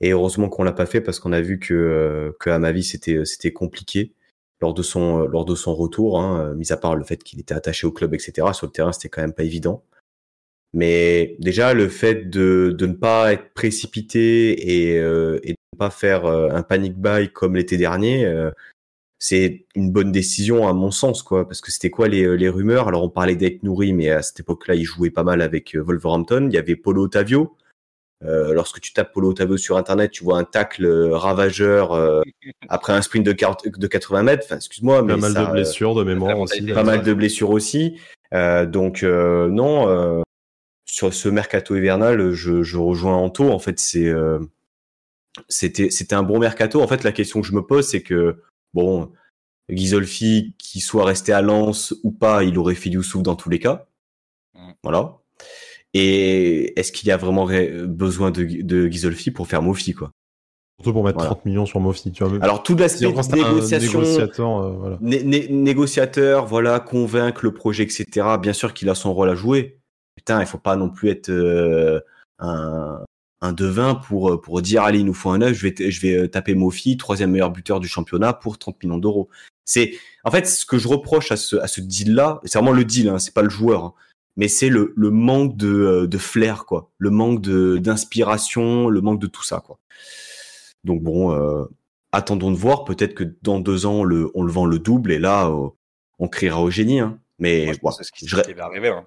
Et heureusement qu'on l'a pas fait parce qu'on a vu que, que à ma vie, c'était, c'était compliqué lors de son, lors de son retour, hein, mis à part le fait qu'il était attaché au club, etc. Sur le terrain, c'était quand même pas évident. Mais déjà, le fait de, de ne pas être précipité et, euh, et de ne pas faire euh, un panic buy comme l'été dernier, euh, c'est une bonne décision à mon sens, quoi. Parce que c'était quoi les, les rumeurs? Alors, on parlait d'être nourri, mais à cette époque-là, il jouait pas mal avec Wolverhampton. Il y avait Polo Ottavio. Euh, lorsque tu tapes Polo Ottavio sur Internet, tu vois un tacle ravageur après un sprint de, de 80 mètres. Enfin, excuse-moi, mais pas mal de blessures de mémoire aussi. Pas mal de blessures aussi. donc non sur ce mercato hivernal, je, je rejoins Anto. En fait, c'est euh, c'était c'était un bon mercato. En fait, la question que je me pose, c'est que bon, Ghisolfi, qui soit resté à Lens ou pas, il aurait fait Youssouf dans tous les cas. Mm. Voilà. Et est-ce qu'il y a vraiment besoin de, de Ghisolfi pour faire Mofi, quoi? Surtout pour mettre 30 millions sur Mofi. Tu vois, Alors tout l'aspect négociation, négociateur, euh, voilà. négociateur, voilà, convaincre le projet, etc. Bien sûr qu'il a son rôle à jouer putain, il faut pas non plus être euh, un, un devin pour euh, pour dire allez, il nous faut un œuf, je vais je vais euh, taper Mofi, troisième meilleur buteur du championnat pour 30 millions d'euros. C'est en fait ce que je reproche à ce à ce deal là, c'est vraiment le deal, hein, c'est pas le joueur. Hein, mais c'est le, le manque de, de flair, quoi. Le manque de d'inspiration, le manque de tout ça, quoi. Donc bon, euh, attendons de voir. Peut-être que dans deux ans, on le, on le vend le double et là, on criera au génie. Hein. Mais c'est ce qui, je... va arriver. Hein.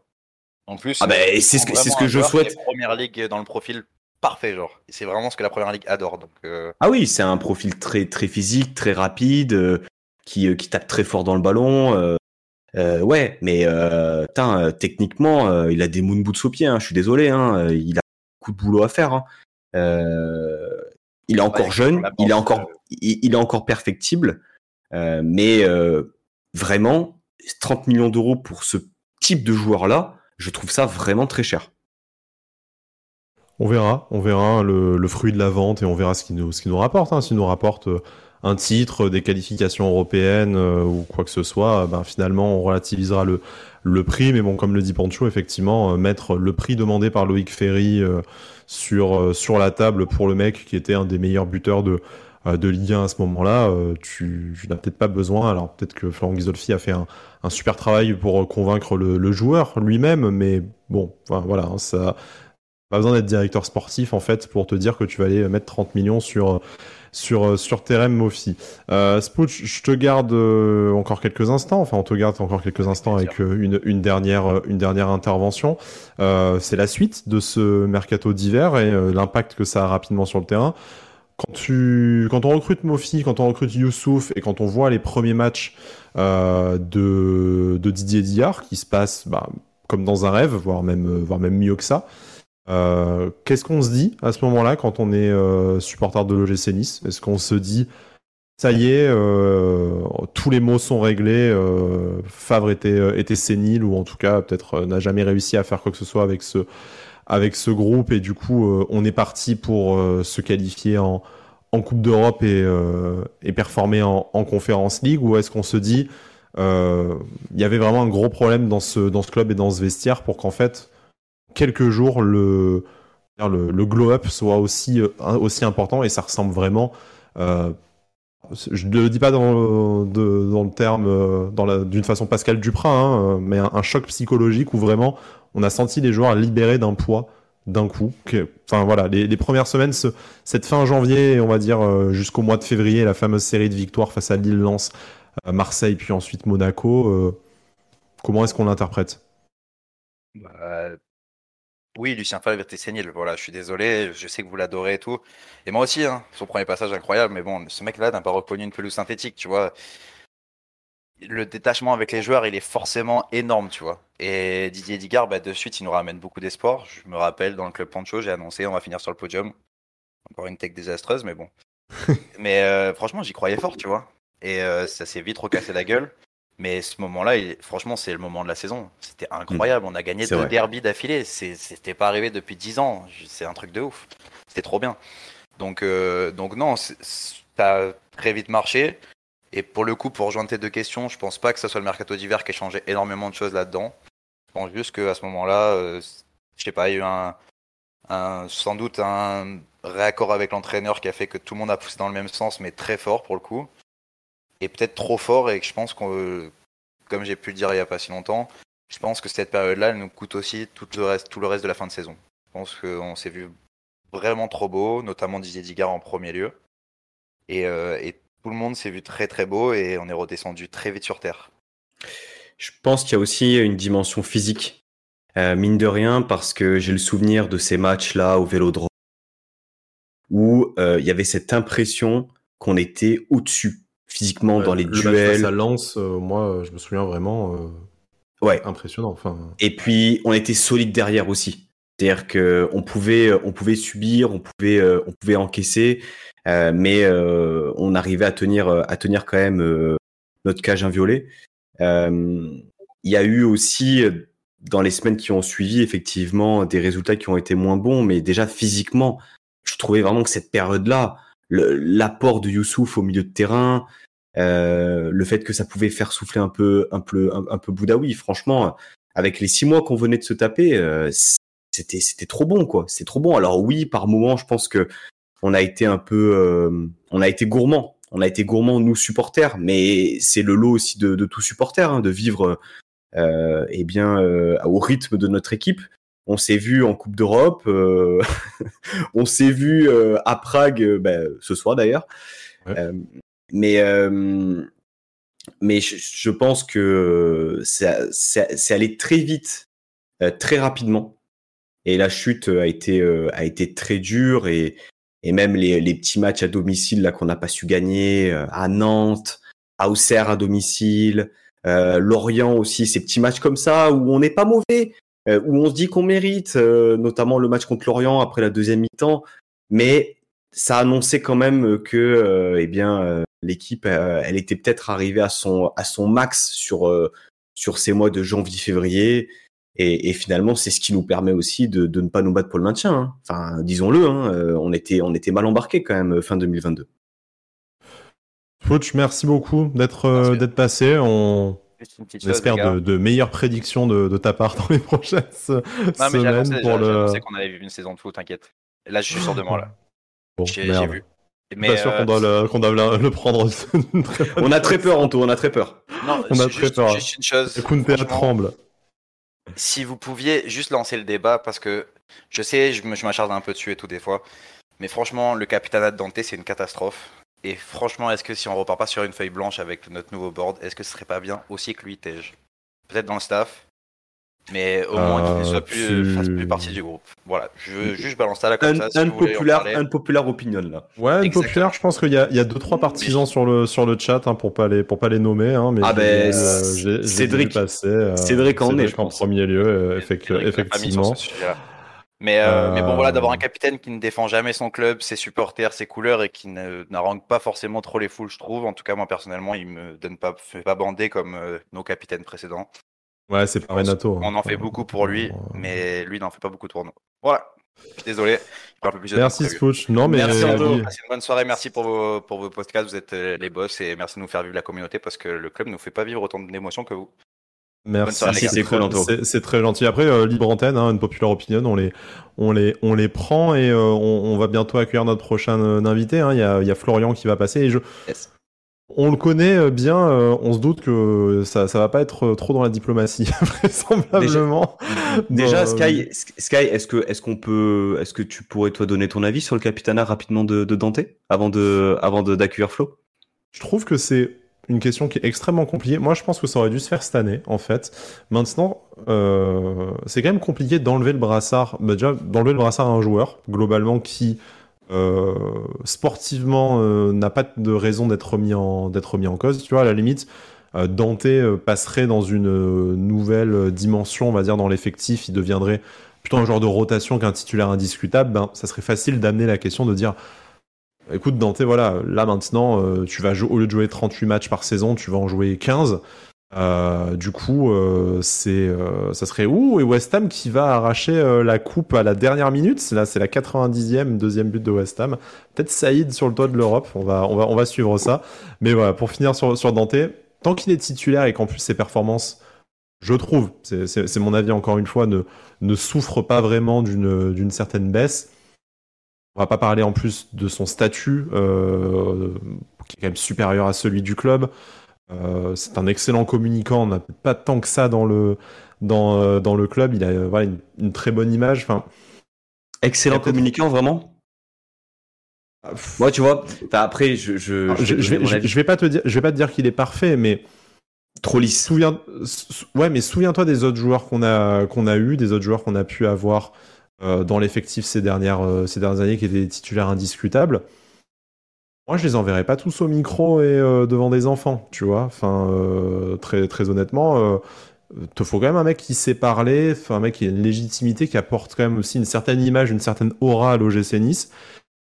En plus, ah bah, c'est ce que, c'est ce que je souhaite. Première ligue dans le profil parfait, genre. C'est vraiment ce que la première ligue adore. Donc, euh. Ah oui, c'est un profil très très physique, très rapide, euh, qui, euh, qui tape très fort dans le ballon. ouais, mais techniquement, il a des moon boots au pied. Hein, je suis désolé, hein, il a beaucoup de boulot à faire. Hein. Il est encore jeune, il est encore, il, est encore perfectible, mais vraiment 30 millions d'euros pour ce type de joueur-là, je trouve ça vraiment très cher. On verra, on verra le, fruit de la vente et on verra ce qui nous, ce nous rapporte. Hein. S'il nous rapporte euh, un titre, des qualifications européennes euh, ou quoi que ce soit, ben, finalement on relativisera le, prix. Mais bon, comme le dit Pancho, effectivement, euh, mettre le prix demandé par Loïc Ferry sur, la table pour le mec qui était un des meilleurs buteurs de, de Ligue 1 à ce moment-là, tu, n'as peut-être pas besoin. Alors peut-être que Florent Ghisolfi a fait un, super travail pour convaincre le, le joueur lui-même, mais bon, voilà, hein, ça pas besoin d'être directeur sportif en fait pour te dire que tu vas aller mettre 30 millions sur sur sur Terem Mofi. Euh, Spooch, je te garde euh, encore quelques instants. Enfin, on te garde encore quelques instants avec euh, une, une dernière euh, une dernière intervention. Euh, c'est la suite de ce mercato d'hiver et l'impact que ça a rapidement sur le terrain. Quand tu quand on recrute Mofi, quand on recrute Youssouf et quand on voit les premiers matchs de de Didier Diard qui se passent bah, comme dans un rêve, voire même voire même mieux que ça. Euh, qu'est-ce qu'on se dit à ce moment-là quand on est euh, supporter de l'OGC Nice? Est-ce qu'on se dit ça y est, euh, tous les mots sont réglés, Favre était, était sénile ou en tout cas peut-être n'a jamais réussi à faire quoi que ce soit avec ce, avec ce groupe et du coup on est parti pour se qualifier en, en Coupe d'Europe et, et performer en, en Conférence League ou est-ce qu'on se dit il y avait vraiment un gros problème dans ce, dans ce club et dans ce vestiaire pour qu'en fait quelques jours, le, le, glow-up soit aussi, euh, aussi important et ça ressemble vraiment. Euh, je ne le dis pas dans, dans le terme, euh, d'une façon Pascal Duprat, hein, mais un, choc psychologique où vraiment on a senti les joueurs libérés d'un poids d'un coup. enfin voilà, les, premières semaines, cette fin janvier, on va dire jusqu'au mois de février, la fameuse série de victoires face à Lille, Lens, Marseille, puis ensuite Monaco. comment est-ce qu'on l'interprète? Bah, oui, Lucien Favre était sénile. Voilà, je suis désolé, je sais que vous l'adorez et tout. Et moi aussi, hein, son premier passage incroyable, mais bon, ce mec-là n'a pas reconnu une pelouse synthétique, tu vois. Le détachement avec les joueurs, il est forcément énorme, tu vois. Et Didier Digard, bah, de suite, il nous ramène beaucoup d'espoir. Je me rappelle, dans le club Pancho, j'ai annoncé, on va finir sur le podium. Encore une tech désastreuse, mais bon. mais euh, franchement, j'y croyais fort, tu vois. Et euh, ça s'est vite recassé la gueule. Mais ce moment-là, franchement, c'est le moment de la saison. C'était incroyable. On a gagné deux derbies d'affilée. C'était pas arrivé depuis dix ans. C'est un truc de ouf. C'était trop bien. Donc, euh, donc non, ça a très vite marché. Et pour le coup, pour rejoindre tes deux questions, je pense pas que ce soit le mercato d'hiver qui ait changé énormément de choses là-dedans. Je pense juste qu'à ce moment-là, euh, je sais pas, il y a eu un, un, sans doute un réaccord avec l'entraîneur qui a fait que tout le monde a poussé dans le même sens, mais très fort pour le coup est peut-être trop fort et que je pense qu'on, comme j'ai pu le dire il n'y a pas si longtemps, je pense que cette période-là, elle nous coûte aussi tout le reste, tout le reste de la fin de saison. Je pense qu'on s'est vu vraiment trop beau, notamment Didier Digard en premier lieu. Et, euh, tout le monde s'est vu très très beau et on est redescendu très vite sur Terre. Je pense qu'il y a aussi une dimension physique. Euh, mine de rien, parce que j'ai le souvenir de ces matchs-là au Vélodrome où euh, il y avait cette impression qu'on était au-dessus physiquement dans les duels. Ça lance, euh, moi, je me souviens vraiment. Euh, ouais. Impressionnant. Enfin. Et puis, on était solide derrière aussi. C'est-à-dire que on pouvait, on pouvait subir, on pouvait, euh, on pouvait encaisser, mais on arrivait à tenir, à tenir quand même notre cage inviolée. Il y a eu aussi dans les semaines qui ont suivi effectivement des résultats qui ont été moins bons, mais déjà physiquement, je trouvais vraiment que cette période-là, l'apport de Youssouf au milieu de terrain, euh, le fait que ça pouvait faire souffler un peu, un peu, un, peu Boudaoui. Franchement, avec les six mois qu'on venait de se taper, euh, c'était, c'était trop bon, quoi. C'est trop bon. Alors oui, par moment, je pense que on a été un peu, euh, on a été gourmand. On a été gourmand nous supporters, mais c'est le lot aussi de, de tout supporter, hein, de vivre, euh, eh bien, au rythme de notre équipe. On s'est vu en Coupe d'Europe, euh, on s'est vu euh, à Prague euh, ben, ce soir d'ailleurs. mais mais je, pense que c'est allé très vite, très rapidement. Et la chute a été, a été très dure et, et même les, les petits matchs à domicile là qu'on n'a pas su gagner à Nantes, à Auxerre à domicile, Lorient aussi, ces petits matchs comme ça où on n'est pas mauvais, euh, où on se dit qu'on mérite, euh, notamment le match contre Lorient après la deuxième mi-temps, mais ça annonçait quand même que, eh bien, l'équipe, elle était peut-être arrivée à son à son max sur sur ces mois de janvier-février. Et, finalement, c'est ce qui nous permet aussi de, de, ne pas nous battre pour le maintien. Hein. Enfin, disons-le, hein, on était on était mal embarqué quand même fin 2022. Coach, merci beaucoup d'être d'être passé. On J'espère de, de, meilleures prédictions de, de, ta part dans les prochaines non, semaines. pour le... qu'on avait vu une saison de foot, t'inquiète. Là, je suis sûr de moi. Là. Bon, j'ai vu. Mais pas sûr qu'on doit, le, qu doit le, prendre. on a très peur, Anto, on a très peur. Non, on a très peur. Juste une chose. tremble. Si vous pouviez juste lancer le débat, parce que je sais, je m'acharne un peu dessus et tout des fois, mais franchement, le capitana de Dante, c'est une catastrophe. Et franchement, est-ce que si on repart pas sur une feuille blanche avec notre nouveau board, est-ce que ce serait pas bien aussi que lui tège? Peut-être dans le staff, mais au moins qu'il ne soit plus, fasse plus partie du groupe. Voilà, je veux juste balancer ça là comme un, ça. un, populaire, un populaire opinion là. Ouais, un populaire, je pense qu'il y a, il y a deux trois partisans sur le sur le chat hein, pour pas les pour pas les nommer. Hein, mais ah ben euh, Cédric, passer, euh, Cédric en est, en premier lieu, euh, effectivement. Mais, euh, mais bon, voilà, d'avoir un euh. capitaine qui ne défend jamais son club, ses supporters, ses couleurs et qui n'arrange pas forcément trop les foules, je trouve. En tout cas, moi, personnellement, il me donne pas, fait pas bander comme euh, nos capitaines précédents. Ouais, c'est pas Renato. Hein. On en fait beaucoup pour lui, mais lui n'en fait pas beaucoup pour nous. Voilà. Je suis désolé. Un peu plus merci Spooch. Non, mais merci Passez une bonne soirée. Merci pour vos, pour vos podcasts. Vous êtes les boss et merci de nous faire vivre la communauté parce que le club ne nous fait pas vivre autant d'émotions que vous. Merci, c'est très gentil. Après, euh, libre antenne, hein, une populaire opinion, on les, on les, on les prend et euh, on, va bientôt accueillir notre prochain euh, invité. Hein. Il y, a, y, a, Florian qui va passer et je, on le connaît bien. on se doute que ça, ça va pas être trop dans la diplomatie, vraisemblablement. Déjà, Sky, Sky, est-ce que, est-ce qu'on peut, est-ce que tu pourrais toi donner ton avis sur le capitana rapidement de, de Dante avant de, avant d'accueillir Flo? Je trouve que c'est une question qui est extrêmement compliquée. Moi, je pense que ça aurait dû se faire cette année, en fait. Maintenant, euh, c'est quand même compliqué d'enlever le brassard, bah, déjà d'enlever le brassard à un joueur globalement qui euh, sportivement euh, n'a pas de raison d'être remis en d'être en cause. Tu vois, à la limite, Dante passerait dans une nouvelle dimension, on va dire, dans l'effectif. Il deviendrait plutôt un genre de rotation qu'un titulaire indiscutable. Ben, ça serait facile d'amener la question de dire Écoute, Dante, voilà, là maintenant, euh, tu vas au lieu de jouer 38 matchs par saison, tu vas en jouer 15. Euh, du coup, euh, c'est, ça serait où? Et West Ham qui va arracher la coupe à la dernière minute? Là, c'est la 90e, deuxième but de West Ham. Peut-être Saïd sur le toit de l'Europe. On va, on va, on va suivre ça. Mais voilà, pour finir sur, sur Dante, tant qu'il est titulaire et qu'en plus ses performances, je trouve, c'est mon avis encore une fois, ne, ne souffrent pas vraiment d'une certaine baisse on va pas parler en plus de son statut, euh, qui est quand même supérieur à celui du club. Euh, c'est un excellent communicant. On n'a pas tant que ça dans le, dans, euh, dans le club. Il a voilà, une, très bonne image. Enfin, excellent communicant, vraiment? Ah, Moi, tu vois, après, je je, je, vais, je, vais, pas te dire, je vais pas te dire qu'il est parfait, mais trop lisse. Souviens, ouais, mais souviens-toi des autres joueurs qu'on a qu'on a eu, des autres joueurs qu'on a pu avoir dans l'effectif ces dernières, euh, ces dernières années qui étaient titulaires indiscutables. Moi, je les enverrais pas tous au micro et euh, devant des enfants, tu vois. Enfin, très, très honnêtement, te faut quand même un mec qui sait parler, un mec qui a une légitimité, qui apporte quand même aussi une certaine image, une certaine aura à l'OGC Nice.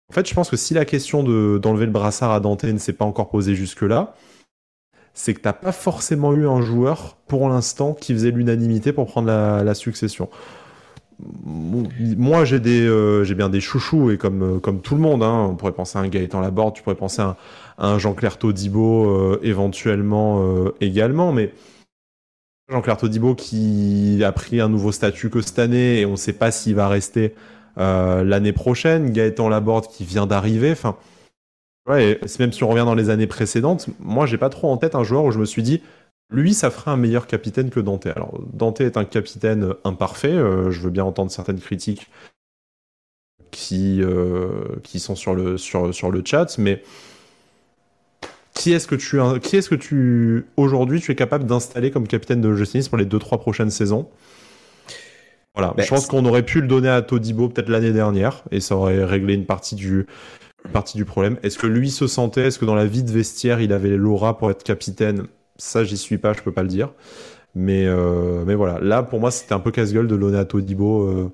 En fait, je pense que si la question d'enlever le brassard à Dante ne s'est pas encore posée jusque-là, c'est que t'as pas forcément eu un joueur pour l'instant qui faisait l'unanimité pour prendre la, la succession moi j'ai des euh, j'ai bien des chouchous et comme euh, comme tout le monde hein, on pourrait penser à un Gaëtan Laborde tu pourrais penser à un, Jean-Claire Todibo euh, éventuellement également mais Jean-Claire Todibo qui a pris un nouveau statut que cette année et on ne sait pas s'il va rester l'année prochaine. Gaëtan Laborde qui vient d'arriver enfin même si on revient dans les années précédentes moi j'ai pas trop en tête un joueur où je me suis dit lui, ça ferait un meilleur capitaine que Dante. Alors, Dante est un capitaine imparfait. Euh, je veux bien entendre certaines critiques qui, euh, qui sont sur le, sur, sur le chat, mais qui est-ce que tu, qui est-ce que tu aujourd'hui tu es capable d'installer comme capitaine de Justice pour les 2-3 prochaines saisons? Voilà, ben, je pense qu'on aurait pu le donner à Todibo peut-être l'année dernière et ça aurait réglé une partie du, une partie du problème. Est-ce que lui se sentait, est-ce que dans la vie de vestiaire il avait l'aura pour être capitaine? Ça, j'y suis pas, je peux pas le dire. Mais, euh, mais voilà, là, pour moi, c'était un peu casse-gueule de Lonato Dibo euh,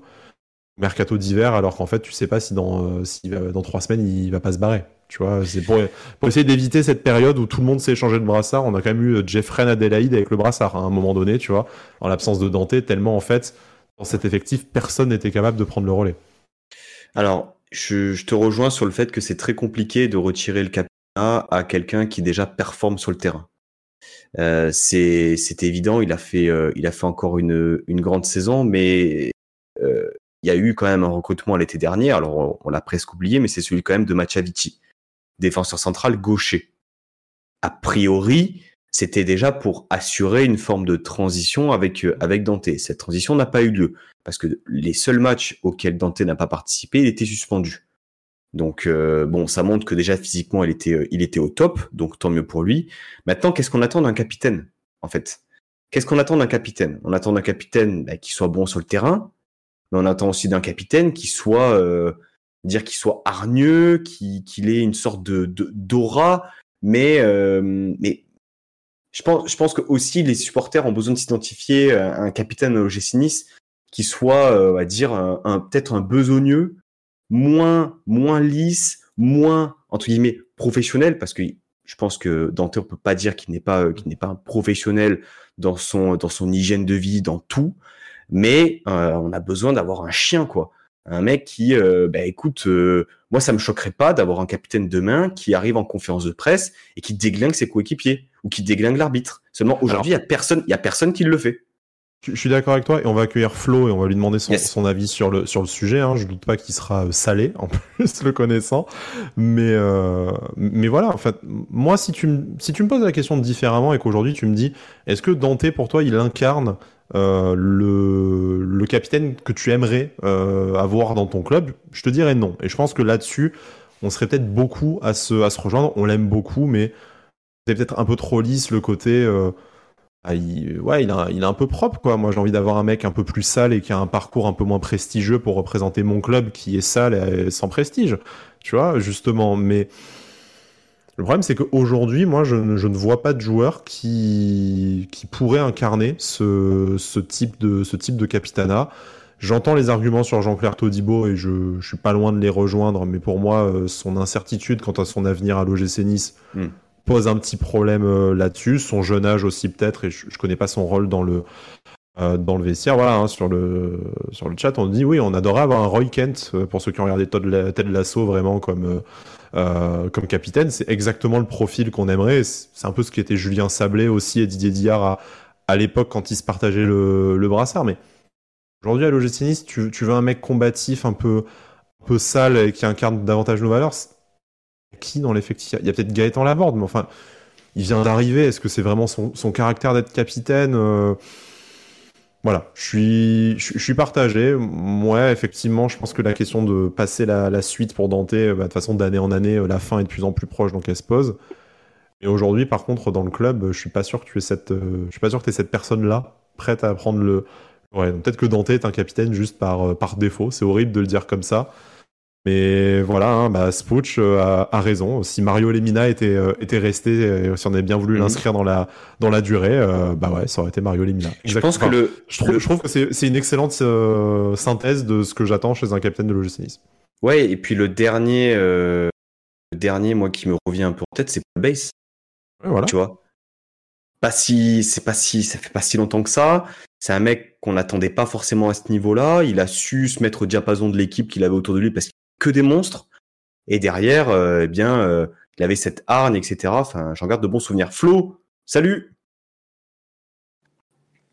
mercato d'hiver, alors qu'en fait, tu sais pas si dans, si, dans trois semaines, il va pas se barrer. Tu vois, c'est pour, pour, essayer d'éviter cette période où tout le monde s'est échangé de brassard. On a quand même eu Jeffrey Adelaide avec le brassard hein, à un moment donné, tu vois, en l'absence de Dante, tellement en fait, dans cet effectif, personne n'était capable de prendre le relais. Alors, je, te rejoins sur le fait que c'est très compliqué de retirer le capitaine à quelqu'un qui déjà performe sur le terrain. Euh, c'est évident, il a fait, euh, il a fait encore une, grande saison, mais euh, il y a eu quand même un recrutement l'été dernier. Alors on, l'a presque oublié, mais c'est celui quand même de Machavici, défenseur central gaucher. A priori, c'était déjà pour assurer une forme de transition avec avec Dante. Cette transition n'a pas eu lieu parce que les seuls matchs auxquels Dante n'a pas participé, il était suspendu. Donc euh, bon, ça montre que déjà physiquement, il était, euh, il était au top, donc tant mieux pour lui. Maintenant, qu'est-ce qu'on attend d'un capitaine, en fait? Qu'est-ce qu'on attend d'un capitaine? On attend d'un capitaine bah, qui soit bon sur le terrain, mais on attend aussi d'un capitaine qui soit, euh, dire qu'il soit hargneux, qu'il ait une sorte de d'aura, mais mais je pense, je pense que aussi les supporters ont besoin de s'identifier à un capitaine au GC Nice qui soit, va dire, un, peut-être un besogneux moins, moins lisse, moins, entre guillemets, professionnel, parce que je pense que Dante, on peut pas dire qu'il n'est pas, qu'il n'est pas un professionnel dans son, dans son hygiène de vie, dans tout, mais euh, on a besoin d'avoir un chien, quoi. Un mec qui, euh, bah, écoute, euh, moi ça me choquerait pas d'avoir un capitaine demain qui arrive en conférence de presse et qui déglingue ses coéquipiers ou qui déglingue l'arbitre. Seulement aujourd'hui, il y a personne, il y a personne qui le fait. Je suis d'accord avec toi et on va accueillir Flo et on va lui demander son, son avis sur le, sur le sujet. Hein. Je doute pas qu'il sera euh, salé en plus le connaissant. Mais, euh, mais voilà, en fait, moi, si tu, me, si tu me poses la question différemment et qu'aujourd'hui tu me dis, est-ce que Dante pour toi il incarne euh, le, le capitaine que tu aimerais euh, avoir dans ton club? Je te dirais non. Et je pense que là-dessus, on serait peut-être beaucoup à se, à se rejoindre. On l'aime beaucoup, mais c'est peut-être un peu trop lisse le côté. Ah, il, ouais, il, a, il est un peu propre, quoi. Moi, j'ai envie d'avoir un mec un peu plus sale et qui a un parcours un peu moins prestigieux pour représenter mon club qui est sale et sans prestige. Tu vois, justement. Mais le problème, c'est qu'aujourd'hui, moi, je, je, ne vois pas de joueur qui, qui pourrait incarner ce, ce, type de, ce type de capitana. J'entends les arguments sur Jean-Claire Todibo et je, je suis pas loin de les rejoindre, mais pour moi, euh, son incertitude quant à son avenir à l'OGC Nice, hmm pose un petit problème euh, là-dessus. Son jeune âge aussi peut-être, et je, je, connais pas son rôle dans le euh, dans le vestiaire. Voilà, hein, sur le sur le chat, on dit oui, on adorait avoir un Roy Kent euh, pour ceux qui ont regardé Ted Lasso vraiment comme comme capitaine. C'est exactement le profil qu'on aimerait. C'est un peu ce qui était Julien Sablé aussi et Didier Diard à, l'époque quand ils se partageaient le, le brassard. Mais aujourd'hui à l'OGC tu veux un mec combatif, un peu un peu sale et qui incarne davantage nos valeurs qui dans l'effectif? Il y a peut-être Gaëtan Laborde, mais enfin, il vient d'arriver. Est-ce que c'est vraiment son, son caractère d'être capitaine euh... Voilà, je suis, je, suis partagé. Ouais, effectivement, je pense que la question de passer la, la suite pour Dante, bah, de façon, d'année en année, euh, la fin est de plus en plus proche, donc elle se pose. Et aujourd'hui, par contre, dans le club, je suis pas sûr que tu es cette, euh, je suis pas sûr que cette personne-là prête à prendre le. Ouais, peut-être que Dante est un capitaine juste par, euh, par défaut. C'est horrible de le dire comme ça. Mais voilà, hein, bah, Spooch euh, a, a, raison. Si Mario Lemina était, euh, était resté, euh, si on avait bien voulu mhm. l'inscrire dans la, dans la durée, euh, bah ouais, ça aurait été Mario Lemina. Je pense que le, je trouve, je trouve que c'est une excellente synthèse de ce que j'attends chez un capitaine de l'OGC Nice. Ouais, et puis le dernier, le dernier, moi, qui me revient un peu en tête, c'est Paul Base. Ouais, voilà. Tu vois? Pas si, c'est pas si, ça fait pas si longtemps que ça. C'est un mec qu'on n'attendait pas forcément à ce niveau-là. Il a su se mettre au diapason de l'équipe qu'il avait autour de lui parce que des monstres. Et derrière, euh, eh bien, euh, il avait cette hargne, etc. Enfin, j'en garde de bons souvenirs. Flo, salut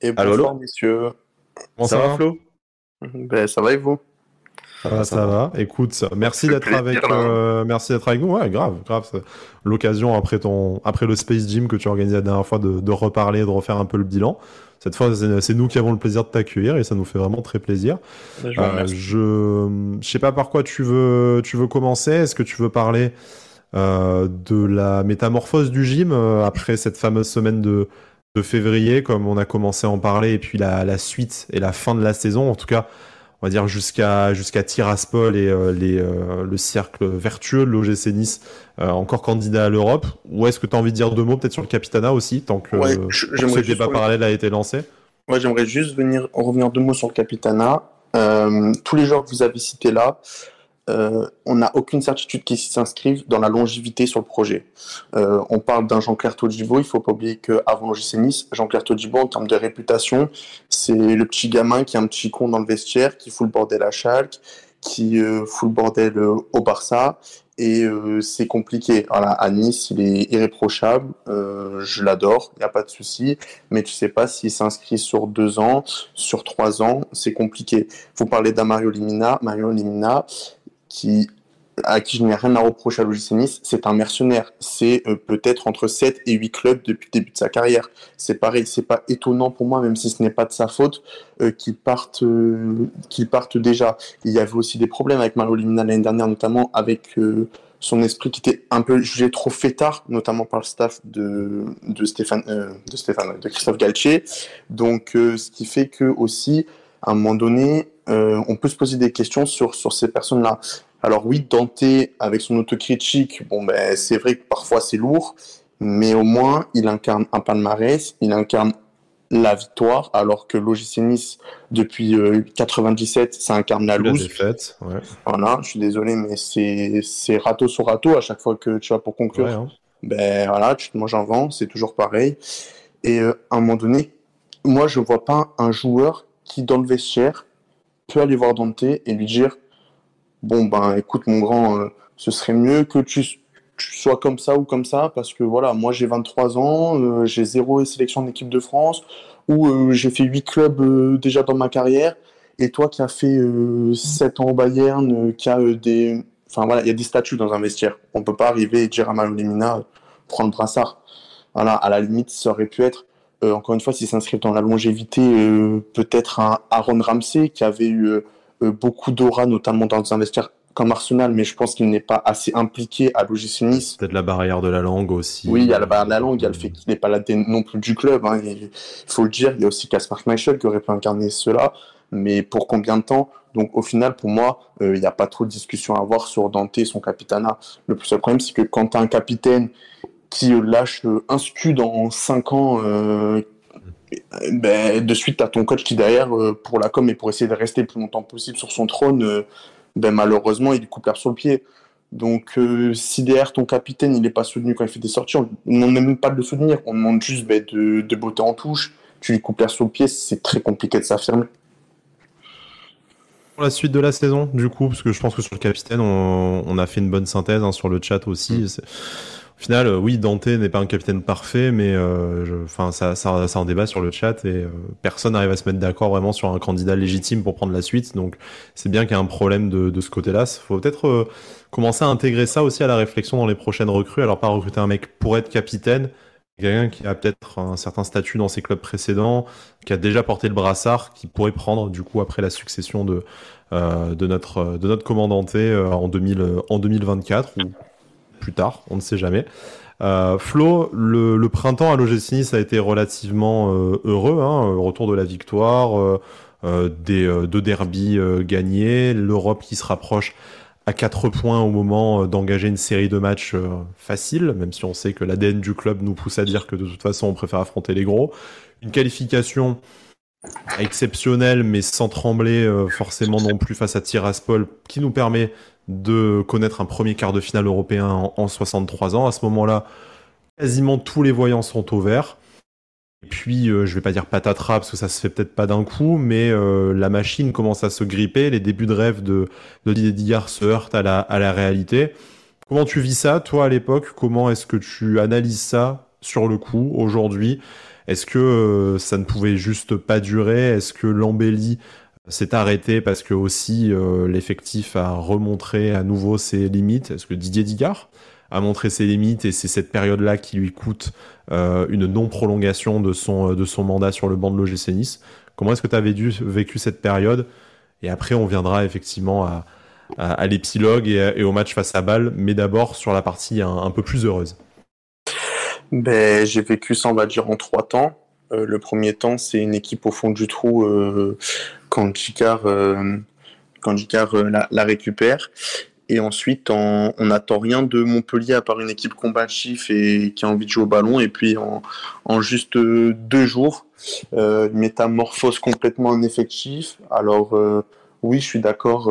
Et bonsoir, allô, allô messieurs. Bon, ça, ça, va, Flo? Ben, Ça va et vous? Ça va, ça va. Écoute, merci d'être avec, euh, merci d'être avec nous. Ouais, grave, grave. L'occasion après ton, après le Space Gym que tu as organisé la dernière fois de, de reparler, de refaire un peu le bilan. Cette fois, c'est nous qui avons le plaisir de t'accueillir et ça nous fait vraiment très plaisir. Je, euh, je, je sais pas par quoi tu veux, tu veux commencer. Est-ce que tu veux parler euh, de la métamorphose du gym euh, après cette fameuse semaine de, de février, comme on a commencé à en parler, et puis la, la suite et la fin de la saison, en tout cas on va dire jusqu'à jusqu'à Tiraspol et euh, les, euh, le cercle vertueux de l'OGC Nice euh, encore candidat à l'Europe ou est-ce que tu as envie de dire deux mots peut-être sur le Capitana aussi tant que ouais, ce débat parallèle a été lancé? Ouais, j'aimerais juste venir revenir deux mots sur le Capitana. Tous les joueurs que vous avez cités là, euh, on n'a aucune certitude qu'ils s'inscrivent dans la longévité sur le projet. Euh, on parle d'un Jean-Claire Todibo, il faut pas oublier qu'avant l'OGC Nice, Jean-Claire Todibo, en termes de réputation, c'est le petit gamin qui est un petit con dans le vestiaire, qui fout le bordel à Schalke, qui euh, fout le bordel au Barça, et c'est compliqué. Voilà, à Nice, il est irréprochable, je l'adore, il n'y a pas de souci, mais tu sais pas s'il s'inscrit sur deux ans, sur trois ans, c'est compliqué. Vous parlez d'un Mario Limina, Mario Limina, qui, à qui je n'ai rien à reprocher à l'OGC c'est un mercenaire. C'est euh, peut-être entre 7 et 8 clubs depuis le début de sa carrière. C'est pareil, c'est pas étonnant pour moi, même si ce n'est pas de sa faute, euh, qu'il parte, euh, déjà. Il y avait aussi des problèmes avec Mario Limina l'année dernière, notamment avec son esprit qui était un peu jugé trop fêtard, notamment par le staff de, de Stéphane, de Stéphane, de Christophe Galtier. Donc, ce qui fait que aussi, à un moment donné, euh, on peut se poser des questions sur, sur ces personnes-là. Alors oui, Dante, avec son autocritique, bon, ben, c'est vrai que parfois c'est lourd, mais au moins, il incarne un palmarès, il incarne la victoire, alors que l'OGC Nice, depuis 97, euh, ça incarne la loose. Voilà, je suis désolé, mais c'est râteau sur râteau à chaque fois que tu vas pour conclure. Hein. Ben voilà, tu te manges un vent, c'est toujours pareil. Et euh, à un moment donné, moi, je vois pas un joueur qui, dans le vestiaire, aller voir Dante et lui dire Bon, ben écoute, mon grand, euh, ce serait mieux que tu, sois comme ça ou comme ça, parce que voilà, moi j'ai 23 ans, euh, j'ai zéro sélection d'équipe de France, ou euh, j'ai fait 8 clubs déjà dans ma carrière, et toi qui as fait 7 ans au Bayern, qui a des. Enfin voilà, il y a des statuts dans un vestiaire. On peut pas arriver et dire à Malolemina prends le brassard. Voilà, à la limite, ça aurait pu être euh, encore une fois, s'il s'inscrit dans la longévité, euh, peut-être un Aaron Ramsey qui avait eu euh, beaucoup d'aura, notamment dans un vestiaire comme Arsenal, mais je pense qu'il n'est pas assez impliqué à l'OGC Nice. Peut-être la barrière de la langue aussi. Oui, il y a la barrière de la langue, il y a le fait qu'il n'est pas là non plus du club. Hein, il faut le dire, il y a aussi Caspar Schmeichel qui aurait pu incarner cela, mais pour combien de temps? Donc au final, pour moi, il n'y a pas trop de discussion à avoir sur Dante et son capitana. Le plus seul problème, c'est que quand tu as un capitaine qui lâche un scud en 5 ans, euh, ben, de suite, tu as ton coach qui, derrière, euh, pour la com et pour essayer de rester le plus longtemps possible sur son trône, euh, ben, malheureusement, il coupe l'air sur le pied. Donc, si derrière ton capitaine, il n'est pas soutenu quand il fait des sorties, on ne demande même pas de le soutenir. On demande juste ben, de, de botter en touche. Tu lui coupes l'air sur le pied, c'est très compliqué de s'affirmer Pour la suite de la saison, du coup, parce que je pense que sur le capitaine, on, a fait une bonne synthèse hein, sur le chat aussi. Final, euh, oui, Dante n'est pas un capitaine parfait, mais euh, enfin, ça, ça, ça en débat sur le chat et euh, personne n'arrive à se mettre d'accord vraiment sur un candidat légitime pour prendre la suite. Donc, c'est bien qu'il y ait un problème de, ce côté-là. Il faut peut-être commencer à intégrer ça aussi à la réflexion dans les prochaines recrues. Alors, pas recruter un mec pour être capitaine, quelqu'un qui a peut-être un certain statut dans ses clubs précédents, qui a déjà porté le brassard, qui pourrait prendre du coup après la succession de notre de notre commandanté en 2000 en 2024 ou plus tard, on ne sait jamais. Euh, Flo, le, printemps à l'OGC Nice a été relativement euh, heureux, hein, retour de la victoire, euh, des deux derbies gagnés, l'Europe qui se rapproche à 4 points au moment d'engager une série de matchs faciles, même si on sait que l'ADN du club nous pousse à dire que de toute façon on préfère affronter les gros. Une qualification exceptionnelle mais sans trembler forcément non plus face à Tiraspol qui nous permet de connaître un premier quart de finale européen en, 63 ans. À ce moment-là, quasiment tous les voyants sont au vert. Et puis, euh, je vais pas dire patatras parce que ça se fait peut-être pas d'un coup, mais euh, la machine commence à se gripper. Les débuts de rêve de, de Didier Digard se heurtent à la réalité. Comment tu vis ça, toi, à l'époque? Comment est-ce que tu analyses ça sur le coup, aujourd'hui? Est-ce que euh, ça ne pouvait juste pas durer? Est-ce que l'embellie s'est arrêté parce que aussi euh, l'effectif a remontré à nouveau ses limites? Est-ce que Didier Digard a montré ses limites et c'est cette période-là qui lui coûte euh, une non-prolongation de son, mandat sur le banc de l'OGC Nice? Comment est-ce que tu avais vécu cette période? Et après, on viendra effectivement à, à, l'épilogue et, au match face à Bâle, mais d'abord sur la partie un, peu plus heureuse. Ben, j'ai vécu ça, on va dire, en trois temps. Euh, le premier temps, c'est une équipe au fond du trou quand Jicard, euh, quand euh, la, récupère. Et ensuite, on n'attend rien de Montpellier à part une équipe combative et qui a envie de jouer au ballon. Et puis, en, juste deux jours, euh, métamorphose complètement un effectif. Alors, euh, oui, je suis d'accord.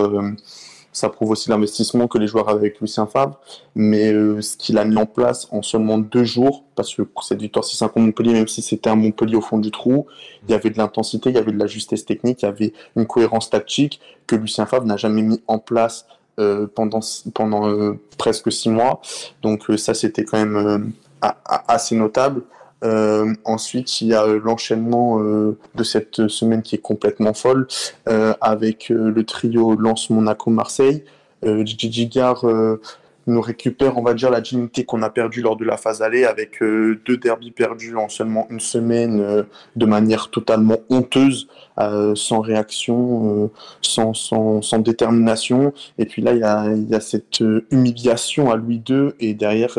Euh, ça prouve aussi l'investissement que les joueurs avaient avec Lucien Favre. Mais euh, ce qu'il a mis en place en seulement deux jours, parce que cette victoire 6-5 contre Montpellier, même si c'était un Montpellier au fond du trou, il y avait de l'intensité, il y avait de la justesse technique, il y avait une cohérence tactique que Lucien Favre n'a jamais mis en place euh, pendant, pendant euh, presque six mois. Donc euh, ça, c'était quand même assez notable. Ensuite, il y a l'enchaînement de cette semaine qui est complètement folle avec le trio Lance Monaco Marseille. Gigi Gare nous récupère, on va dire, la dignité qu'on a perdue lors de la phase aller avec euh, deux derbies perdus en seulement une semaine euh, de manière totalement honteuse, euh, sans réaction, sans, sans, sans, détermination. Et puis là, il y a, y a, cette humiliation à Louis II et derrière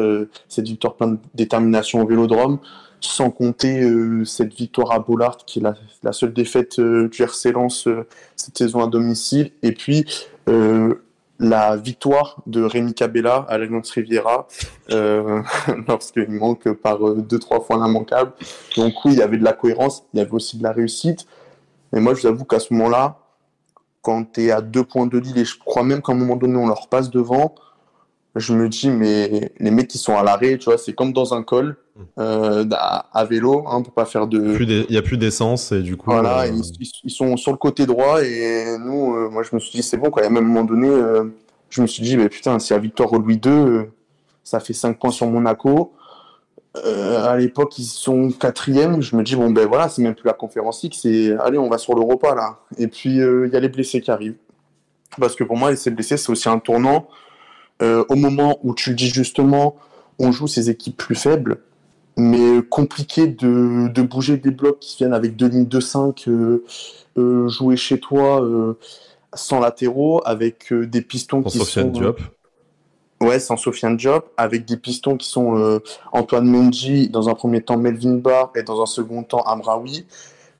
cette victoire pleine de détermination au Vélodrome. Sans compter cette victoire à Bollard, qui est la, seule défaite du RC Lens cette saison à domicile. Et puis la victoire de Rémi Cabella à l'Alliance Riviera euh, lorsqu'il manque par euh, deux trois fois l'immanquable. Donc oui, il y avait de la cohérence, il y avait aussi de la réussite. Mais moi, je vous avoue qu'à ce moment-là, quand tu es à deux points de Lille, et je crois même qu'à un moment donné, on leur passe devant, je me dis, mais les mecs qui sont à l'arrêt, tu vois, c'est comme dans un col euh, à, vélo, hein, peut pas faire de. Il n'y a plus d'essence et du coup. Voilà, euh, ils, sont sur le côté droit et nous, euh, moi je me suis dit, c'est bon, quand même, à un moment donné, je me suis dit, mais putain, si à Victor Louis II, ça fait 5 points sur Monaco. à l'époque, ils sont quatrième. Je me dis, bon, ben voilà, c'est même plus la conférence X, c'est allez, on va sur l'Europa là. Et puis, il y a les blessés qui arrivent. Parce que pour moi, les blessés, c'est aussi un tournant. Euh, au moment où tu dis justement, on joue ces équipes plus faibles, mais compliqué de, de bouger des blocs qui viennent avec deux lignes de 5, euh, euh, jouer chez toi sans latéraux, avec des pistons sans qui Sofiane sont... Diop. Ouais, sans Sofiane Diop, avec des pistons qui sont Antoine Mendy, dans un premier temps Melvin Barr et dans un second temps Amraoui.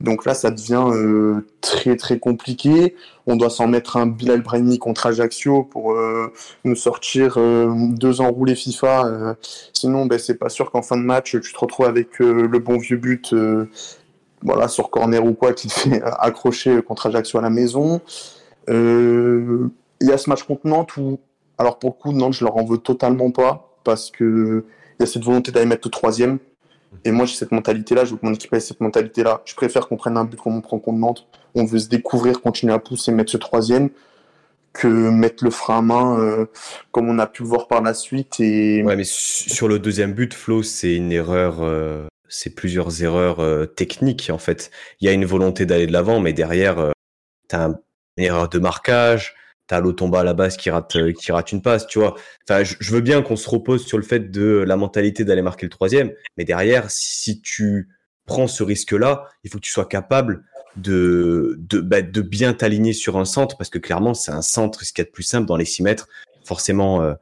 Donc là, ça devient euh, très très compliqué. On doit s'en mettre un Bilal Brahimi contre Ajaccio pour euh, nous sortir euh, deux enroulés FIFA. sinon, ben, c'est pas sûr qu'en fin de match, tu te retrouves avec le bon vieux but voilà, sur corner ou quoi qui te fait accrocher contre Ajaccio à la maison. Il y a ce match contre Nantes où, alors pour le coup, Nantes, je leur en veux totalement pas parce que il y a cette volonté d'aller mettre le troisième et moi, j'ai cette mentalité-là, je veux que mon équipe cette mentalité-là. Je préfère qu'on prenne un but qu'on prend contre Nantes. On veut se découvrir, continuer à pousser, mettre ce troisième, que mettre le frein à main, euh, comme on a pu le voir par la suite. Et... Ouais, mais sur le deuxième but, Flo, c'est une erreur, euh, c'est plusieurs erreurs euh, techniques, en fait. Il y a une volonté d'aller de l'avant, mais derrière, tu as une erreur de marquage, t'as Lotomba à la base qui rate, euh, qui rate une passe, tu vois. Enfin, je, veux bien qu'on se repose sur le fait de la mentalité d'aller marquer le troisième, mais derrière, si, tu prends ce risque-là, il faut que tu sois capable de, de, bah, de bien t'aligner sur un centre, parce que clairement, c'est un centre, ce qu'il y a de plus simple dans les 6 mètres. Forcément, euh,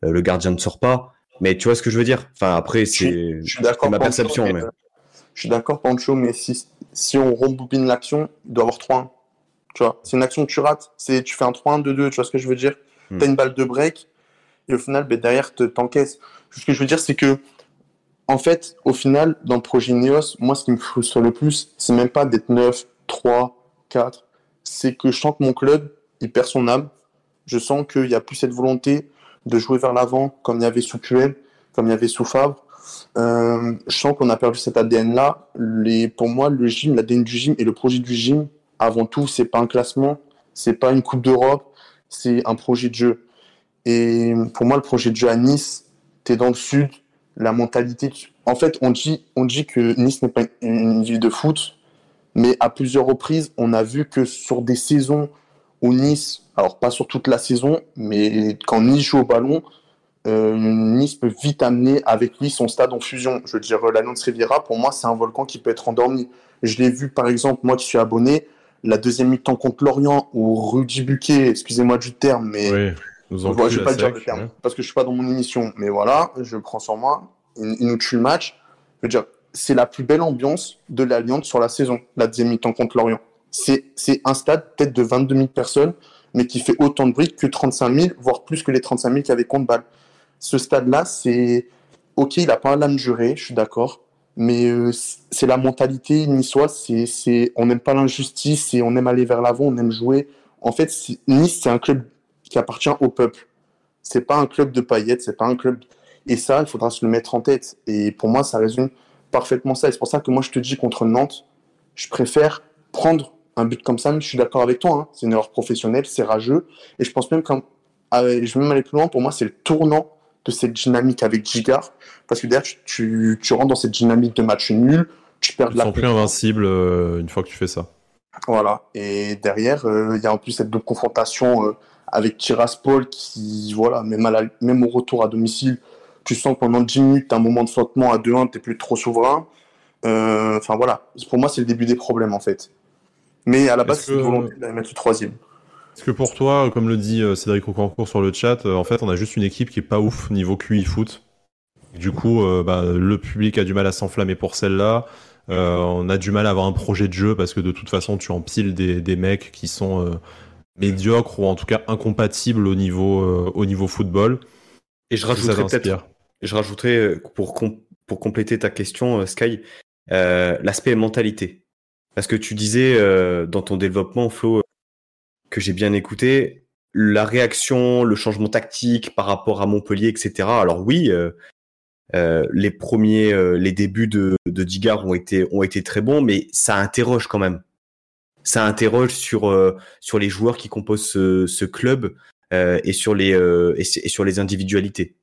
le gardien ne sort pas. Mais tu vois ce que je veux dire? Enfin, après, c'est ma perception. Mais, Je suis d'accord, Pancho, mais si, si on rembobine l'action, il doit y avoir 3 tu vois, c'est une action que tu rates. C'est, tu fais un 3-1, 2-2, tu vois ce que je veux dire hmm. Tu as une balle de break et au final, ben, derrière, tu t'encaisses. Ce que je veux dire, c'est que, en fait, au final, dans le projet Neos, moi, ce qui me frustre le plus, c'est même pas d'être 9, 3, 4. C'est que je sens que mon club, il perd son âme. Je sens qu'il n'y a plus cette volonté de jouer vers l'avant, comme il y avait sous Puel, comme il y avait sous Fabre. Euh, je sens qu'on a perdu cet ADN-là. Les, pour moi, le gym, l'ADN du gym et le projet du gym, avant tout, c'est pas un classement, c'est pas une Coupe d'Europe, c'est un projet de jeu. Et pour moi, le projet de jeu à Nice, tu es dans le sud, la mentalité. En fait, on dit, on dit que Nice n'est pas une ville de foot, mais à plusieurs reprises, on a vu que sur des saisons où Nice, alors pas sur toute la saison, mais quand Nice joue au ballon, euh, Nice peut vite amener avec lui son stade en fusion. Je veux dire, l'Alliance Riviera, pour moi, c'est un volcan qui peut être endormi. Je l'ai vu, par exemple, moi qui suis abonné, la deuxième mi-temps contre Lorient où Rudy Buquet, excusez-moi du terme, mais oui, nous je vais pas dire le terme parce que je suis pas dans mon émission, mais voilà, je prends sur moi. Il, nous tue le match. Je veux dire, c'est la plus belle ambiance de l'Alliance sur la saison, la deuxième mi-temps contre Lorient. C'est un stade peut-être de 22 000 personnes. mais qui fait autant de bruit que 35 000, voire plus que les 35 000 qu'il y avait contre balle. Ce stade-là, c'est ok, il n'a pas l'âme jurée, je suis d'accord, mais euh, c'est la mentalité niçoise, c'est, on n'aime pas l'injustice et on aime aller vers l'avant, on aime jouer. En fait, Nice, c'est un club qui appartient au peuple. C'est pas un club de paillettes, c'est pas un club. Et ça, il faudra se le mettre en tête. Et pour moi, ça résume parfaitement ça. Et c'est pour ça que moi, je te dis contre Nantes, je préfère prendre un but comme ça, mais je suis d'accord avec toi. Hein. C'est une erreur professionnelle, c'est rageux. Et je pense même qu'un. Ah, je vais même aller plus loin. Pour moi, c'est le tournant de cette dynamique avec Gigard. Parce que derrière, tu, tu, rentres dans cette dynamique de match nul. Tu perds de la. plus invincible euh, une fois que tu fais ça. Voilà. Et derrière, euh, il y a en plus cette double confrontation euh, avec Tiraspol qui, voilà, même, à même au retour à domicile, tu sens que pendant 10 minutes, tu as un moment de flottement à 2-1, tu plus trop souverain. Enfin voilà, pour moi, c'est le début des problèmes en fait. Mais à la base, c'est une volonté de mettre le troisième. Est-ce que pour toi, comme le dit euh, Cédric Ocancourt sur le chat, euh, en fait, on a juste une équipe qui est pas ouf niveau QI foot. Du coup, euh, bah, le public a du mal à s'enflammer pour celle-là. on a du mal à avoir un projet de jeu parce que de toute façon, tu empiles des, des mecs qui sont médiocres ou en tout cas incompatibles au niveau, au niveau football. Et je rajouterais peut-être, je rajouterais pour, pour compléter ta question, Sky, l'aspect mentalité. Parce que tu disais dans ton développement, Flo, que j'ai bien écouté, la réaction, le changement tactique par rapport à Montpellier, etc. Alors oui, euh, euh, les premiers, les débuts de, de Digard ont été, ont été très bons, mais ça interroge quand même. Ça interroge sur, sur les joueurs qui composent ce, ce club et, sur les, et, sur les individualités.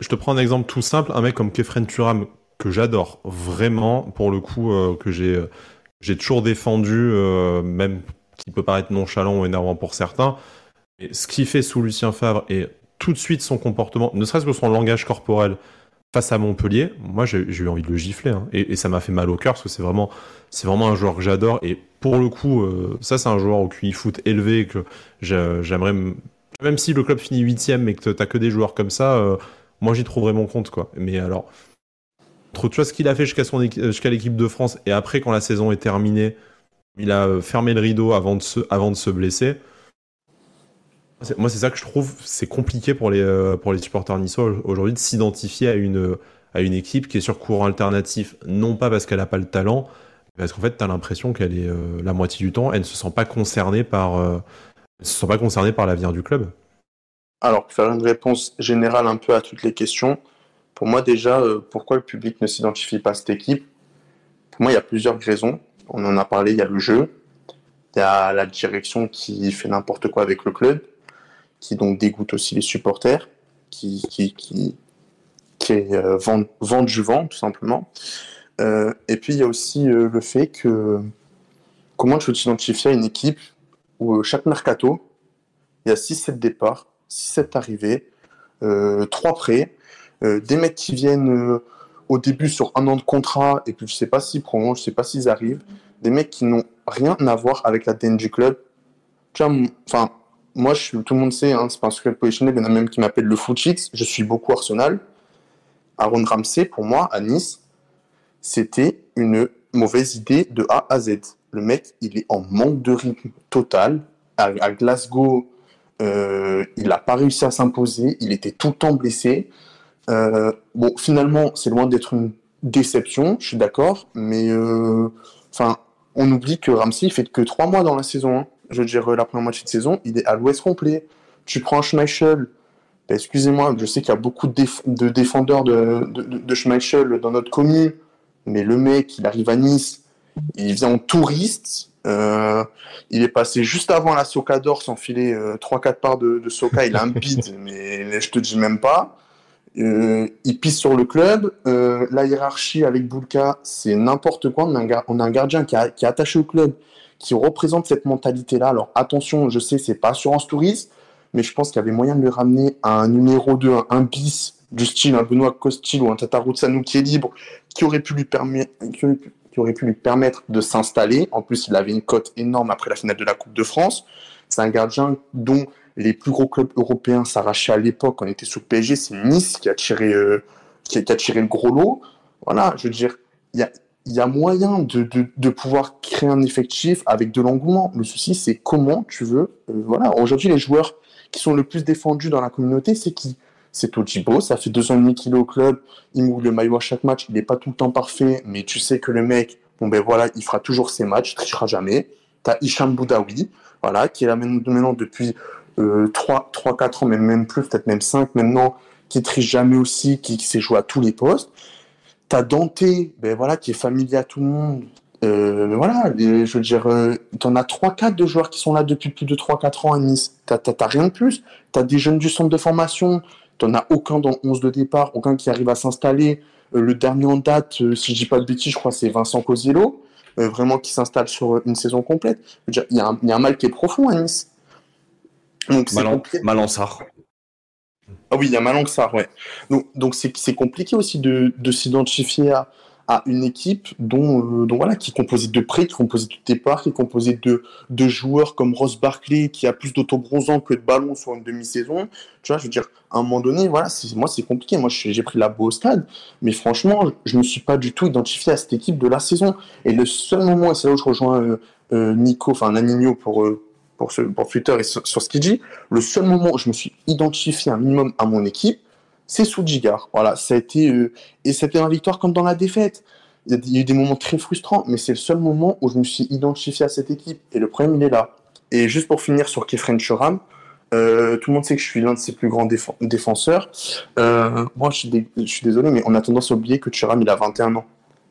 Je te prends un exemple tout simple, un mec comme Kefren Turam, que j'adore vraiment, pour le coup, que j'ai j'ai toujours défendu, euh, même qui peut paraître nonchalant ou énervant pour certains. Et ce qu'il fait sous Lucien Favre et tout de suite son comportement, ne serait-ce que son langage corporel face à Montpellier, moi j'ai eu envie de le gifler. Hein. Et, ça m'a fait mal au cœur parce que c'est vraiment, vraiment un joueur que j'adore. Et pour le coup, euh, ça c'est un joueur au QI foot élevé que j'aimerais. Même si le club finit huitième mais que t'as que des joueurs comme ça, euh, moi j'y trouverais mon compte quoi. Mais alors, tu vois ce qu'il a fait jusqu'à son euh, jusqu'à l'équipe de France et après quand la saison est terminée, il a euh, fermé le rideau avant de se, avant de se blesser. Moi, c'est ça que je trouve, c'est compliqué pour les, euh, pour les supporters niçois aujourd'hui de s'identifier à une, à une équipe qui est sur courant alternatif, non pas parce qu'elle n'a pas le talent, mais parce qu'en fait, tu as l'impression qu'elle est la moitié du temps, elle ne se sent pas concernée par, se pas concernée par l'avenir du club. Alors, pour faire une réponse générale un peu à toutes les questions, pour moi, déjà, euh, pourquoi le public ne s'identifie pas à cette équipe? Pour moi, il y a plusieurs raisons. On en a parlé, il y a le jeu, il y a la direction qui fait n'importe quoi avec le club, qui donc dégoûte aussi les supporters, qui, qui, qui, qui euh, vend, du vent, tout simplement. Euh, et puis, il y a aussi le fait que comment tu veux t'identifier à une équipe où chaque mercato, il y a 6-7 départs, 6-7 arrivées, 3 prêts, euh, des mecs qui viennent euh, au début sur un an de contrat et puis je sais pas s'ils prolongent, je sais pas s'ils arrivent, des mecs qui n'ont rien à voir avec la du club. Enfin, moi, je, tout le monde sait, hein, c'est pas un secret positionné, il y en a même qui m'appellent le Footchix, je suis beaucoup Arsenal. Aaron Ramsey, pour moi, à Nice, c'était une mauvaise idée de A à Z. Le mec, il est en manque de rythme total. À, Glasgow, euh, il n'a pas réussi à s'imposer, il était tout le temps blessé. Euh, bon, finalement, c'est loin d'être une déception, je suis d'accord, mais euh, enfin, on oublie que Ramsey il fait que trois mois dans la saison. Hein. Je veux dire, la première moitié de saison, il est à l'ouest complet. Tu prends Schmeichel, ben, excusez-moi, je sais qu'il y a beaucoup de, défendeurs de, de, Schmeichel dans notre commune, mais le mec, il arrive à Nice, il vient en touriste. Euh, il est passé juste avant la Soca d'or, s'enfiler 3-4 parts de, de Soca, il a un bide, mais je te dis même pas. Euh, il pisse sur le club. Euh, la hiérarchie avec Boulka, c'est n'importe quoi. On a, un, gardien qui, est attaché au club, qui représente cette mentalité-là. Alors attention, je sais, c'est pas assurance touriste, mais je pense qu'il y avait moyen de le ramener à un numéro 2, un, bis du style un Benoît Costil ou un Tatarutsanu qui est libre, qui aurait pu lui permettre de s'installer. En plus, il avait une cote énorme après la finale de la Coupe de France. C'est un gardien dont les plus gros clubs européens s'arrachaient à l'époque, on était sous PSG, c'est Nice qui a tiré, euh, qui, a, tiré le gros lot. Voilà, je veux dire, il y a, a moyen de, de, pouvoir créer un effectif avec de l'engouement. Le souci, c'est comment tu veux. Euh, voilà, aujourd'hui, les joueurs qui sont le plus défendus dans la communauté, c'est qui? C'est Tojibo, ça fait deux ans et demi qu'il est au club, il mouille le maillot à chaque match, il n'est pas tout le temps parfait, mais tu sais que le mec, bon ben voilà, il fera toujours ses matchs, il trichera jamais. T'as Hicham Boudaoui, voilà, qui est là maintenant depuis euh, 3, 3, 4 ans, même, même plus, peut-être même 5 maintenant, qui triche jamais aussi, qui, qui sait jouer à tous les postes. T'as Dante, ben voilà, qui est familier à tout le monde. Euh, voilà, je veux dire, euh, t'en as 3-4 de joueurs qui sont là depuis plus de 3-4 ans à Nice. T'as rien de plus. T'as des jeunes du centre de formation. T'en as aucun dans 11 de départ, aucun qui arrive à s'installer. Euh, le dernier en date, si je dis pas de bêtises, je crois c'est Vincent Cosiello, vraiment qui s'installe sur une saison complète. Il y, a un mal qui est profond à Nice. Donc. Ah oui, il y a Malansar, ouais. Donc, donc c'est compliqué aussi de, de s'identifier à, à une équipe dont, euh, dont, voilà, qui est composée de prêts, qui est composée de départ, qui est composée de, de joueurs comme Ross Barkley, qui a plus d'autobronzant que de ballons sur une demi-saison. Tu vois, je veux dire, à un moment donné, voilà, moi, c'est compliqué. Moi, j'ai pris la beau au stade, mais franchement, je ne me suis pas du tout identifié à cette équipe de la saison. Et le seul moment, et c'est là où je rejoins euh, euh, Nico, enfin, Nanigno pour, pour, ce, Twitter et sur, sur ce qu'il dit, le seul moment où je me suis identifié un minimum à mon équipe, c'est Soujigar. Voilà, ça a été euh, et c'était une victoire comme dans la défaite. Il y a eu des moments très frustrants, mais c'est le seul moment où je me suis identifié à cette équipe. Et le problème, il est là. Et juste pour finir sur Kefren Churam, euh, tout le monde sait que je suis l'un de ses plus grands défenseurs. Euh, moi, je suis, désolé, mais on a tendance à oublier que Churam, il a 21 ans.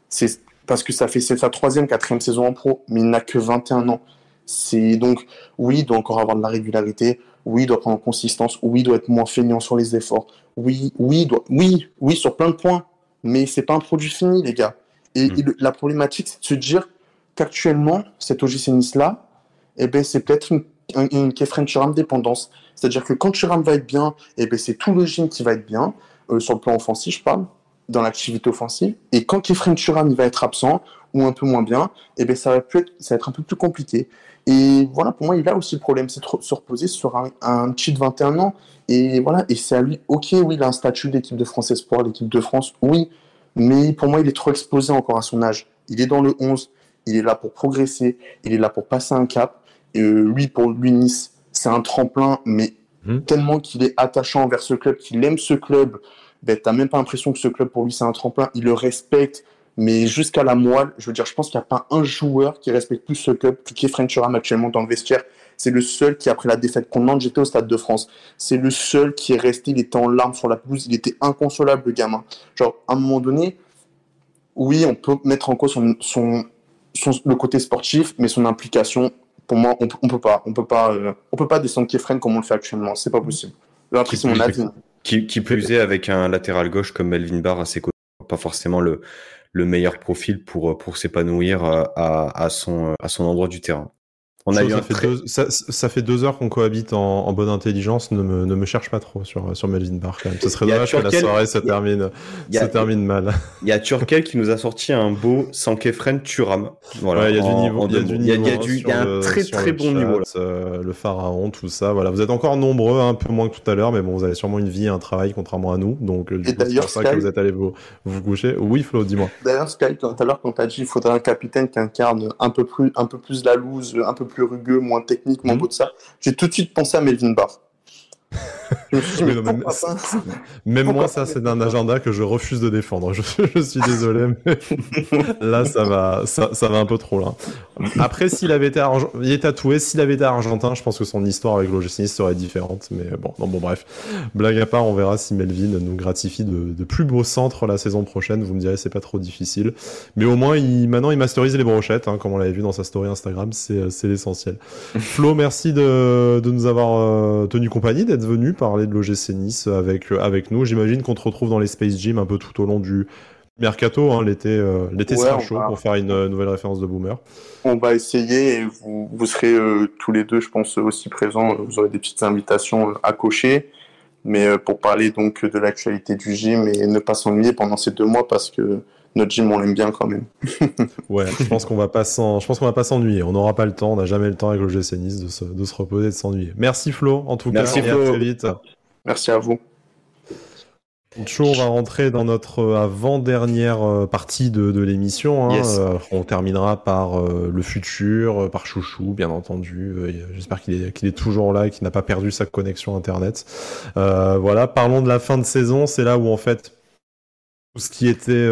C'est parce que ça fait sa troisième, quatrième saison en pro, mais il n'a que 21 ans. C'est donc, oui, il doit encore avoir de la régularité. Oui, il doit prendre en consistance. Oui, il doit être moins feignant sur les efforts. Oui, oui, doit... oui, oui, sur plein de points. Mais c'est pas un produit fini, les gars. Et, hmm. la problématique, c'est de se dire qu'actuellement, cet OGC Nice-là, eh ben, c'est peut-être une, une, Kefren Churam dépendance. C'est-à-dire que quand Churam va être bien, eh ben, c'est tout le gym qui va être bien, euh, sur le plan offensif, je parle, dans l'activité offensive. Et quand Kefren Churam il va être absent, ou un peu moins bien, eh ben, ça, va être, ça va être un peu plus compliqué. Et voilà, pour moi, il a aussi le problème, c'est de se reposer sur un, un petit de 21 ans. Et voilà, et c'est à lui, ok, oui, il a un statut d'équipe de France Espoir, l'équipe de France, oui, mais pour moi, il est trop exposé encore à son âge. Il est dans le 11, il est là pour progresser, il est là pour passer un cap. Et euh, lui, pour lui, Nice, c'est un tremplin, mais mmh. tellement qu'il est attachant envers ce club, qu'il aime ce club, ben, t'as même pas l'impression que ce club, pour lui, c'est un tremplin. Il le respecte, mais jusqu'à la moelle, je veux dire, je pense qu'il n'y a pas un joueur qui respecte plus ce club que Kefren Turam actuellement dans le vestiaire. C'est le seul qui, après la défaite contre Nantes, j'étais au Stade de France. C'est le seul qui est resté, il était en larmes sur la pelouse, il était inconsolable, le gamin. Genre, à un moment donné, oui, on peut mettre en cause son, son, le côté sportif, mais son implication, pour moi, on, on peut pas. On peut pas, euh, on peut pas descendre Kefren comme on le fait actuellement. C'est pas possible. Après, c'est mon avis. Qui, qui peut user avec un latéral gauche comme Melvin Barr à ses côtés. Pas forcément le, le meilleur profil pour, pour s'épanouir euh, à, à, son, à son endroit du terrain. On a eu ça, fait deux, ça, fait deux heures qu'on cohabite en, bonne intelligence. Ne me, ne me, cherche pas trop sur, sur Melvin Barr quand même. Ce serait dommage que la soirée se termine, termine mal. Il y a Turkel qui nous a sorti un beau Sankefren Turam. Voilà, il y a du niveau. Il y a du niveau. Il y a, un très très bon niveau. Là. Euh, le pharaon, tout ça. Voilà, vous êtes encore nombreux, un peu moins que tout à l'heure, mais bon, vous avez sûrement une vie, un travail, contrairement à nous. Donc, euh, c'est pour ça que vous êtes allés vous, vous coucher. Oui, Flo, dis-moi. D'ailleurs, Sky, tout à l'heure, quand tu as dit qu'il faudrait un capitaine qui incarne un peu plus, un peu plus la loose, un peu plus rugueux, moins technique, moins mmh. beau de ça. J'ai tout de suite pensé à Melvin Barr. Même moi, ça, c'est un agenda que je refuse de défendre. Je, suis désolé, mais là, ça va, ça, va un peu trop là. Après, s'il avait été, il est tatoué, s'il avait été argentin, je pense que son histoire avec l'OGC serait différente. Mais bon, bon, bref. Blague à part, on verra si Melvin nous gratifie de, plus beaux centres la saison prochaine. Vous me direz, c'est pas trop difficile. Mais au moins, il, maintenant, il masterise les brochettes, hein, comme on l'avait vu dans sa story Instagram. C'est l'essentiel. Flo, merci de, nous avoir euh, tenu compagnie, d'être venu parler de l'OGC Nice avec, euh, avec nous. J'imagine qu'on te retrouve dans les Space Gym un peu tout au long du mercato. Hein. L'été euh, l'été sera chaud pour faire une euh, nouvelle référence de Boomer. On va essayer et vous, vous serez tous les deux, je pense, aussi présents. Vous aurez des petites invitations à cocher. Mais pour parler donc de l'actualité du gym et ne pas s'ennuyer pendant ces deux mois parce que notre gym, on l'aime bien quand même. ouais, je pense qu'on va pas je pense qu'on va pas s'ennuyer. On n'aura pas le temps, on n'a jamais le temps avec le GC Nice de se, de se reposer, de s'ennuyer. Merci Flo, en tout Merci cas. Flo. À très vite. Merci à vous. on va rentrer dans notre euh, avant-dernière euh, partie de, l'émission. Hein. Euh, on terminera par le futur, par Chouchou, bien entendu. J'espère qu'il est, qu'il est toujours là et qu'il n'a pas perdu sa connexion Internet. voilà, parlons de la fin de saison. C'est là où, en fait, tout ce qui était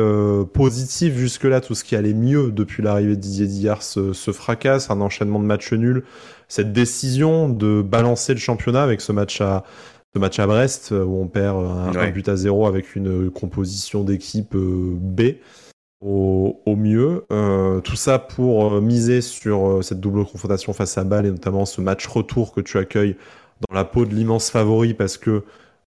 positif jusque-là, tout ce qui allait mieux depuis l'arrivée de Didier Dillard se, se, fracasse. Un enchaînement de matchs nuls. Cette décision de balancer le championnat avec ce match à ce match à Brest euh, où on perd un, but à zéro avec une composition d'équipe euh, B au, mieux. Euh, tout ça pour miser sur cette double confrontation face à Bâle et notamment ce match retour que tu accueilles dans la peau de l'immense favori parce que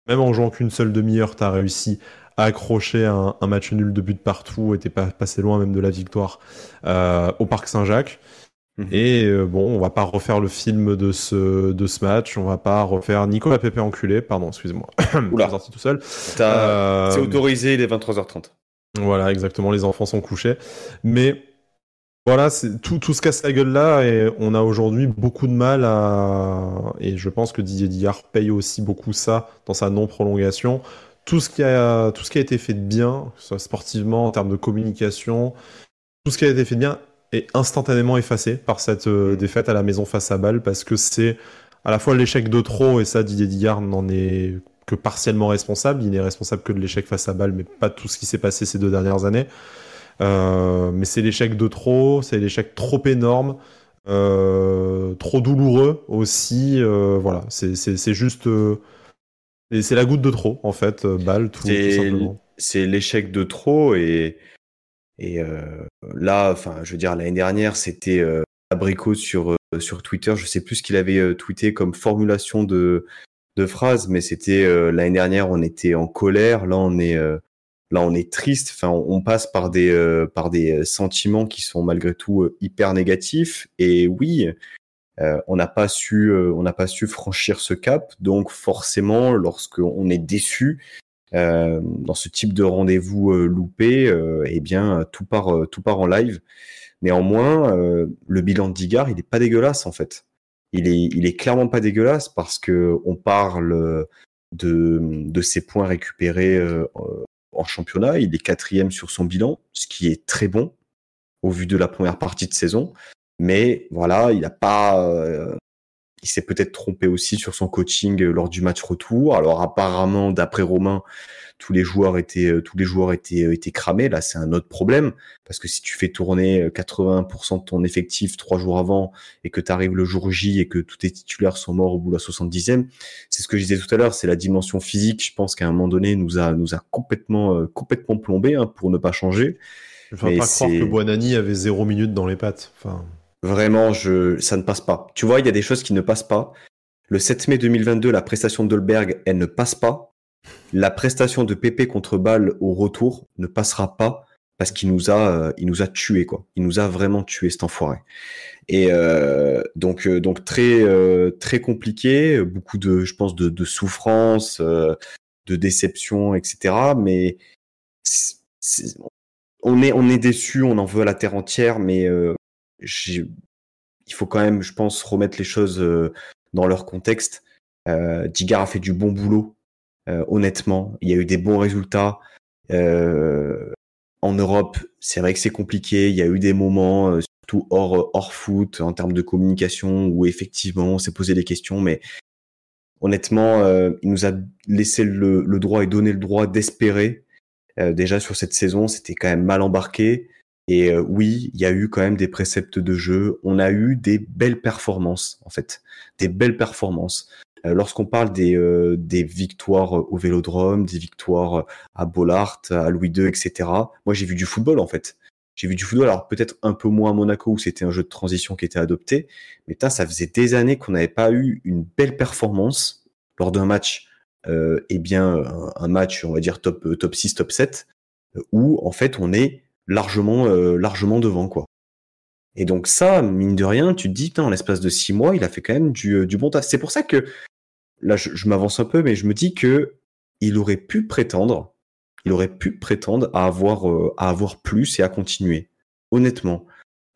même en jouant qu'une seule demi-heure, tu as réussi à accrocher un, match nul de but partout t'es pas passé loin même de la victoire au Parc Saint-Jacques. Mhm. Et euh, bon, on va pas refaire le film de ce, de ce match, on va pas refaire Nicolas Pépé enculé, pardon, excusez-moi. Oula. sorti tout seul. Euh, c'est autorisé, il est 23h30. Voilà, exactement, les enfants sont couchés. Mais voilà, tout, tout se casse la gueule là et on a aujourd'hui beaucoup de mal à. Et je pense que Didier Dillard paye aussi beaucoup ça dans sa non-prolongation. Tout ce, qui a, tout ce qui a été fait de bien, soit sportivement, en termes de communication, tout ce qui a été fait de bien est instantanément effacé par cette euh, mm. défaite à la maison face à Bâle parce que c'est à la fois l'échec de trop et ça Didier Dillard n'en est que partiellement responsable. Il n'est responsable que de l'échec face à Bâle, mais pas de tout ce qui s'est passé ces deux dernières années. Euh, mais c'est l'échec de trop, c'est l'échec trop énorme, euh, trop douloureux aussi. voilà, c'est juste. C'est la goutte de trop, en fait, Bâle, tout, tout simplement. C'est l'échec de trop et et euh, là, enfin, je veux dire, l'année dernière, c'était euh, Abricot sur euh, sur Twitter. Je sais plus ce qu'il avait tweeté comme formulation de de phrase, mais c'était l'année dernière, on était en colère. Là, on est là, on est triste. Enfin, on, passe par des par des sentiments qui sont malgré tout hyper négatifs. Et oui, on n'a pas su on n'a pas su franchir ce cap. Donc forcément, lorsqu'on est déçu, euh, dans ce type de rendez-vous euh, loupé, euh, eh bien tout part tout part en live. Néanmoins, le bilan de Digard, il est pas dégueulasse en fait. Il est il est clairement pas dégueulasse parce que on parle de de ses points récupérés en championnat. Il est quatrième sur son bilan, ce qui est très bon au vu de la première partie de saison. Mais voilà, il n'a pas, il s'est peut-être trompé aussi sur son coaching euh, lors du match retour. Alors apparemment, d'après Romain, tous les joueurs étaient euh, tous les joueurs étaient euh, étaient cramés. Là, c'est un autre problème parce que si tu fais tourner 80% de ton effectif trois jours avant et que tu arrives le jour J et que tous tes titulaires sont morts au bout de la 70e, c'est ce que je disais tout à l'heure, c'est la dimension physique. Je pense qu'à un moment donné, nous a nous a complètement complètement plombé hein, pour ne pas changer. Je ne pas croire que Buonani avait zéro minute dans les pattes. Enfin. Vraiment, je, ça ne passe pas. Tu vois, il y a des choses qui ne passent pas. Le 7 mai 2022, la prestation de Dolberg, elle ne passe pas. La prestation de Pépé contre Bâle au retour ne passera pas parce qu'il nous a, euh, il nous a tué quoi. Il nous a vraiment tué cet enfoiré. Et euh, donc, euh, donc très, très compliqué, beaucoup de, je pense, de, de souffrance, de déception, etc. Mais on est, on est déçu, on en veut à la terre entière, mais il faut quand même, je pense, remettre les choses euh, dans leur contexte. Euh, a fait du bon boulot, euh, honnêtement. Il y a eu des bons résultats. Euh, en Europe, c'est vrai que c'est compliqué. Il y a eu des moments, surtout hors, hors foot, en termes de communication, où effectivement, on s'est posé des questions, mais honnêtement, il nous a laissé le, droit et donné le droit d'espérer. déjà sur cette saison, c'était quand même mal embarqué. Et euh, oui, il y a eu quand même des préceptes de jeu. On a eu des belles performances, en fait, des belles performances. Euh, lorsqu'on parle des, euh, des victoires au Vélodrome, des victoires à Bollard, à Louis II, etc. Moi, j'ai vu du football, en fait. J'ai vu du football, alors peut-être un peu moins à Monaco où c'était un jeu de transition qui était adopté, mais ça faisait des années qu'on n'avait pas eu une belle performance lors d'un match, euh, eh bien un, match, on va dire top top 6, top 7, où en fait on est largement, euh, largement devant, quoi. Et donc ça, mine de rien, tu te dis, en l'espace de six mois, il a fait quand même du, euh, du bon tas. C'est pour ça que, là, je, m'avance un peu, mais je me dis que il aurait pu prétendre, il aurait pu prétendre à avoir, euh, à avoir plus et à continuer. Honnêtement.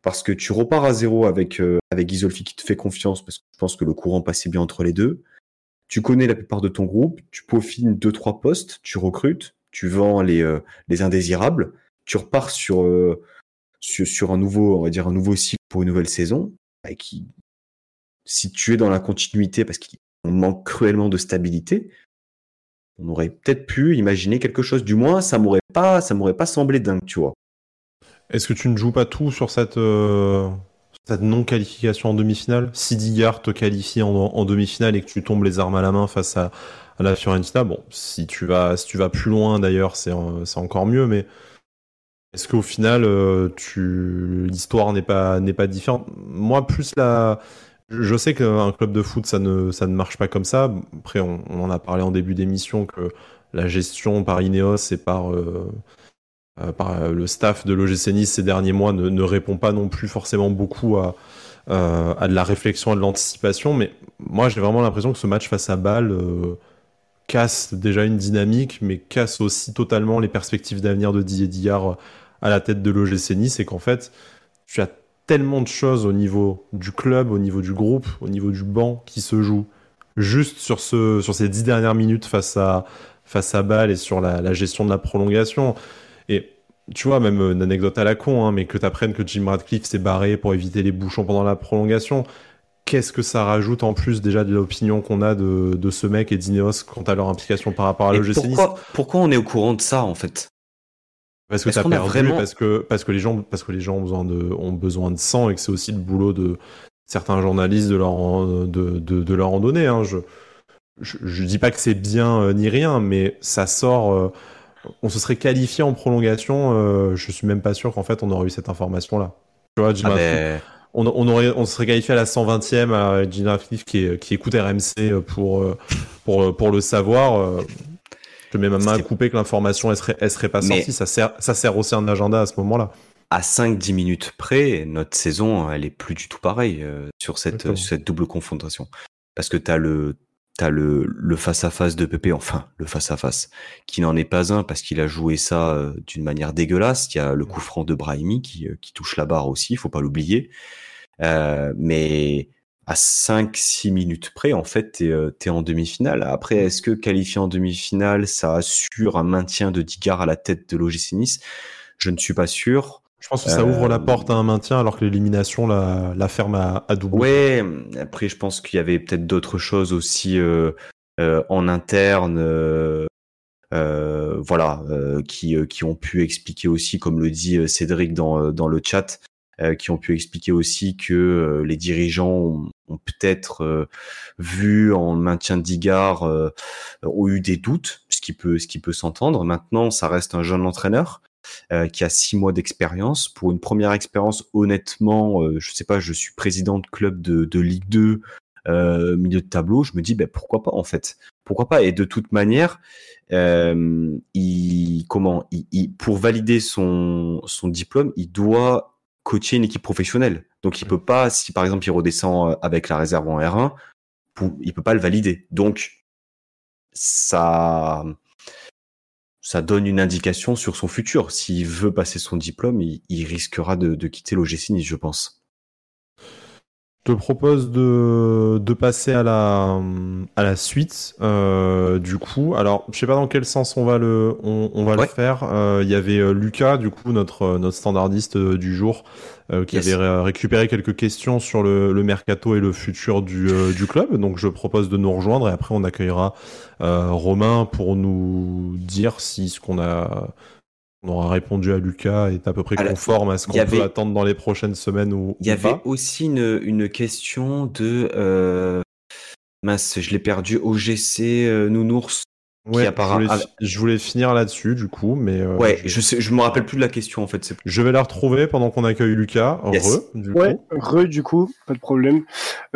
Parce que tu repars à zéro avec, avec Isolfi qui te fait confiance, parce que je pense que le courant passait bien entre les deux. tu connais la plupart de ton groupe, tu peaufines deux trois postes, tu recrutes, tu vends les les indésirables, tu repars sur, euh, sur sur un nouveau on va dire un nouveau cycle pour une nouvelle saison et qui si tu es dans la continuité parce qu'on manque cruellement de stabilité, on aurait peut-être pu imaginer quelque chose. Du moins, ça m'aurait pas, ça m'aurait pas semblé dingue, tu vois. Est-ce que tu ne joues pas tout sur cette, euh, cette non-qualification en demi-finale? Si Digard te qualifie en, demi-finale et que tu tombes les armes à la main face à, la Fiorentina, bon, si tu vas, si tu vas plus loin d'ailleurs, c'est encore mieux, mais est-ce qu'au final, euh, l'histoire n'est pas, différente? Moi, plus la je sais qu'un club de foot, ça ne, marche pas comme ça. Après, on, en a parlé en début d'émission que la gestion par Ineos et par, euh, euh, le staff de l'OGC Nice ces derniers mois ne, répond pas non plus forcément beaucoup à, à de la réflexion et de l'anticipation. Mais moi, j'ai vraiment l'impression que ce match face à Bâle casse déjà une dynamique, mais casse aussi totalement les perspectives d'avenir de Didier Dillard à la tête de l'OGC Nice et qu'en fait, tu as tellement de choses au niveau du club, au niveau du groupe, au niveau du banc qui se jouent juste sur, ce, sur ces dix dernières minutes face à, face à Bâle et sur la, gestion de la prolongation. Et tu vois, même une anecdote à la con, hein, mais que tu apprennes que Jim Radcliffe s'est barré pour éviter les bouchons pendant la prolongation. Qu'est-ce que ça rajoute en plus déjà de l'opinion qu'on a de, de, ce mec et d'Ineos quant à leur implication par rapport à l'OGC pourquoi, pourquoi on est au courant de ça en fait? Parce que t'as perdu, vraiment... parce que parce que les gens parce que les gens ont besoin de ont besoin de sang et que c'est aussi le boulot de certains journalistes de leur de, de, de leur en donner. Hein. Je, je, je dis pas que c'est bien euh, ni rien, mais ça sort. Euh, on se serait qualifié en prolongation. Euh, je suis même pas sûr qu'en fait on aurait eu cette information là. Tu vois, ah ben... on, on, aurait on se serait qualifié à la 120e à Gina qui, qui écoute RMC pour pour pour le savoir. Je mets ma main à couper que l'information elle serait, elle serait pas sortie. Ça sert, ça sert aussi un agenda à ce moment-là. À 5-10 minutes près, notre saison, elle est plus du tout pareille euh, sur cette, cette double confrontation. Parce que tu as le, t'as le, le face-à-face de Pépé, enfin, le face-à-face, qui n'en est pas un parce qu'il a joué ça euh, d'une manière dégueulasse. Il y a le coup franc de Brahimi qui, euh, qui touche la barre aussi, il faut pas l'oublier. mais à 5-6 minutes près, en fait, tu es, euh, en demi-finale. Après, mmh. est-ce que qualifier en demi-finale, ça assure un maintien de Digard à la tête de l'OGC Nice? Je ne suis pas sûr. Je pense que ça ouvre la porte à un maintien alors que l'élimination la, ferme à, à double. Ouais, après je pense qu'il y avait peut-être d'autres choses aussi euh, euh, en interne, voilà, qui, qui ont pu expliquer aussi, comme le dit Cédric dans, dans le chat, euh, qui ont pu expliquer aussi que euh, les dirigeants ont, peut-être euh, vu en maintien Digard ont eu des doutes, ce qui peut peut s'entendre. Maintenant, ça reste un jeune entraîneur. qui a six mois d'expérience. Pour une première expérience, honnêtement, je sais pas, je suis président de club de, Ligue 2, euh, milieu de tableau, je me dis ben, pourquoi pas en fait, pourquoi pas? Et de toute manière, euh, comment, pour valider son son diplôme, il doit coacher une équipe professionnelle. Donc il peut pas, si par exemple il redescend euh, avec la réserve en R1, il peut pas le valider. Donc ça, ça donne une indication sur son futur. S'il veut passer son diplôme, il, risquera de, de quitter l'OGC Nice, je pense te propose de, de passer à la, à la suite euh, du coup. Alors, je sais pas dans quel sens on va le, on, on va le faire. Euh, il y avait euh, Lucas, du coup, notre, notre standardiste euh, du jour, euh, qui avait récupéré quelques questions sur le, le mercato et le futur du, du club. Donc, je propose de nous rejoindre et après, on accueillera Romain pour nous dire si ce qu'on a on aura répondu à Lucas est à peu près conforme à ce qu'on peut attendre dans les prochaines semaines ou Il y avait aussi une, une, question de euh... mince, je l'ai perdu OGC euh, Nounours. Ouais, je, voulais, finir là-dessus du coup, mais euh, ouais, je sais, je me rappelle plus de la question en fait. Je vais la retrouver pendant qu'on accueille Lucas. Re, du ouais, coup. re du coup, pas de problème.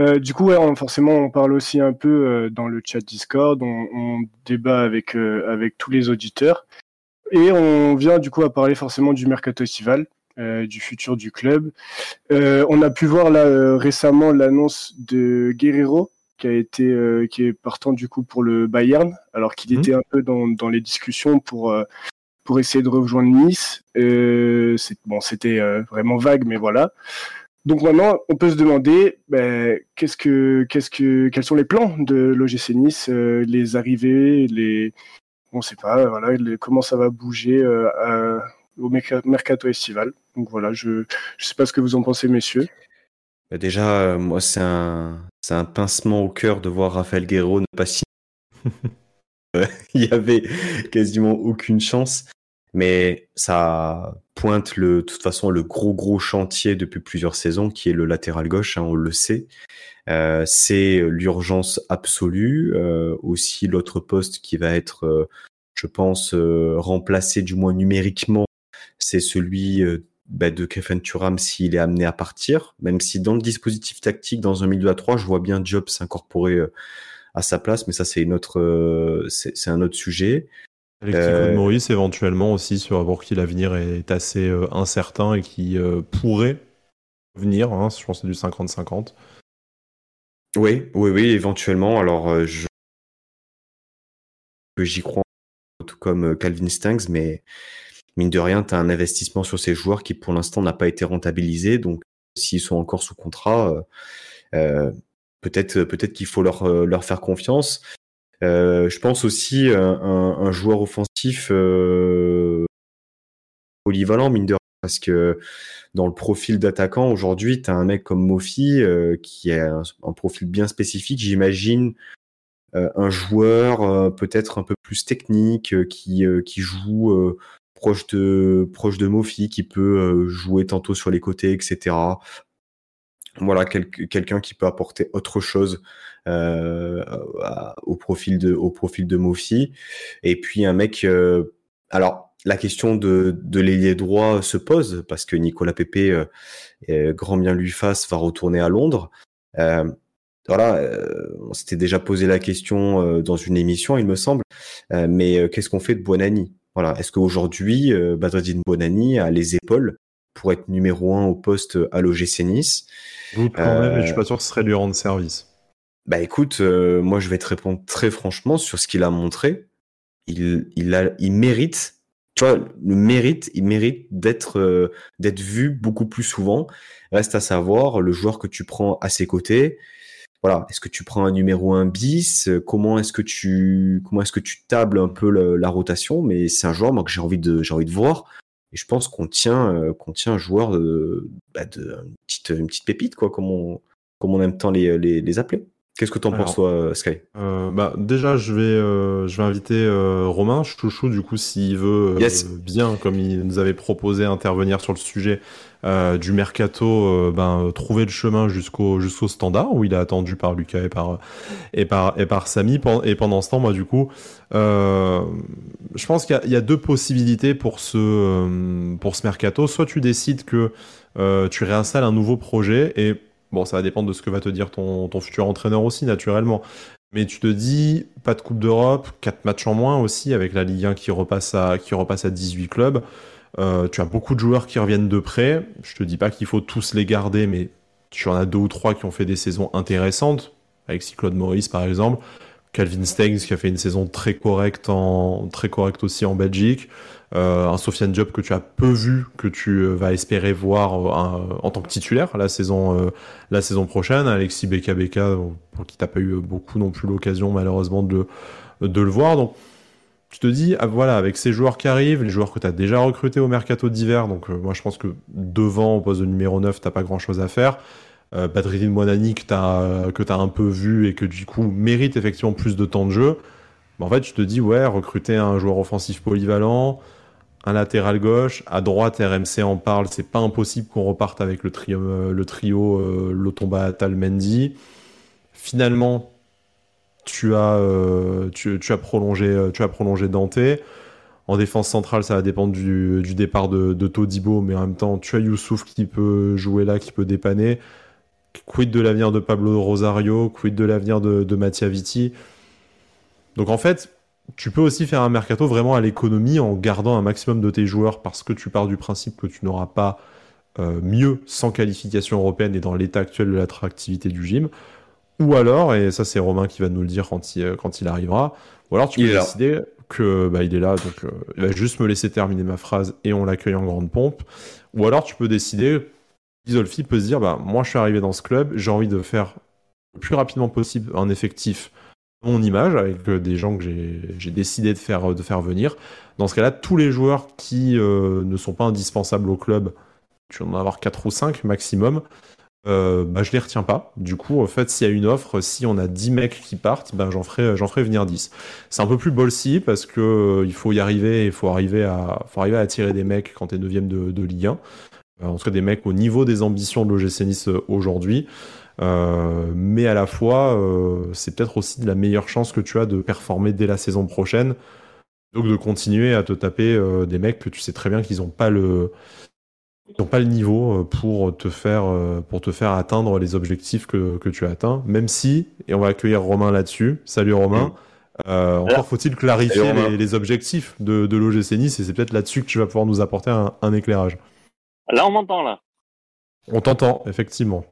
Euh, du coup, ouais, forcément, on parle aussi un peu euh, dans le chat Discord, on, on débat avec euh, avec tous les auditeurs. Et on vient du coup à parler forcément du mercato estival, euh, du futur du club. Euh, on a pu voir là euh, récemment l'annonce de Guerrero qui a été qui est partant du coup pour le Bayern, alors qu'il mhm. était un peu dans, dans les discussions pour pour essayer de rejoindre Nice. c'est bon, c'était vraiment vague, mais voilà. Donc maintenant, on peut se demander ben, qu'est-ce que, qu'est-ce que, quels sont les plans de l'OGC Nice, euh, les arrivées, les, on ne sait pas, voilà, comment ça va bouger euh, au mercato estival. Donc voilà, je ne sais pas ce que vous en pensez, messieurs. Bah, déjà, euh, moi, c'est un, c'est un pincement au cœur de voir Raphaël Guerrero ne pas signer. Il y avait quasiment aucune chance. Mais ça pointe le, de toute façon le gros gros chantier depuis plusieurs saisons qui est le latéral gauche, hein, on le sait. Euh, c'est l'urgence absolue. Euh, aussi l'autre poste qui va être, euh, je pense, euh, remplacé du moins numériquement, c'est celui euh, bah, de Kevin Turam s'il est amené à partir. Même si dans le dispositif tactique, dans un milieu à 3, je vois bien Job s'incorporer à sa place, mais ça c'est une autre, c'est un autre sujet. Avec euh... Maurice éventuellement aussi sur pour qui l'avenir est assez euh, incertain et qui euh, pourrait venir. Hein, je pense que c'est du 50-50. Oui, oui, oui, éventuellement. Alors, euh, je... j'y crois, tout comme Calvin Stanks, mais mine de rien, tu as un investissement sur ces joueurs qui pour l'instant n'a pas été rentabilisé. Donc, s'ils sont encore sous contrat, peut-être peut-être qu'il faut leur, leur faire confiance. Euh, je pense aussi un, un joueur offensif euh, polyvalent, mine de rien, parce que dans le profil d'attaquant, aujourd'hui, tu as un mec comme Mofi euh, qui a un, profil bien spécifique, j'imagine. Euh, un joueur euh, peut-être un peu plus technique qui, qui joue proche de proche de Mofi, qui peut jouer tantôt sur les côtés, etc. Voilà, quel, quelqu'un qui peut apporter autre chose euh, au profil de au profil de Mofi. Et puis un mec. Euh, alors la question de, de l'ailier droit se pose parce que Nicolas Pépé, euh, grand bien lui fasse, va retourner à Londres. Euh, voilà, euh, on s'était déjà posé la question euh, dans une émission, il me semble. mais qu'est-ce qu'on fait de Buonani Voilà, est-ce qu'aujourd'hui, Badreddine Buonani a les épaules pour être numéro un au poste à l'OGC Nice Doute quand même, mais je suis pas sûr que ce serait lui rendre service. Bah écoute, euh, moi je vais te répondre très franchement sur ce qu'il a montré. Il, il, a, il mérite, tu vois, le mérite, il mérite d'être euh, d'être vu beaucoup plus souvent. Reste à savoir le joueur que tu prends à ses côtés. Voilà, est-ce que tu prends un numéro 1 bis? Comment est-ce que tu comment est-ce que tu tables un peu le, la rotation? Mais c'est un joueur moi que j'ai envie de j'ai envie de voir. Et je pense qu'on tient euh, qu'on tient un joueur de, bah de une petite une petite pépite quoi, comme on comme on aime tant les les, les appeler. Qu'est-ce que t'en penses toi, Sky? euh, Bah déjà, je vais euh, je vais inviter euh, Romain Chouchou du coup s'il veut euh, yes. bien, comme il nous avait proposé intervenir sur le sujet euh, du mercato, ben trouver le chemin jusqu'au jusqu'au standard où il est attendu par Lucas et par et par et par Samy. Et pendant ce temps, moi du coup, je pense qu'il y, a deux possibilités pour ce pour ce mercato. Soit tu décides que tu réinstalles un nouveau projet et Bon, ça va dépendre de ce que va te dire ton, ton futur entraîneur aussi, naturellement. Mais tu te dis, pas de Coupe d'Europe, 4 matchs en moins aussi, avec la Ligue 1 qui repasse à, qui repasse à 18 clubs. Euh, tu as beaucoup de joueurs qui reviennent de près. Je te dis pas qu'il faut tous les garder, mais tu en as deux ou trois qui ont fait des saisons intéressantes. Alexis Claude Maurice, par exemple. Calvin Stengs qui a fait une saison très correcte, en, aussi en Belgique euh, un Sofiane Job que tu as peu vu, que tu euh, vas espérer voir euh, en tant que titulaire la saison, la prochaine. Alexis Beka Beka, pour qui t'as pas eu beaucoup non plus l'occasion malheureusement de, le voir. Donc tu te dis, ah, voilà, avec ces joueurs qui arrivent, les joueurs que tu as déjà recrutés au mercato d'hiver, donc moi je pense que devant, au poste de numéro 9, t'as pas grand chose à faire. Euh, Badridine Moinani que tu as, un peu vu et que du coup mérite effectivement plus de temps de jeu. en fait, tu te dis, ouais, recruter un joueur offensif polyvalent, un latéral gauche. À droite, RMC en parle. C'est pas impossible qu'on reparte avec le trio, euh, le trio euh, Lotomba, Atal. Finalement, tu as, euh, tu, as prolongé, tu as prolongé Dante. En défense centrale, ça va dépendre du, du départ de, de, Todibo, mais en même temps, tu as Youssouf qui peut jouer là, qui peut dépanner. Quid de l'avenir de Pablo Rosario, quid de l'avenir de, de Mattia Vitti? Donc en fait, tu peux aussi faire un mercato vraiment à l'économie en gardant un maximum de tes joueurs parce que tu pars du principe que tu n'auras pas euh, mieux sans qualification européenne et dans l'état actuel de l'attractivité du gym. Ou alors, et ça c'est Romain qui va nous le dire quand il, quand il arrivera, ou alors tu peux décider que bah, il est là, donc euh, il va juste me laisser terminer ma phrase et on l'accueille en grande pompe. Ou alors tu peux décider Isolfi peut se dire bah, moi, je suis arrivé dans ce club, j'ai envie de faire le plus rapidement possible un effectif mon image avec des gens que j'ai décidé de faire, venir. Dans ce cas-là, tous les joueurs qui ne sont pas indispensables au club, tu vas en avoir 4 ou 5 maximum, euh, bah, les retiens pas. Du coup, en fait, s'il y a une offre, si on a 10 mecs qui partent, bah, j'en ferai, ferai venir 10. C'est un peu plus ballsy parce que euh, faut y arriver, il faut arriver à, faut arriver à attirer des mecs quand t'es 9 de, de Ligue 1. Euh, en tout cas, des mecs au niveau des ambitions de l'OGC Nice euh, aujourd'hui. mais à la fois, c'est peut-être aussi de la meilleure chance que tu as de performer dès la saison prochaine. Donc de continuer à te taper des mecs que tu sais très bien qu'ils n'ont pas le, ils n'ont pas le niveau euh, pour te faire, euh, pour te faire atteindre les objectifs que, que tu as atteints, même si, et on va accueillir Romain là-dessus. Salut Romain. Euh, encore faut-il clarifier les, objectifs de, de l'OGC Nice et c'est peut-être là-dessus que tu vas pouvoir nous apporter un, éclairage. Là, on m'entend là. On t'entend, effectivement.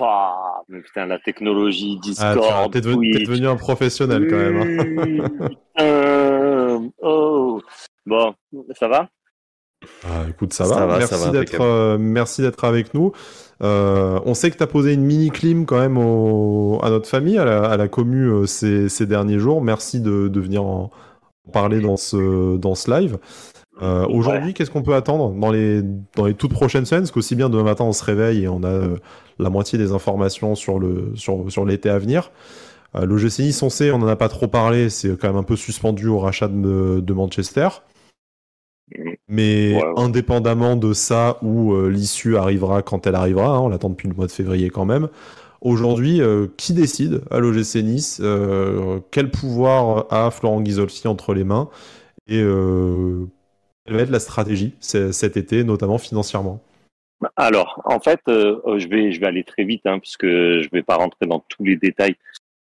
Ah, mais putain, la technologie, Discord. Ah, t'es devenu, un professionnel quand même. Hein. oh. Bon, ça va? Ah, écoute, ça, va. Merci d'être, euh, merci d'être avec nous. Euh, on sait que tu as posé une mini clim quand même à notre famille, à la, à commu euh, ces, derniers jours. Merci de, venir en, parler dans ce, dans ce live. Aujourd'hui, qu'est-ce qu'on peut attendre dans les, dans les toutes prochaines semaines? Parce qu'aussi bien demain matin, on se réveille et on a la moitié des informations sur, le, sur, sur l'été à venir. le GCI, on sait, on n'en a pas trop parlé, c'est quand même un peu suspendu au rachat de, de Manchester. Mais indépendamment de ça, où euh, l'issue arrivera quand elle arrivera, hein, on l'attend depuis le mois de février quand même. Aujourd'hui, euh, qui décide à l'OGC Nice? Euh, Quel pouvoir a Florent Ghisolfi entre les mains? Et quelle va être la stratégie cet été, notamment financièrement Alors, en fait, je, vais, je vais aller très vite, hein, puisque je ne vais pas rentrer dans tous les détails.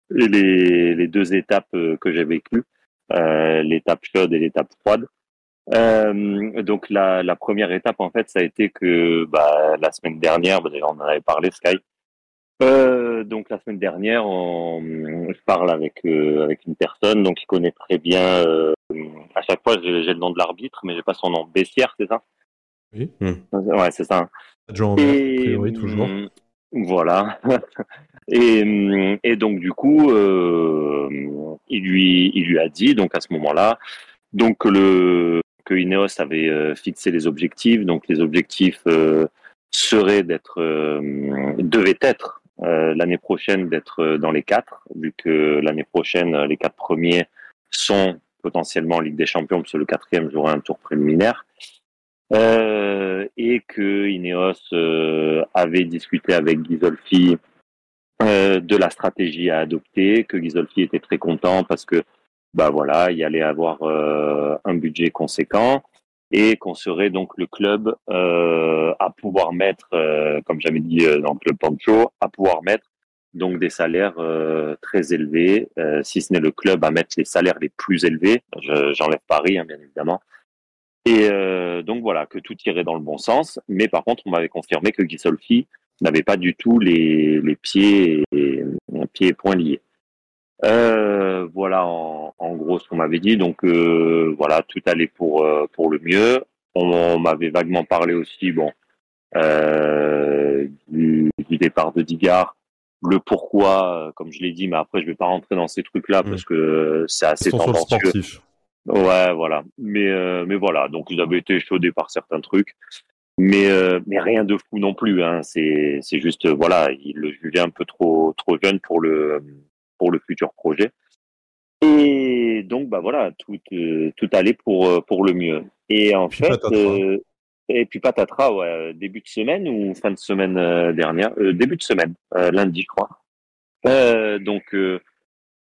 Les, les deux étapes que j'ai vécues, l'étape chaude et l'étape froide. Euh, donc la, la, première étape en fait ça a été que bah, la semaine dernière, bah, on en avait parlé Sky. Euh, donc la semaine dernière, on, je parle avec euh, avec une personne donc qui connaît très bien. Euh, à chaque fois j'ai le nom de l'arbitre, mais j'ai pas son nom. Bessière, c'est ça? Oui. Ouais, c'est ça. Adjoint Et, a priori toujours. Voilà. et, et donc du coup, il lui il lui a dit donc à ce moment-là donc le que Ineos avait euh, fixé les objectifs. Donc les objectifs euh, seraient d'être, euh, devaient être l'année prochaine d'être dans les quatre, vu que l'année prochaine les quatre premiers sont potentiellement en Ligue des Champions, puisque le quatrième jouera un tour préliminaire. Euh, et que Ineos avait discuté avec Ghisolfi euh, de la stratégie à adopter, que Ghisolfi était très content parce que bah voilà, il allait avoir euh, un budget conséquent et qu'on serait donc le club euh, à pouvoir mettre, euh, comme j'avais dit dans le club Pancho, à pouvoir mettre donc des salaires très élevés, si ce n'est le club à mettre les salaires les plus élevés. J'enlève Paris, hein, bien évidemment. Et donc voilà, que tout irait dans le bon sens. Mais par contre, on m'avait confirmé que Gisolfi n'avait pas du tout les, les pieds, et, pieds et poings liés. Euh, voilà en, en, gros ce qu'on m'avait dit. Donc euh, voilà, tout allait pour euh, pour le mieux. On, m'avait vaguement parlé aussi, bon, euh, du, du, départ de Digard, le pourquoi, comme je l'ai dit, mais après je vais pas rentrer dans ces trucs-là parce que c'est assez tendancieux. Ouais, voilà. Mais mais voilà, donc ils avaient été chaudés par certains trucs. Mais, mais rien de fou non plus. Hein. C'est, c'est juste, voilà, il le jugeait un peu trop, trop jeune pour le, pour le futur projet. Et donc, bah voilà, tout, euh, tout allait pour, euh, pour le mieux. Et en fait, euh, et puis patatras, ouais, début de semaine ou fin de semaine dernière, début de semaine, lundi, je crois. donc,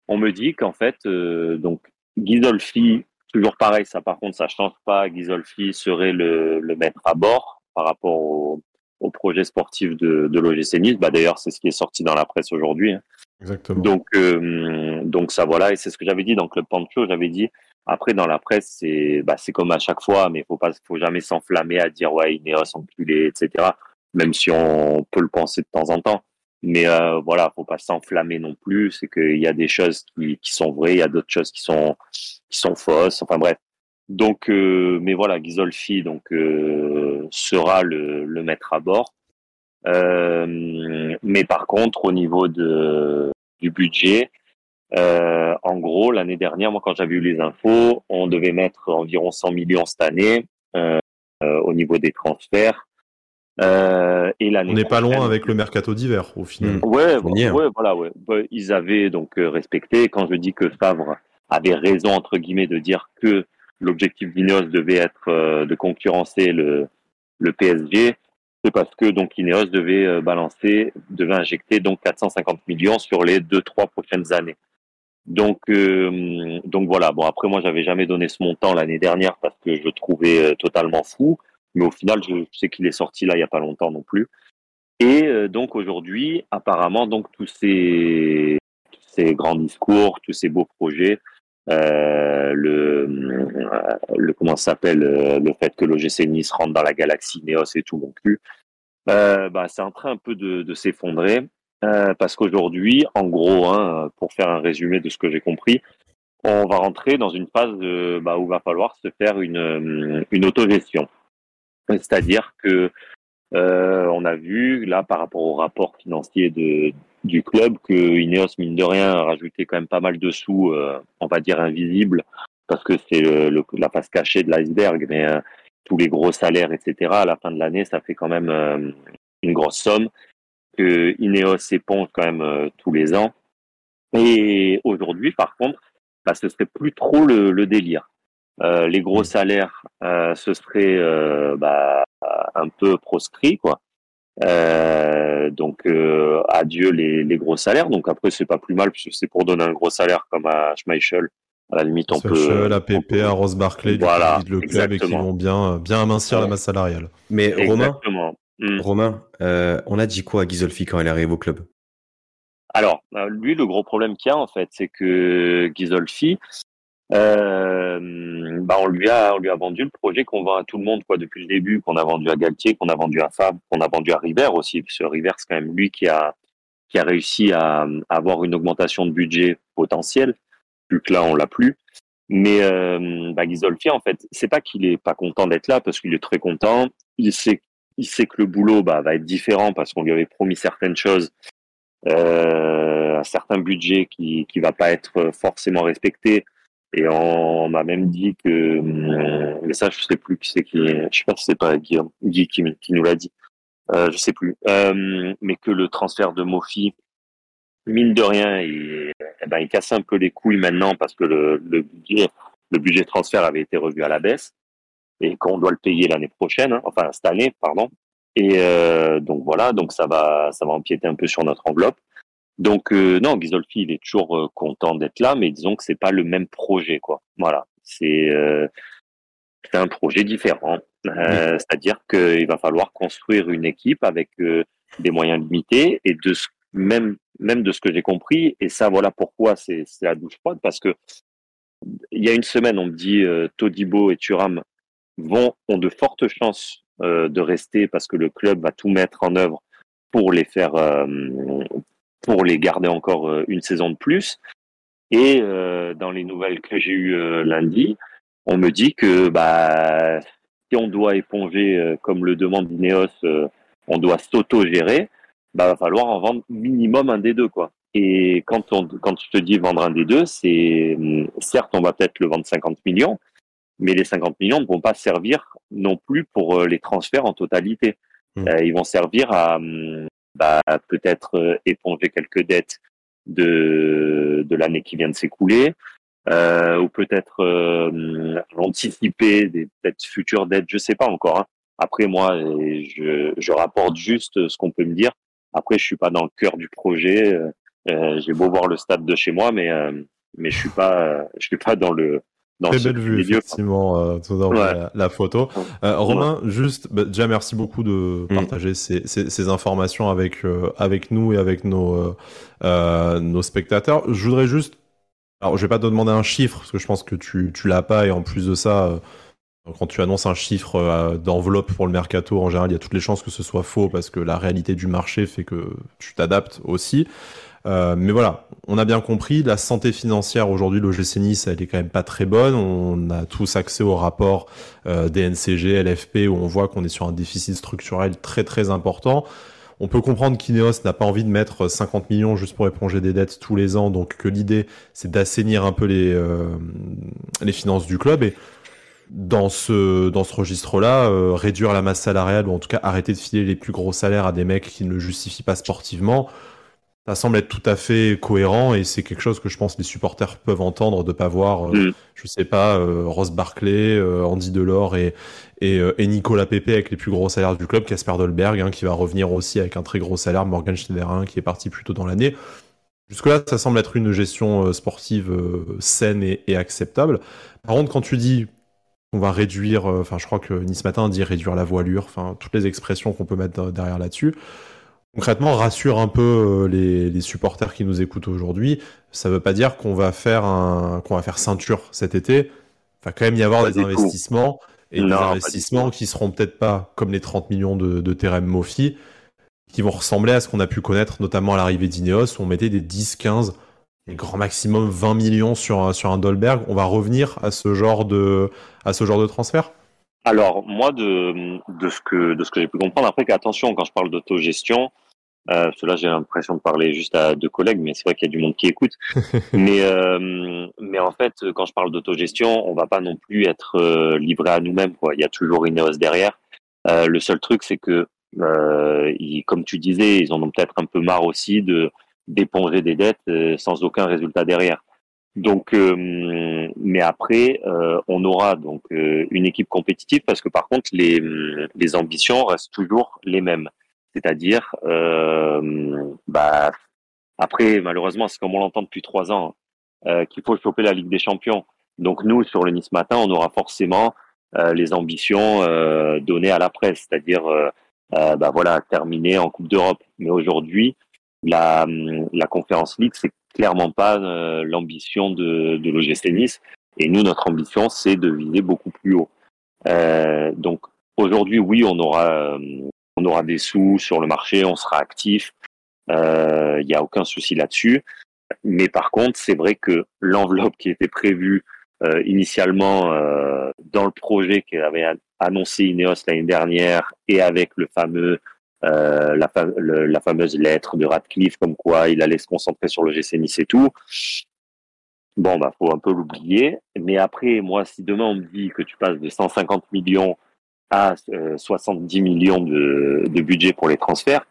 on me dit qu'en fait, donc Ghisolfi, toujours pareil, ça par contre, ça change pas. Ghisolfi serait le, le maître à bord par rapport au, au projet sportif de, de l'OGC Nice. Bah, D'ailleurs, c'est ce qui est sorti dans la presse aujourd'hui. Hein. Exactement. Donc, euh, donc ça voilà, et c'est ce que j'avais dit dans Club Pancho. J'avais dit après dans la presse, c'est bah, comme à chaque fois, mais faut pas, faut jamais s'enflammer à dire ouais Ineos enculé, etc. Même si on peut le penser de temps en temps. Mais euh, voilà, faut pas s'enflammer non plus. C'est qu'il y a des choses qui, qui sont vraies, il y a d'autres choses qui sont qui sont fausses. Enfin bref. Donc, euh, mais voilà, Ghisolfi donc euh, sera le, le maître à bord. mais par contre, au niveau de, du budget, en gros, l'année dernière, moi, quand j'avais eu les infos, on devait mettre environ 100 millions cette année au niveau des transferts. Euh, et On n'est pas loin avec le mercato d'hiver, au final. Mm. Ouais, ouais, voilà, ouais. Bah, ils avaient donc euh, respecté. Quand je dis que Favre avait raison entre guillemets de dire que l'objectif d'Ineos devait être euh, de concurrencer le, le PSG, c'est parce que donc Ineos devait balancer, devait injecter donc 450 millions sur les deux trois prochaines années. Donc donc voilà. Bon après moi j'avais jamais donné ce montant l'année dernière parce que je le trouvais totalement fou. Mais au final, je sais qu'il est sorti là il n'y a pas longtemps non plus. Et euh, donc aujourd'hui, apparemment, donc tous ces, ces grands discours, tous ces beaux projets, euh, le, euh, le comment s'appelle, le fait que l'OGC Nice rentre dans la galaxie Neos et tout non plus, bah, c'est en train un peu de, de s'effondrer. Parce qu'aujourd'hui, en gros, hein, pour faire un résumé de ce que j'ai compris, on va rentrer dans une phase bah, où il va falloir se faire une, une autogestion. C'est-à-dire que euh, on a vu là par rapport au rapport financier du club que Ineos mine de rien a rajouté quand même pas mal de sous, euh, on va dire invisibles, parce que c'est le, la face cachée de l'iceberg, mais euh, tous les gros salaires, etc. À la fin de l'année, ça fait quand même euh, une grosse somme que Ineos éponge quand même tous les ans. Et aujourd'hui, par contre, bah, ce serait plus trop le, le délire. Euh, les gros salaires, euh, ce serait euh, bah, un peu proscrit, quoi. donc adieu les, les, gros salaires. Donc après c'est pas plus mal puisque c'est pour donner un gros salaire comme à Schmeichel. À la limite on peut. à PP, à Rose Barclay, voilà, le club et qui vont bien bien amincir la masse salariale. Mais Romain, hmm. Romain, on a dit quoi à Gisolfi quand il arrive au club? Alors, lui, le gros problème qu'il y a, en fait, c'est que Gisolfi, euh, bah on lui a on lui a vendu le projet qu'on vend à tout le monde quoi depuis le début qu'on a vendu à Galtier qu'on a vendu à Fab qu'on a vendu à River aussi puisque River c'est quand même lui qui a qui a réussi à, avoir une augmentation de budget potentielle vu que là on l'a plus. Mais euh, bah, Ghisolfi en fait c'est pas qu'il est pas content d'être là parce qu'il est très content. Il sait il sait que le boulot bah, va être différent parce qu'on lui avait promis certaines choses euh, un certain budget qui qui va pas être forcément respecté. Et on m'a même dit que, euh, mais ça je sais plus qui c'est qui, je sais pas si c'est pas Guy, qui, qui nous l'a dit, euh, je sais plus, euh, mais que le transfert de Mofi, mine de rien, il, eh ben, il casse un peu les couilles maintenant parce que le, le budget, le budget transfert avait été revu à la baisse et qu'on doit le payer l'année prochaine, hein, enfin cette année, pardon. Et euh, donc voilà, donc ça va, ça va empiéter un peu sur notre enveloppe. Donc euh, non, Ghisolfi, il est toujours euh, content d'être là, mais disons que c'est pas le même projet, quoi. Voilà, c'est euh, un projet différent. C'est-à-dire qu'il va falloir construire une équipe avec des moyens limités et de ce, même même de ce que j'ai compris. Et ça, voilà pourquoi c'est la douche froide, parce que il y a une semaine, on me dit Todibo et Turam vont ont de fortes chances de rester parce que le club va tout mettre en œuvre pour les faire pour les garder encore euh, une saison de plus. Et euh, dans les nouvelles que j'ai eues euh, lundi, on me dit que bah, si on doit éponger comme le demande Ineos, on doit s'auto-gérer, bah, va falloir en vendre minimum un des deux. quoi. Et quand, on, quand je te dis vendre un des deux, c'est certes, on va peut-être le vendre 50 millions, mais les 50 millions ne vont pas servir non plus pour les transferts en totalité. Mmh. ils vont servir à, bah, peut-être euh, éponger quelques dettes de, de l'année qui vient de s'écouler, euh, ou peut-être euh, anticiper des peut-être futures dettes, je sais pas encore. Hein. Après moi, je, je rapporte juste ce qu'on peut me dire. Après, je suis pas dans le cœur du projet. Euh, J'ai beau voir le stade de chez moi, mais mais je suis pas je suis pas dans le Très belle vue, effectivement, euh, dans la, photo. Euh, Romain, juste, bah, déjà merci beaucoup de mm. partager ces, ces, ces, informations avec euh, avec nous et avec nos euh, nos spectateurs. Je voudrais juste, alors je vais pas te demander un chiffre parce que je pense que tu tu l'as pas et en plus de ça, quand tu annonces un chiffre d'enveloppe pour le mercato, en général, il y a toutes les chances que ce soit faux parce que la réalité du marché fait que tu t'adaptes aussi. Euh, mais voilà, on a bien compris, la santé financière aujourd'hui, l'OGC Nice, elle est quand même pas très bonne. On a tous accès au rapport euh, DNCG, LFP, où on voit qu'on est sur un déficit structurel très très important. On peut comprendre qu'Ineos n'a pas envie de mettre 50 millions juste pour éponger des dettes tous les ans, donc que l'idée c'est d'assainir un peu les, euh, finances du club et dans ce, registre-là, réduire la masse salariale ou en tout cas arrêter de filer les plus gros salaires à des mecs qui ne le justifient pas sportivement, ça semble être tout à fait cohérent et c'est quelque chose que je pense les supporters peuvent entendre de pas voir, euh, mm. je sais pas, euh, Ross Barclay, euh, Andy Delors et, et, et, Nicolas Pepe avec les plus gros salaires du club, Casper Dolberg hein, qui va revenir aussi avec un très gros salaire, Morgan Schneiderin qui est parti plus tôt dans l'année. Jusque-là, ça semble être une gestion sportive saine et, et, acceptable. Par contre, quand tu dis on va réduire, enfin, je crois que Nice Matin dit réduire la voilure, enfin, toutes les expressions qu'on peut mettre derrière là-dessus concrètement rassure un peu euh, les, supporters qui nous écoutent aujourd'hui. Ça ne veut pas dire qu'on va faire un qu'on va faire ceinture cet été. Il va quand même y avoir des investissements et des investissements qui seront peut-être pas comme les 30 millions de, de Terem Mofi, qui vont ressembler à ce qu'on a pu connaître notamment à l'arrivée d'Ineos où on mettait des 10, 15 et grand maximum 20 millions sur, sur un Dolberg. On va revenir à ce genre de, à ce genre de transfert? Alors, moi, de, de ce que, de ce que j'ai pu comprendre, après qu'attention, quand je parle d'autogestion, euh, cela j'ai l'impression de parler juste à deux collègues, mais c'est vrai qu'il y a du monde qui écoute. mais, euh, mais en fait, quand je parle d'autogestion, on va pas non plus être euh, livré à nous-mêmes. Quoi. Il y a toujours une hausse derrière. Euh, le seul truc, c'est que, comme tu disais, ils en ont peut-être un peu marre aussi de d'éponger des dettes sans aucun résultat derrière. Donc, euh, mais après, euh, on aura donc euh, une équipe compétitive parce que par contre, les, les ambitions restent toujours les mêmes. C'est-à-dire, bah, après, malheureusement, c'est comme on l'entend depuis trois ans, qu'il faut choper la Ligue des Champions. Donc nous, sur le Nice Matin, on aura forcément les ambitions données à la presse, c'est-à-dire, bah voilà, terminer en Coupe d'Europe. Mais aujourd'hui, la, la Conférence League, c'est clairement pas euh, l'ambition de, de l'OGC Nice. Et nous, notre ambition, c'est de viser beaucoup plus haut. Euh, donc aujourd'hui, oui, on aura, euh, on aura des sous sur le marché, on sera actif. Il euh, n'y a aucun souci là-dessus. Mais par contre, c'est vrai que l'enveloppe qui était prévue euh, initialement dans le projet qu'avait annoncé Ineos l'année dernière et avec le fameux euh, la, la, fameuse lettre de Radcliffe comme quoi il allait se concentrer sur le GC Nice et tout. Bon, bah, faut un peu l'oublier. Mais après, moi, si demain on me dit que tu passes de 150 millions à 70 euh, millions de, de, budget pour les transferts,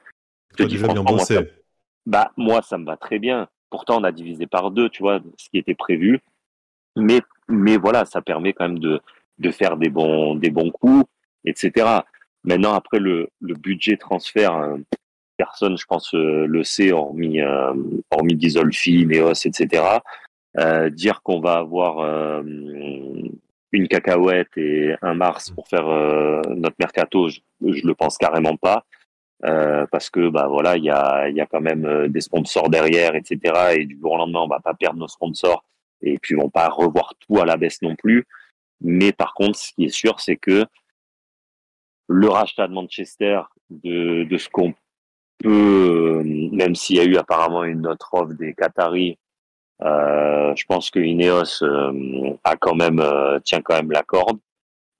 je te dis franchement, moi ça, bah, moi, ça me va très bien. Pourtant, on a divisé par deux, tu vois, ce qui était prévu. Mais, mais voilà, ça permet quand même de, de faire des bons, des bons coups, etc. Maintenant, après le, le budget transfert, hein, personne, je pense, euh, le sait, hormis, euh, hormis Disolfi, Neos, etc. Euh, dire qu'on va avoir euh, une cacahuète et un Mars pour faire notre mercato, je, je le pense carrément pas. parce que bah voilà, il y a, y a quand même des sponsors derrière, etc. Et du jour au lendemain, on va pas perdre nos sponsors et puis on va pas revoir tout à la baisse non plus. Mais par contre, ce qui est sûr, c'est que le rachat de Manchester, de, de ce qu'on peut, euh, même s'il y a eu apparemment une autre offre des Qataris, euh, je pense que Ineos euh, a quand même euh, tient quand même la corde.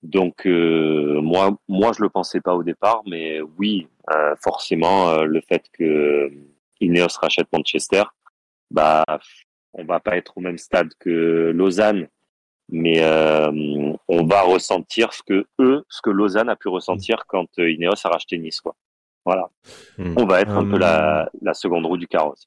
Donc moi, moi je le pensais pas au départ, mais oui, forcément le fait que Ineos rachète Manchester, bah on va pas être au même stade que Lausanne mais euh, on va ressentir ce que eux, ce que Lausanne a pu ressentir quand euh, Ineos a racheté Nice. Quoi. Voilà. Hmm. On va être un peu la, euh, la, seconde roue du carrosse.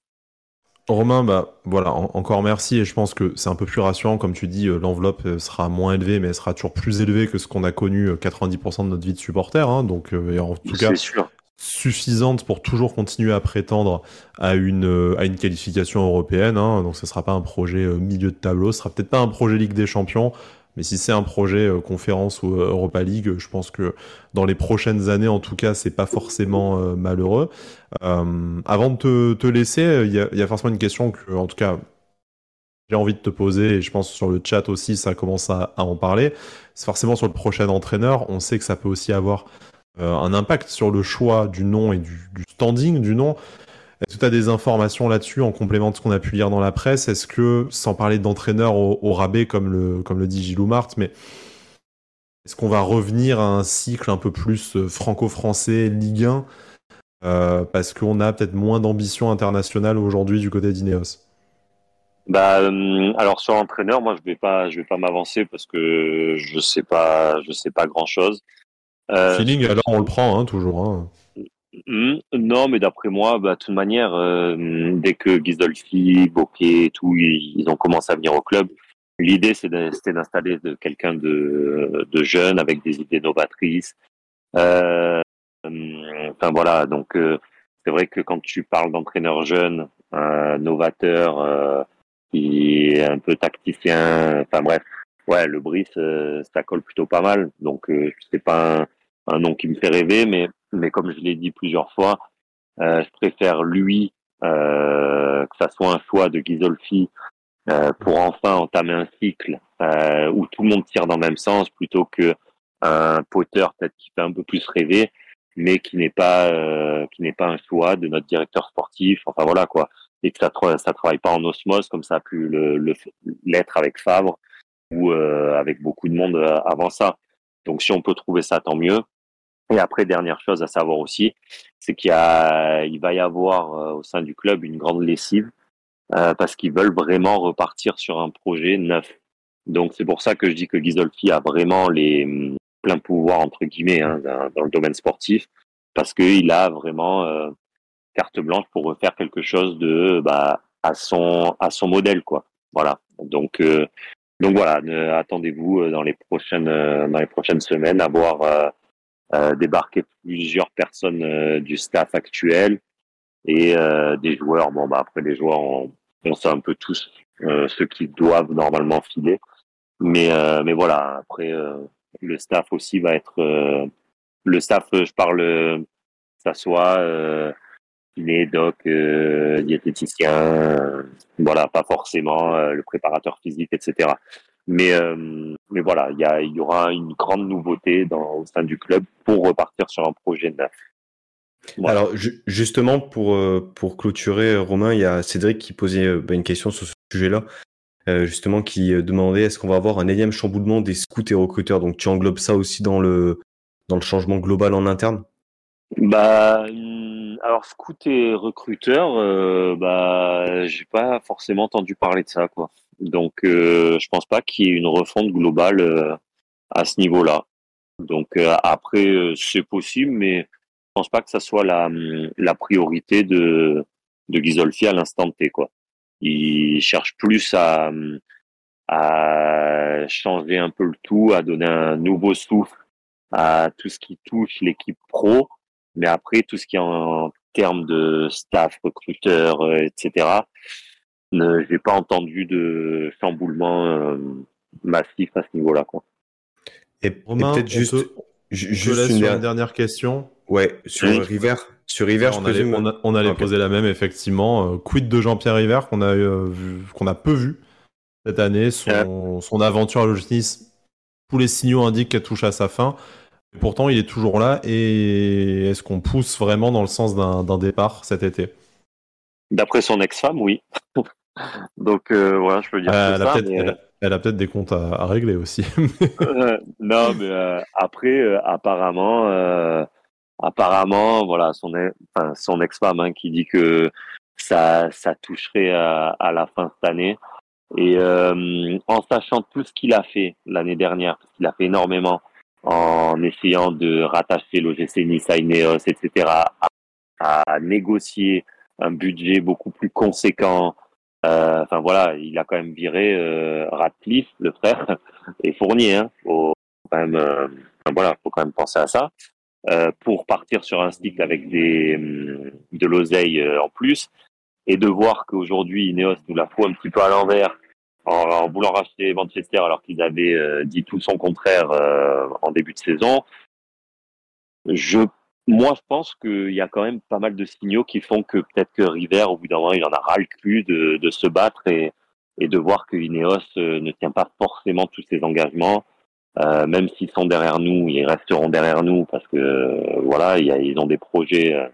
Romain, bah voilà, encore merci et je pense que c'est un peu plus rassurant, comme tu dis, l'enveloppe sera moins élevée, mais elle sera toujours plus élevée que ce qu'on a connu 90% de notre vie de supporter. Hein, donc, en tout cas, sûr suffisante pour toujours continuer à prétendre à une, euh, à une qualification européenne. Hein. Donc ce sera pas un projet euh, milieu de tableau, ce sera peut-être pas un projet Ligue des Champions, mais si c'est un projet euh, conférence ou Europa League, je pense que dans les prochaines années, en tout cas, c'est pas forcément malheureux. avant de te, te laisser, il y a, forcément une question que, en tout cas, j'ai envie de te poser, et je pense sur le chat aussi, ça commence à, en parler. C'est forcément sur le prochain entraîneur. On sait que ça peut aussi avoir euh, un impact sur le choix du nom et du standing du nom. Est-ce que tu as des informations là-dessus en complément de ce qu'on a pu lire dans la presse? Est-ce que, sans parler d'entraîneur au, au, rabais comme le, comme le dit Gilou Marthe, mais est-ce qu'on va revenir à un cycle un peu plus euh, franco-français, Ligue 1 parce qu'on a peut-être moins d'ambition internationale aujourd'hui du côté d'Ineos? Bah, alors sur l'entraîneur, moi je vais pas, je vais pas m'avancer parce que je sais pas, je sais pas grand chose. Feeling, alors on le prend hein, toujours. Hein. Hmm, non, mais d'après moi, bah, de toute manière, euh, dès que Ghisolfi, Bokeh et tout, ils, ont commencé à venir au club, l'idée c'était d'installer de, quelqu'un de, de, jeune avec des idées novatrices. Euh, enfin voilà, donc euh, c'est vrai que quand tu parles d'entraîneur jeune, novateur, euh, qui est un peu tacticien, enfin bref, ouais, le Brice, ça colle plutôt pas mal. Donc c'est pas un, un nom qui me fait rêver, mais mais comme je l'ai dit plusieurs fois, euh, je préfère lui euh, que ça soit un choix de Ghisolfi euh, pour enfin entamer un cycle euh, où tout le monde tire dans le même sens plutôt que un Potter peut-être qui fait un peu plus rêver, mais qui n'est pas euh, qui n'est pas un choix de notre directeur sportif. Enfin voilà quoi, et que ça ça travaille pas en osmose comme ça a pu l'être avec Favre ou euh, avec beaucoup de monde avant ça. Donc si on peut trouver ça, tant mieux. Et après, dernière chose à savoir aussi, c'est qu'il il va y avoir euh, au sein du club une grande lessive euh, parce qu'ils veulent vraiment repartir sur un projet neuf. Donc c'est pour ça que je dis que Ghisolfi a vraiment les hum, pleins pouvoirs entre guillemets hein, dans, le domaine sportif parce qu'il a vraiment euh, carte blanche pour refaire quelque chose de bah, à son à son modèle quoi. Voilà. Donc donc voilà, attendez-vous dans les prochaines dans les prochaines semaines à voir euh, débarquer plusieurs personnes euh, du staff actuel et euh, des joueurs. Bon, bah après les joueurs, on, on sait un peu tous ceux qui doivent normalement filer. Mais mais voilà, après le staff aussi va être le staff. Je parle, ça soit kiné, doc, euh, diététicien, voilà, pas forcément le préparateur physique, etc. Mais, euh, mais voilà, il y, a, y aura une grande nouveauté dans, au sein du club pour repartir sur un projet neuf. Alors justement, pour, euh, pour clôturer, Romain, il y a Cédric qui posait euh, bah, une question sur ce sujet-là, justement qui demandait est-ce qu'on va avoir un énième chamboulement des scouts et recruteurs? Donc tu englobes ça aussi dans le, dans le changement global en interne? Bah alors scout et recruteur, bah j'ai pas forcément entendu parler de ça quoi. Donc, euh, je pense pas qu'il y ait une refonte globale euh, à ce niveau-là. Donc, euh, après, c'est possible, mais je pense pas que ça soit la, la priorité de, de Ghisolfi à l'instant T. Quoi. Il cherche plus à, à changer un peu le tout, à donner un nouveau souffle à tout ce qui touche l'équipe pro, mais après, tout ce qui est en termes de staff, recruteur, etc., je n'ai pas entendu de chamboulement euh, massif à ce niveau-là. Quoi. Et, peut-être juste, juste une, dernière question. Ouais, sur River. Sur River, on, allait, on, allait poser la même, effectivement. Euh, quid de Jean-Pierre River, qu'on a, euh, vu, qu'on a peu vu cette année? Son, son aventure à Logis, tous les signaux indiquent qu'elle touche à sa fin. Pourtant, il est toujours là. Et est-ce qu'on pousse vraiment dans le sens d'un départ cet été? D'après son ex-femme, oui. Donc euh, voilà, je peux dire elle, ça, a elle, a, peut-être des comptes à, régler aussi. Euh, non, mais euh, après, apparemment, apparemment, voilà, son, enfin, son ex-femme hein, qui dit que ça, ça toucherait à, à la fin cette année. Et en sachant tout ce qu'il a fait l'année dernière, parce qu'il a fait énormément, en essayant de rattacher l'OGC Nice à Ineos, etc., à, à négocier un budget beaucoup plus conséquent, euh, enfin voilà, il a quand même viré euh, Radcliffe, le frère, et Fournier. Hein. Faut quand même, euh, voilà, faut quand même penser à ça. Euh, pour partir sur un stick avec des hum, de l'oseille en plus et de voir qu'aujourd'hui Ineos nous la fout un petit peu à l'envers en, en, voulant racheter Manchester alors qu'ils avaient dit tout son contraire en début de saison. Je moi, je pense qu'il y a quand même pas mal de signaux qui font que peut-être que River, au bout d'un moment, il en a ras le cul de, de se battre et, et de voir que Ineos euh, ne tient pas forcément tous ses engagements. Euh, même s'ils sont derrière nous, ils resteront derrière nous parce que euh, voilà, ils ont des projets euh,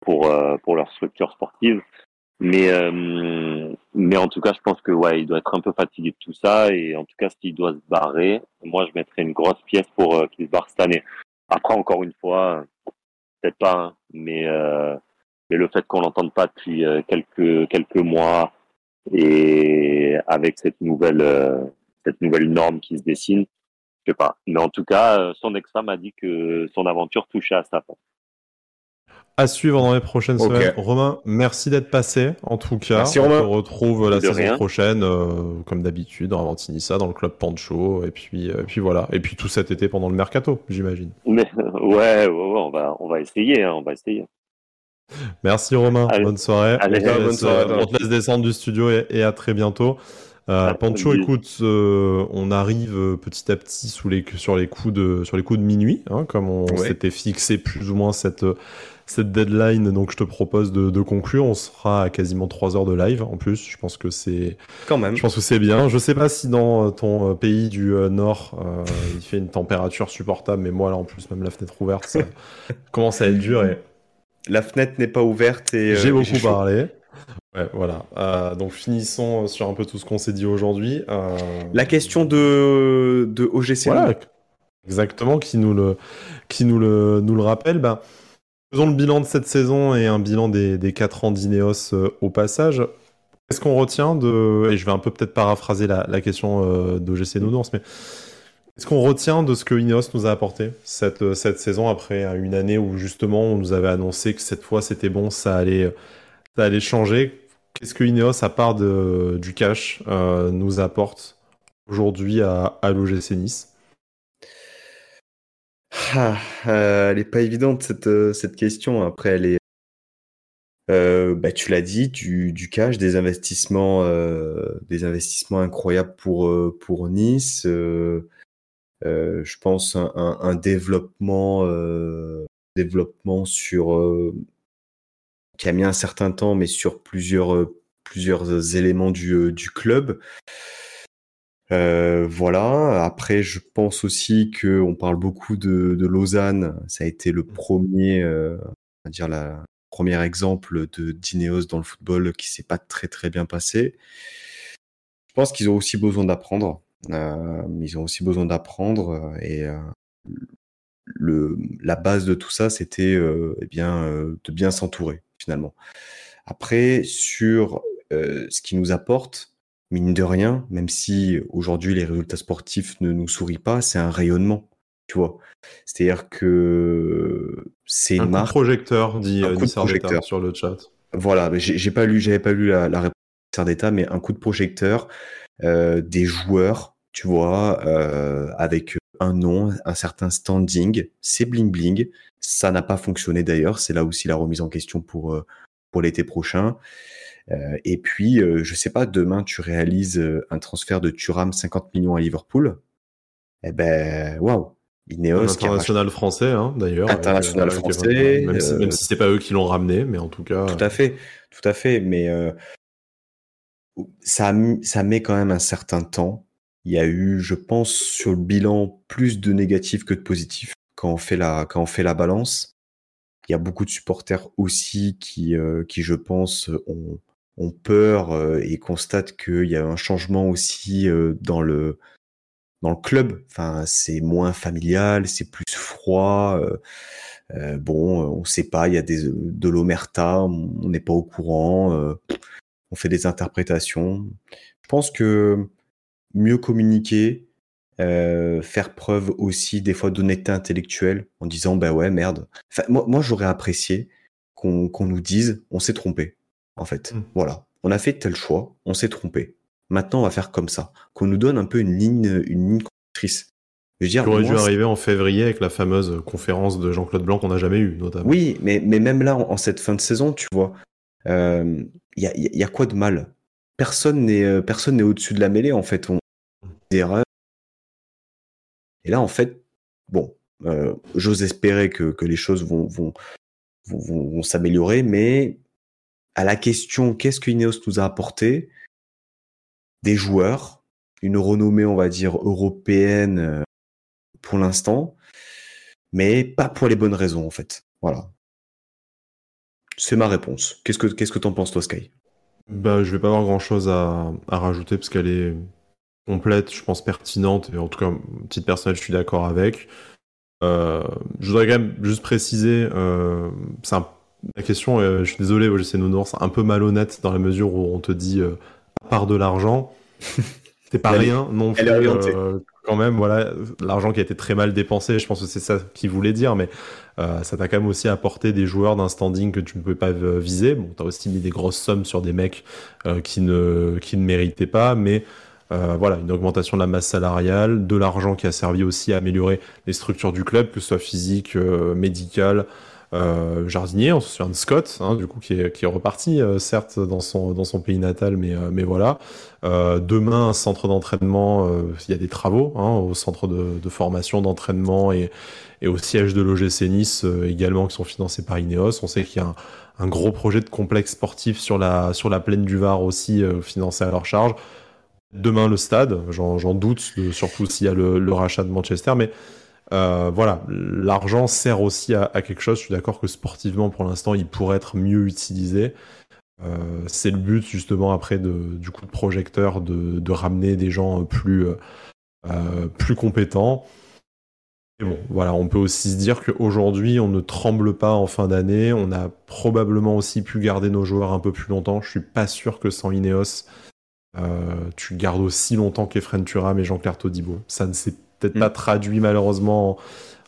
pour pour leur structure sportive. Mais mais en tout cas, je pense que ouais, il doit être un peu fatigué de tout ça et en tout cas, s'il doit se barrer, moi, je mettrais une grosse pièce pour qu'il se barre cette année. Après, encore une fois, peut-être pas, hein, mais mais le fait qu'on l'entende pas depuis quelques quelques mois et avec cette nouvelle cette nouvelle norme qui se dessine, je sais pas. Mais en tout cas, son ex-femme a dit que son aventure touchait à sa fin à suivre dans les prochaines semaines. Romain, merci d'être passé. En tout cas, merci, on se retrouve la saison prochaine, euh, comme d'habitude, dans Avantinissa, dans le club Pancho, et puis, euh, puis voilà. Et puis tout cet été pendant le mercato, j'imagine. Mais ouais, ouais, on va, on va essayer, hein, on va essayer. Merci Romain, bonne soirée. Allez, on, te laisse, on, te laisse, descendre du studio et, à très bientôt. Euh, Pancho, écoute, on arrive petit à petit sous les, sur, les coups de, sur les coups de minuit, hein, comme on s'était fixé plus ou moins cette, cette deadline, donc je te propose de, conclure. On sera à quasiment 3 heures de live en plus. Je pense que c'est quand même. Je pense que c'est bien. Je sais pas si dans euh, ton euh, pays du euh, nord, il fait une température supportable, mais moi là en plus même la fenêtre ouverte, ça commence à être dur et la fenêtre n'est pas ouverte et j'ai beaucoup parlé. Ouais, voilà. donc finissons sur un peu tout ce qu'on s'est dit aujourd'hui. La question de, de OGC. Voilà, exactement, qui nous le, qui nous le, nous le rappelle. Ben, Faisons le bilan de cette saison et un bilan des, des 4 ans d'Ineos euh, au passage. Qu'est-ce qu'on retient de. Et je vais un peu peut-être paraphraser la, question euh, d'OGC Nounours, mais est-ce qu'on retient de ce que Ineos nous a apporté cette, euh, saison après une année où justement on nous avait annoncé que cette fois c'était bon, ça allait, ça allait changer Qu'est-ce que Ineos, à part du cash, nous apporte aujourd'hui à, à l'OGC Nice? Ah, euh, elle est pas évidente cette, euh, cette question. Après, elle est. Euh, bah, tu l'as dit, du, cash, des investissements, des investissements incroyables pour pour Nice. je pense un, un, développement, sur qui a mis un certain temps, mais sur plusieurs plusieurs éléments du club. Euh, voilà. Après, je pense aussi que on parle beaucoup de, de, Lausanne. Ça a été le premier, euh, dire la premier exemple de d'Ineos dans le football qui s'est pas très très bien passé. Je pense qu'ils ont aussi besoin d'apprendre. Euh, ils ont aussi besoin d'apprendre euh, et euh, le la base de tout ça, c'était eh bien de bien s'entourer finalement. Après, sur ce qui nous apporte, mine de rien, même si aujourd'hui les résultats sportifs ne nous sourient pas, c'est un rayonnement, tu vois. C'est-à-dire que c'est une un marque. projecteur, dit un projecteur sur le chat. Voilà, j'ai pas lu, j'avais pas lu la, la réponse d'État, mais un coup de projecteur, euh, des joueurs, tu vois, euh, avec un nom, un certain standing, c'est bling bling. Ça n'a pas fonctionné d'ailleurs, c'est là aussi la remise en question pour euh, pour l'été prochain. Euh, et puis, euh, je sais pas, demain tu réalises euh, un transfert de Turam 50 millions à Liverpool. Eh ben, waouh. Ineos international français hein, d'ailleurs international français même si, même si c'est pas eux qui l'ont ramené mais en tout cas tout à fait tout à fait mais ça ça met quand même un certain temps il y a eu je pense sur le bilan plus de négatifs que de positifs quand on fait la quand on fait la balance il y a beaucoup de supporters aussi qui qui je pense ont ont peur euh, et constatent qu'il y a un changement aussi euh, dans le dans le club. Enfin, c'est moins familial, c'est plus froid. Euh, bon, on sait pas, il y a des de l'omerta, on n'est pas au courant, on fait des interprétations. Je pense que mieux communiquer, faire preuve aussi des fois d'honnêteté intellectuelle en disant bah ouais merde. Moi, moi j'aurais apprécié qu'on nous dise on s'est trompé en fait. Mmh. Voilà. On a fait tel choix, on s'est trompé. Maintenant, on va faire comme ça. Qu'on nous donne un peu une ligne, une ligne conductrice. Je veux dire, aurait dû arriver en février avec la fameuse conférence de Jean-Claude Blanc qu'on n'a jamais eue, notamment. Oui, mais, mais même là, en, cette fin de saison, tu vois, il euh, y, a, y, a, quoi de mal? Personne n'est euh, personne n'est au-dessus de la mêlée, en fait. On des erreurs. Et là, en fait, bon, euh, j'ose espérer que, que les choses vont, vont, vont, vont s'améliorer, mais à la question qu'est-ce que Ineos nous a apporté? Des joueurs, une renommée, on va dire, européenne euh, pour l'instant, mais pas pour les bonnes raisons, en fait. Voilà. C'est ma réponse. Qu'est-ce que qu'est-ce que t'en penses, toi, Sky? Bah, je vais pas avoir grand-chose à, à rajouter parce qu'elle est complète, je pense pertinente et en tout cas, petite personnage, je suis d'accord avec. je voudrais quand même juste préciser, c'est la question, je suis désolé, c'est nounours, un peu malhonnête dans la mesure où on te dit, à part de l'argent, c'est pas rien non plus. quand même, voilà, l'argent qui a été très mal dépensé, je pense que c'est ça qu'il voulait dire, mais ça t'a quand même aussi apporté des joueurs d'un standing que tu ne pouvais pas viser. Bon, t'as aussi mis des grosses sommes sur des mecs qui, ne, qui ne méritaient pas, mais euh, voilà, une augmentation de la masse salariale, de l'argent qui a servi aussi à améliorer les structures du club, que ce soit physique, euh, médical, euh, jardinier. On se souvient de Scott, hein, du coup, qui est, reparti, certes, dans son, pays natal, mais, mais voilà. demain, un centre d'entraînement, il y a des travaux hein, au centre de, formation, d'entraînement et, au siège de l'OGC Nice également, qui sont financés par Ineos. On sait qu'il y a un, gros projet de complexe sportif sur la, sur la plaine du Var aussi, financé à leur charge demain le stade, j'en doute, surtout s'il y a le, rachat de Manchester, mais euh, voilà, l'argent sert aussi à, quelque chose. Je suis d'accord que sportivement, pour l'instant, il pourrait être mieux utilisé. Euh, c'est le but justement après du coup de projecteur de, ramener des gens plus, euh, plus compétents. Et bon, voilà, on peut aussi se dire qu'aujourd'hui, on ne tremble pas en fin d'année. On a probablement aussi pu garder nos joueurs un peu plus longtemps. Je suis pas sûr que sans Ineos, tu gardes aussi longtemps qu'Efren Turam et Jean-Claire Todibo. Ça ne s'est peut-être mm. pas traduit malheureusement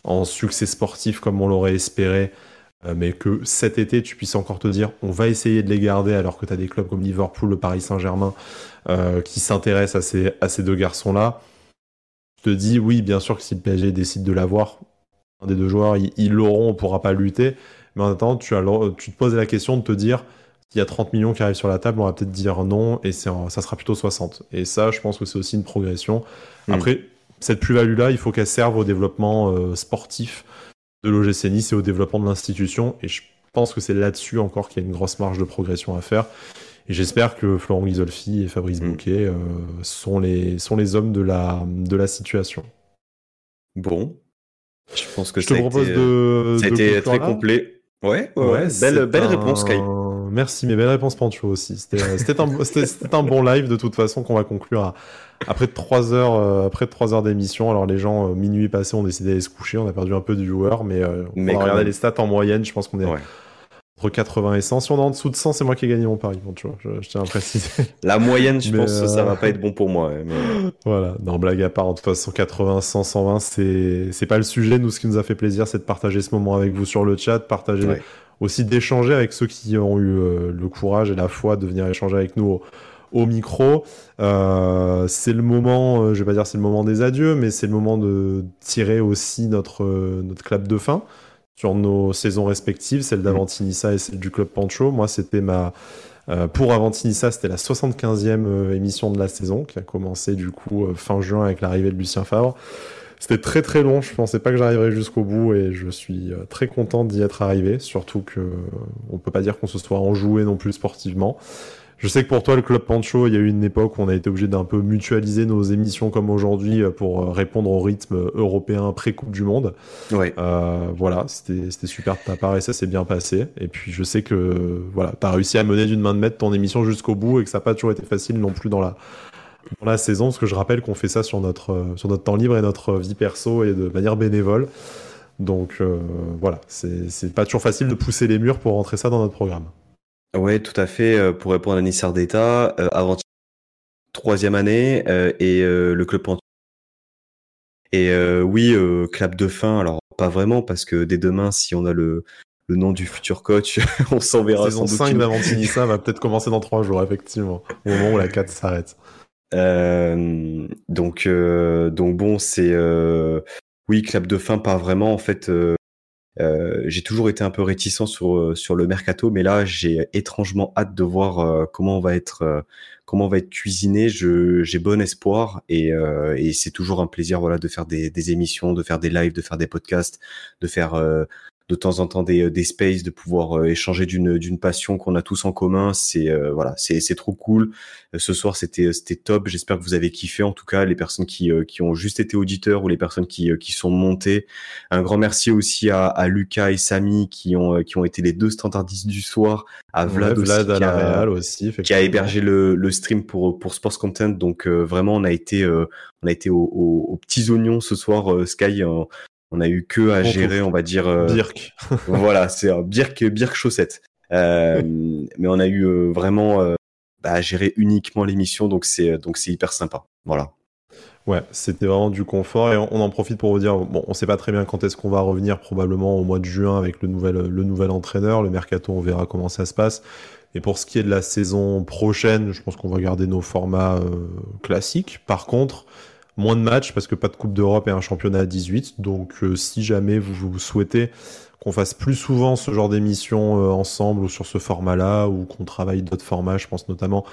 en, succès sportif comme on l'aurait espéré, euh, mais que cet été tu puisses encore te dire on va essayer de les garder alors que tu as des clubs comme Liverpool, le Paris Saint-Germain euh, qui s'intéressent à ces, à ces deux garçons-là. Je te dis oui, bien sûr que si le PSG décide de l'avoir, un des deux joueurs, ils l'auront, on pourra pas lutter. Mais en attendant, tu, as, tu te poses la question de te dire il y a 30 millions qui arrivent sur la table, on va peut-être dire non, et ça sera plutôt 60. Et ça, je pense que c'est aussi une progression. Hmm. Après, cette plus-value-là, il faut qu'elle serve au développement euh, sportif de l'OGC Nice et au développement de l'institution. Et je pense que c'est là-dessus encore qu'il y a une grosse marge de progression à faire. Et j'espère que Florent Ghisolfi et Fabrice hmm. Bouquet euh, sont, les, sont les hommes de la, de la situation. Bon. Je pense que je te propose de. Ça a été très complet. Ouais, ouais, belle, belle réponse, Kai. Merci, mais belle réponse, Pancho aussi. C'était un, un, bon live de toute façon qu'on va conclure après trois heures, euh, après trois heures d'émission. Alors les gens euh, minuit passé ont décidé d'aller se coucher, on a perdu un peu de joueurs, mais, euh, on va regarder les stats en moyenne. Je pense qu'on est entre 80 et 100. Si on est en dessous de 100, c'est moi qui ai gagné mon pari. Bon, tu vois, je, tiens à préciser. La moyenne, je pense, que ça va pas être bon pour moi. Voilà, non blague à part. En toute façon, 80, 100, 120, c'est c'est pas le sujet. Nous, ce qui nous a fait plaisir, c'est de partager ce moment avec vous sur le chat, partager aussi d'échanger avec ceux qui ont eu euh, le courage et la foi de venir échanger avec nous au, micro. Euh, c'est le moment, euh, je vais pas dire c'est le moment des adieux, mais c'est le moment de tirer aussi notre, notre clap de fin sur nos saisons respectives, celle d'Avantinissa et celle du Club Pancho. Moi, c'était ma. pour Avantinissa, c'était la 75e émission de la saison qui a commencé du coup fin juin avec l'arrivée de Lucien Favre. C'était très très long, je pensais pas que j'arriverais jusqu'au bout et je suis euh, très content d'y être arrivé, surtout que on peut pas dire qu'on se soit enjoué non plus sportivement. Je sais que pour toi, le Club Pancho, il y a eu une époque où on a été obligé d'un peu mutualiser nos émissions comme aujourd'hui euh, pour euh, répondre au rythme européen pré-Coupe du Monde. Ouais. Euh, voilà, c'était super de ta part et ça s'est bien passé. Et puis je sais que voilà, tu as réussi à mener d'une main de maître ton émission jusqu'au bout et que ça n'a pas toujours été facile non plus dans la, dans la saison, parce que je rappelle qu'on fait ça sur notre, euh, sur notre temps libre et notre vie perso et de manière bénévole. Donc euh, voilà, c'est pas toujours facile de pousser les murs pour rentrer ça dans notre programme. Oui, tout à fait. Euh, pour répondre à Nissar d'État, avant troisième année et le club Et oui, clap de fin. Alors pas vraiment parce que dès demain, si on a le, le nom du futur coach, on s'enverra. Saison 5 d'Avantinissa va peut-être commencer dans trois jours, effectivement, au moment où la 4 s'arrête. Euh, donc, euh, donc bon, c'est euh, oui, clap de fin, pas vraiment. En fait, j'ai toujours été un peu réticent sur sur le mercato, mais là, j'ai étrangement hâte de voir comment on va être comment on va être cuisiné. j'ai bon espoir et, et c'est toujours un plaisir, voilà, de faire des, des, émissions, de faire des lives, de faire des podcasts, de faire de temps en temps des, euh, des spaces, de pouvoir euh, échanger d'une d'une passion qu'on a tous en commun. C'est euh, voilà, c'est c'est trop cool. Ce soir, c'était c'était top. J'espère que vous avez kiffé. En tout cas, les personnes qui qui ont juste été auditeurs ou les personnes qui qui sont montées. Un grand merci aussi à, à Lucas et Samy qui ont qui ont été les deux standardistes du soir. À Vlad, aussi, qui, a, aussi qui a hébergé le, le stream pour pour Sports Content. Donc vraiment, on a été on a été aux, aux, petits oignons ce soir, Sky. On a eu que à gérer, on va dire. Euh, Birk. voilà, c'est un Birk, Birk chaussette. Euh, mais on a eu euh, vraiment bah, à gérer uniquement l'émission, donc c'est donc c'est hyper sympa. Voilà. Ouais, c'était vraiment du confort et on, en profite pour vous dire, bon, on sait pas très bien quand est-ce qu'on va revenir, probablement au mois de juin avec le nouvel, le nouvel entraîneur, le mercato, on verra comment ça se passe. Et pour ce qui est de la saison prochaine, je pense qu'on va garder nos formats classiques. Par contre, moins de matchs parce que pas de Coupe d'Europe et un championnat à 18. Donc euh, si jamais vous, vous souhaitez qu'on fasse plus souvent ce genre d'émission euh, ensemble ou sur ce format-là ou qu'on travaille d'autres formats, je pense notamment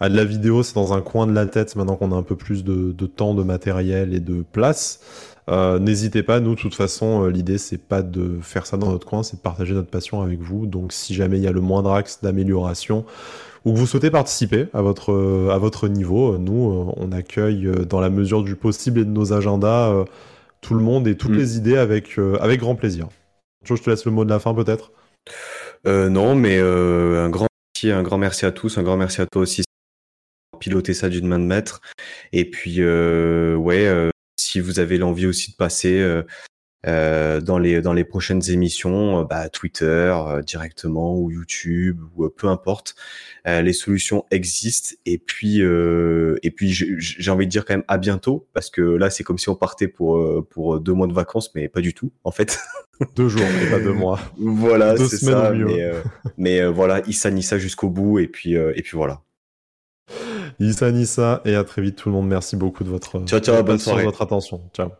à de la vidéo, c'est dans un coin de la tête maintenant qu'on a un peu plus de, temps, de matériel et de place. Euh, N'hésitez pas, nous, de toute façon, l'idée c'est pas de faire ça dans notre coin, c'est de partager notre passion avec vous. Donc si jamais il y a le moindre axe d'amélioration, ou que vous souhaitez participer à votre, euh, à votre niveau, euh, nous, euh, on accueille dans la mesure du possible et de nos agendas tout le monde et toutes mm. les idées avec, avec grand plaisir. Je te laisse le mot de la fin peut-être? non, mais un grand merci, un grand merci à tous, un grand merci à toi aussi pour piloter ça d'une main de maître. Et puis, ouais, si vous avez l'envie aussi de passer dans les dans les prochaines émissions, euh, bah, Twitter euh, directement ou YouTube ou peu importe. les solutions existent et puis et puis j'ai envie de dire quand même à bientôt parce que là c'est comme si on partait pour pour deux mois de vacances mais pas du tout en fait. deux jours et pas deux mois. voilà c'est ça. Mais, mais voilà Issa Nissa jusqu'au bout et puis et puis voilà. Issa Nissa et à très vite tout le monde. Merci beaucoup de votre ciao, ciao, bonne soirée. votre attention. Ciao.